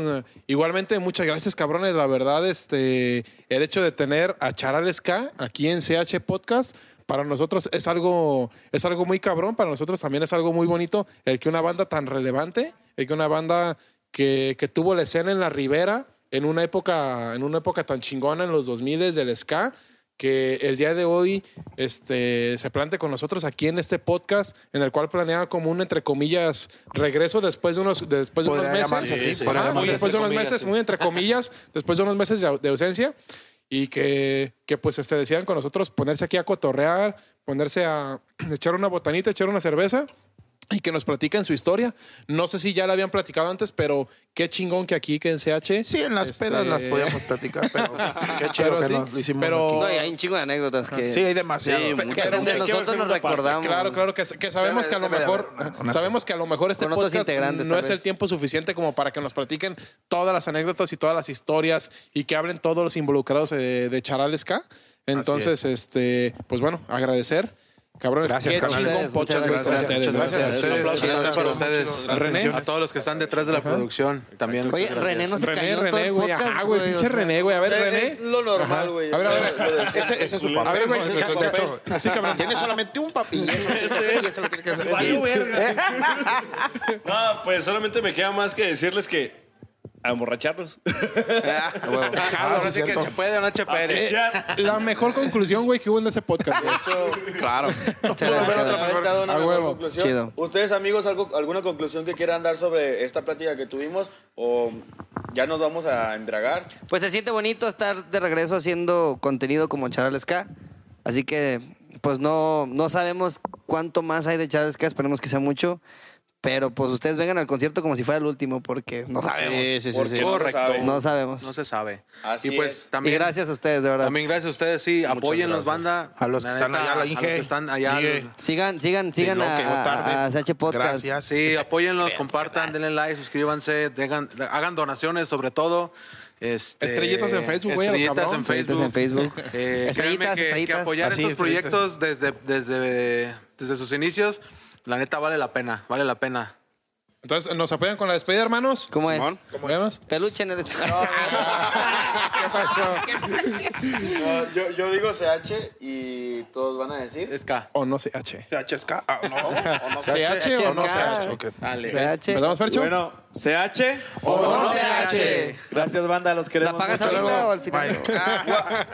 igualmente muchas gracias, cabrones. La verdad, este, el hecho de tener a Charales K aquí en CH Podcast, para nosotros es algo, es algo muy cabrón, para nosotros también es algo muy bonito el que una banda tan relevante, el que una banda que, que tuvo la escena en la Ribera en una época, en una época tan chingona en los 2000 del ska, que el día de hoy este, se plante con nosotros aquí en este podcast, en el cual planea como un, entre comillas, regreso después de unos, después de unos meses. llamarse Ajá, muy después de unos meses, muy entre comillas, después de unos meses de, de ausencia. Y que, que pues este, decidan con nosotros ponerse aquí a cotorrear, ponerse a echar una botanita, echar una cerveza y que nos platiquen su historia. No sé si ya la habían platicado antes, pero qué chingón que aquí, que en CH. Sí, en las este, pedas las podíamos platicar, pero qué chido Pero que sí, nos lo hicimos pero- aquí. No, y hay un chingo de anécdotas que... Sí, hay demasiado. Sí, que muchas, muchas. nosotros nos recordamos. Claro, claro, que, que sabemos que a lo mejor, haber una- una- sabemos que a lo mejor este podcast no es el tiempo suficiente como para que nos platiquen todas las anécdotas y todas las historias y que hablen todos los involucrados de, de Charales K. Entonces, este, pues bueno, agradecer. Cabrones, Gracias, chingón Muchas gracias. Muchas gracias. Un aplauso Sí, también para ustedes. René. A todos los que están detrás de la producción. También Oye. René no se René, cayó René, el güey. podcast, Ajá, güey, pinche. René, güey. A ver, Es- René. es lo normal, güey. A ver, a ver. Ese, es su A papel. ver, güey. ¿no? Ese es su- de hecho, Así, cabrón. Tiene solamente un papi. y eso- y eso lo tiene que hacer. No, pues solamente me queda más que decirles que A emborracharlos. Ajá, ahora sí que cierto. se puede o no che Pérez. La mejor conclusión, güey, que hubo en ese podcast. güey. Claro. Muchas gracias. Dado una A mejor huevo. conclusión. Chido. ¿Ustedes, amigos, algo, alguna conclusión que quieran dar sobre esta plática que tuvimos? ¿O ya nos vamos a embriagar? Pues se siente bonito estar de regreso haciendo contenido como Charles K. Así que, pues no, no sabemos cuánto más hay de Charles K. Esperemos que sea mucho. Pero pues ustedes vengan al concierto como si fuera el último, porque no sabemos. Sí, sí, sí. Porque sí. no Correcto. sabe. No sabemos. No se sabe. Así y pues es. también. y gracias a ustedes, de verdad. También gracias a ustedes, sí. Apóyennos, banda. A los que están allá, la a los Inge, que están allá. Inge. Sigan, sigan, sigan a, que a- Podcast. Gracias. Sí, apóyenlos, compartan, denle like, suscríbanse, hagan donaciones sobre todo. Este, Estrellitas en Facebook, güey, Estrellitas en Facebook. Estrellitas en Facebook. Eh, Estrellitas, que, que estrellitas. apoyar Así, estos proyectos desde, desde, desde sus inicios, la neta vale la pena, vale la pena. Entonces, ¿nos apoyan con la despedida, hermanos? ¿Cómo es? ¿Cómo llamas? Peluche en el No, yo, yo digo CH y todos van a decir. Es K. O no CH. CHSK. Ah, no. ¿CH o no CH? CH? Ok. Dale. CH. ¿Empezamos, Fercho? Bueno, CH O no CH. Gracias, banda, los queremos ¿La pagas mucho. ahorita o al final? Bye.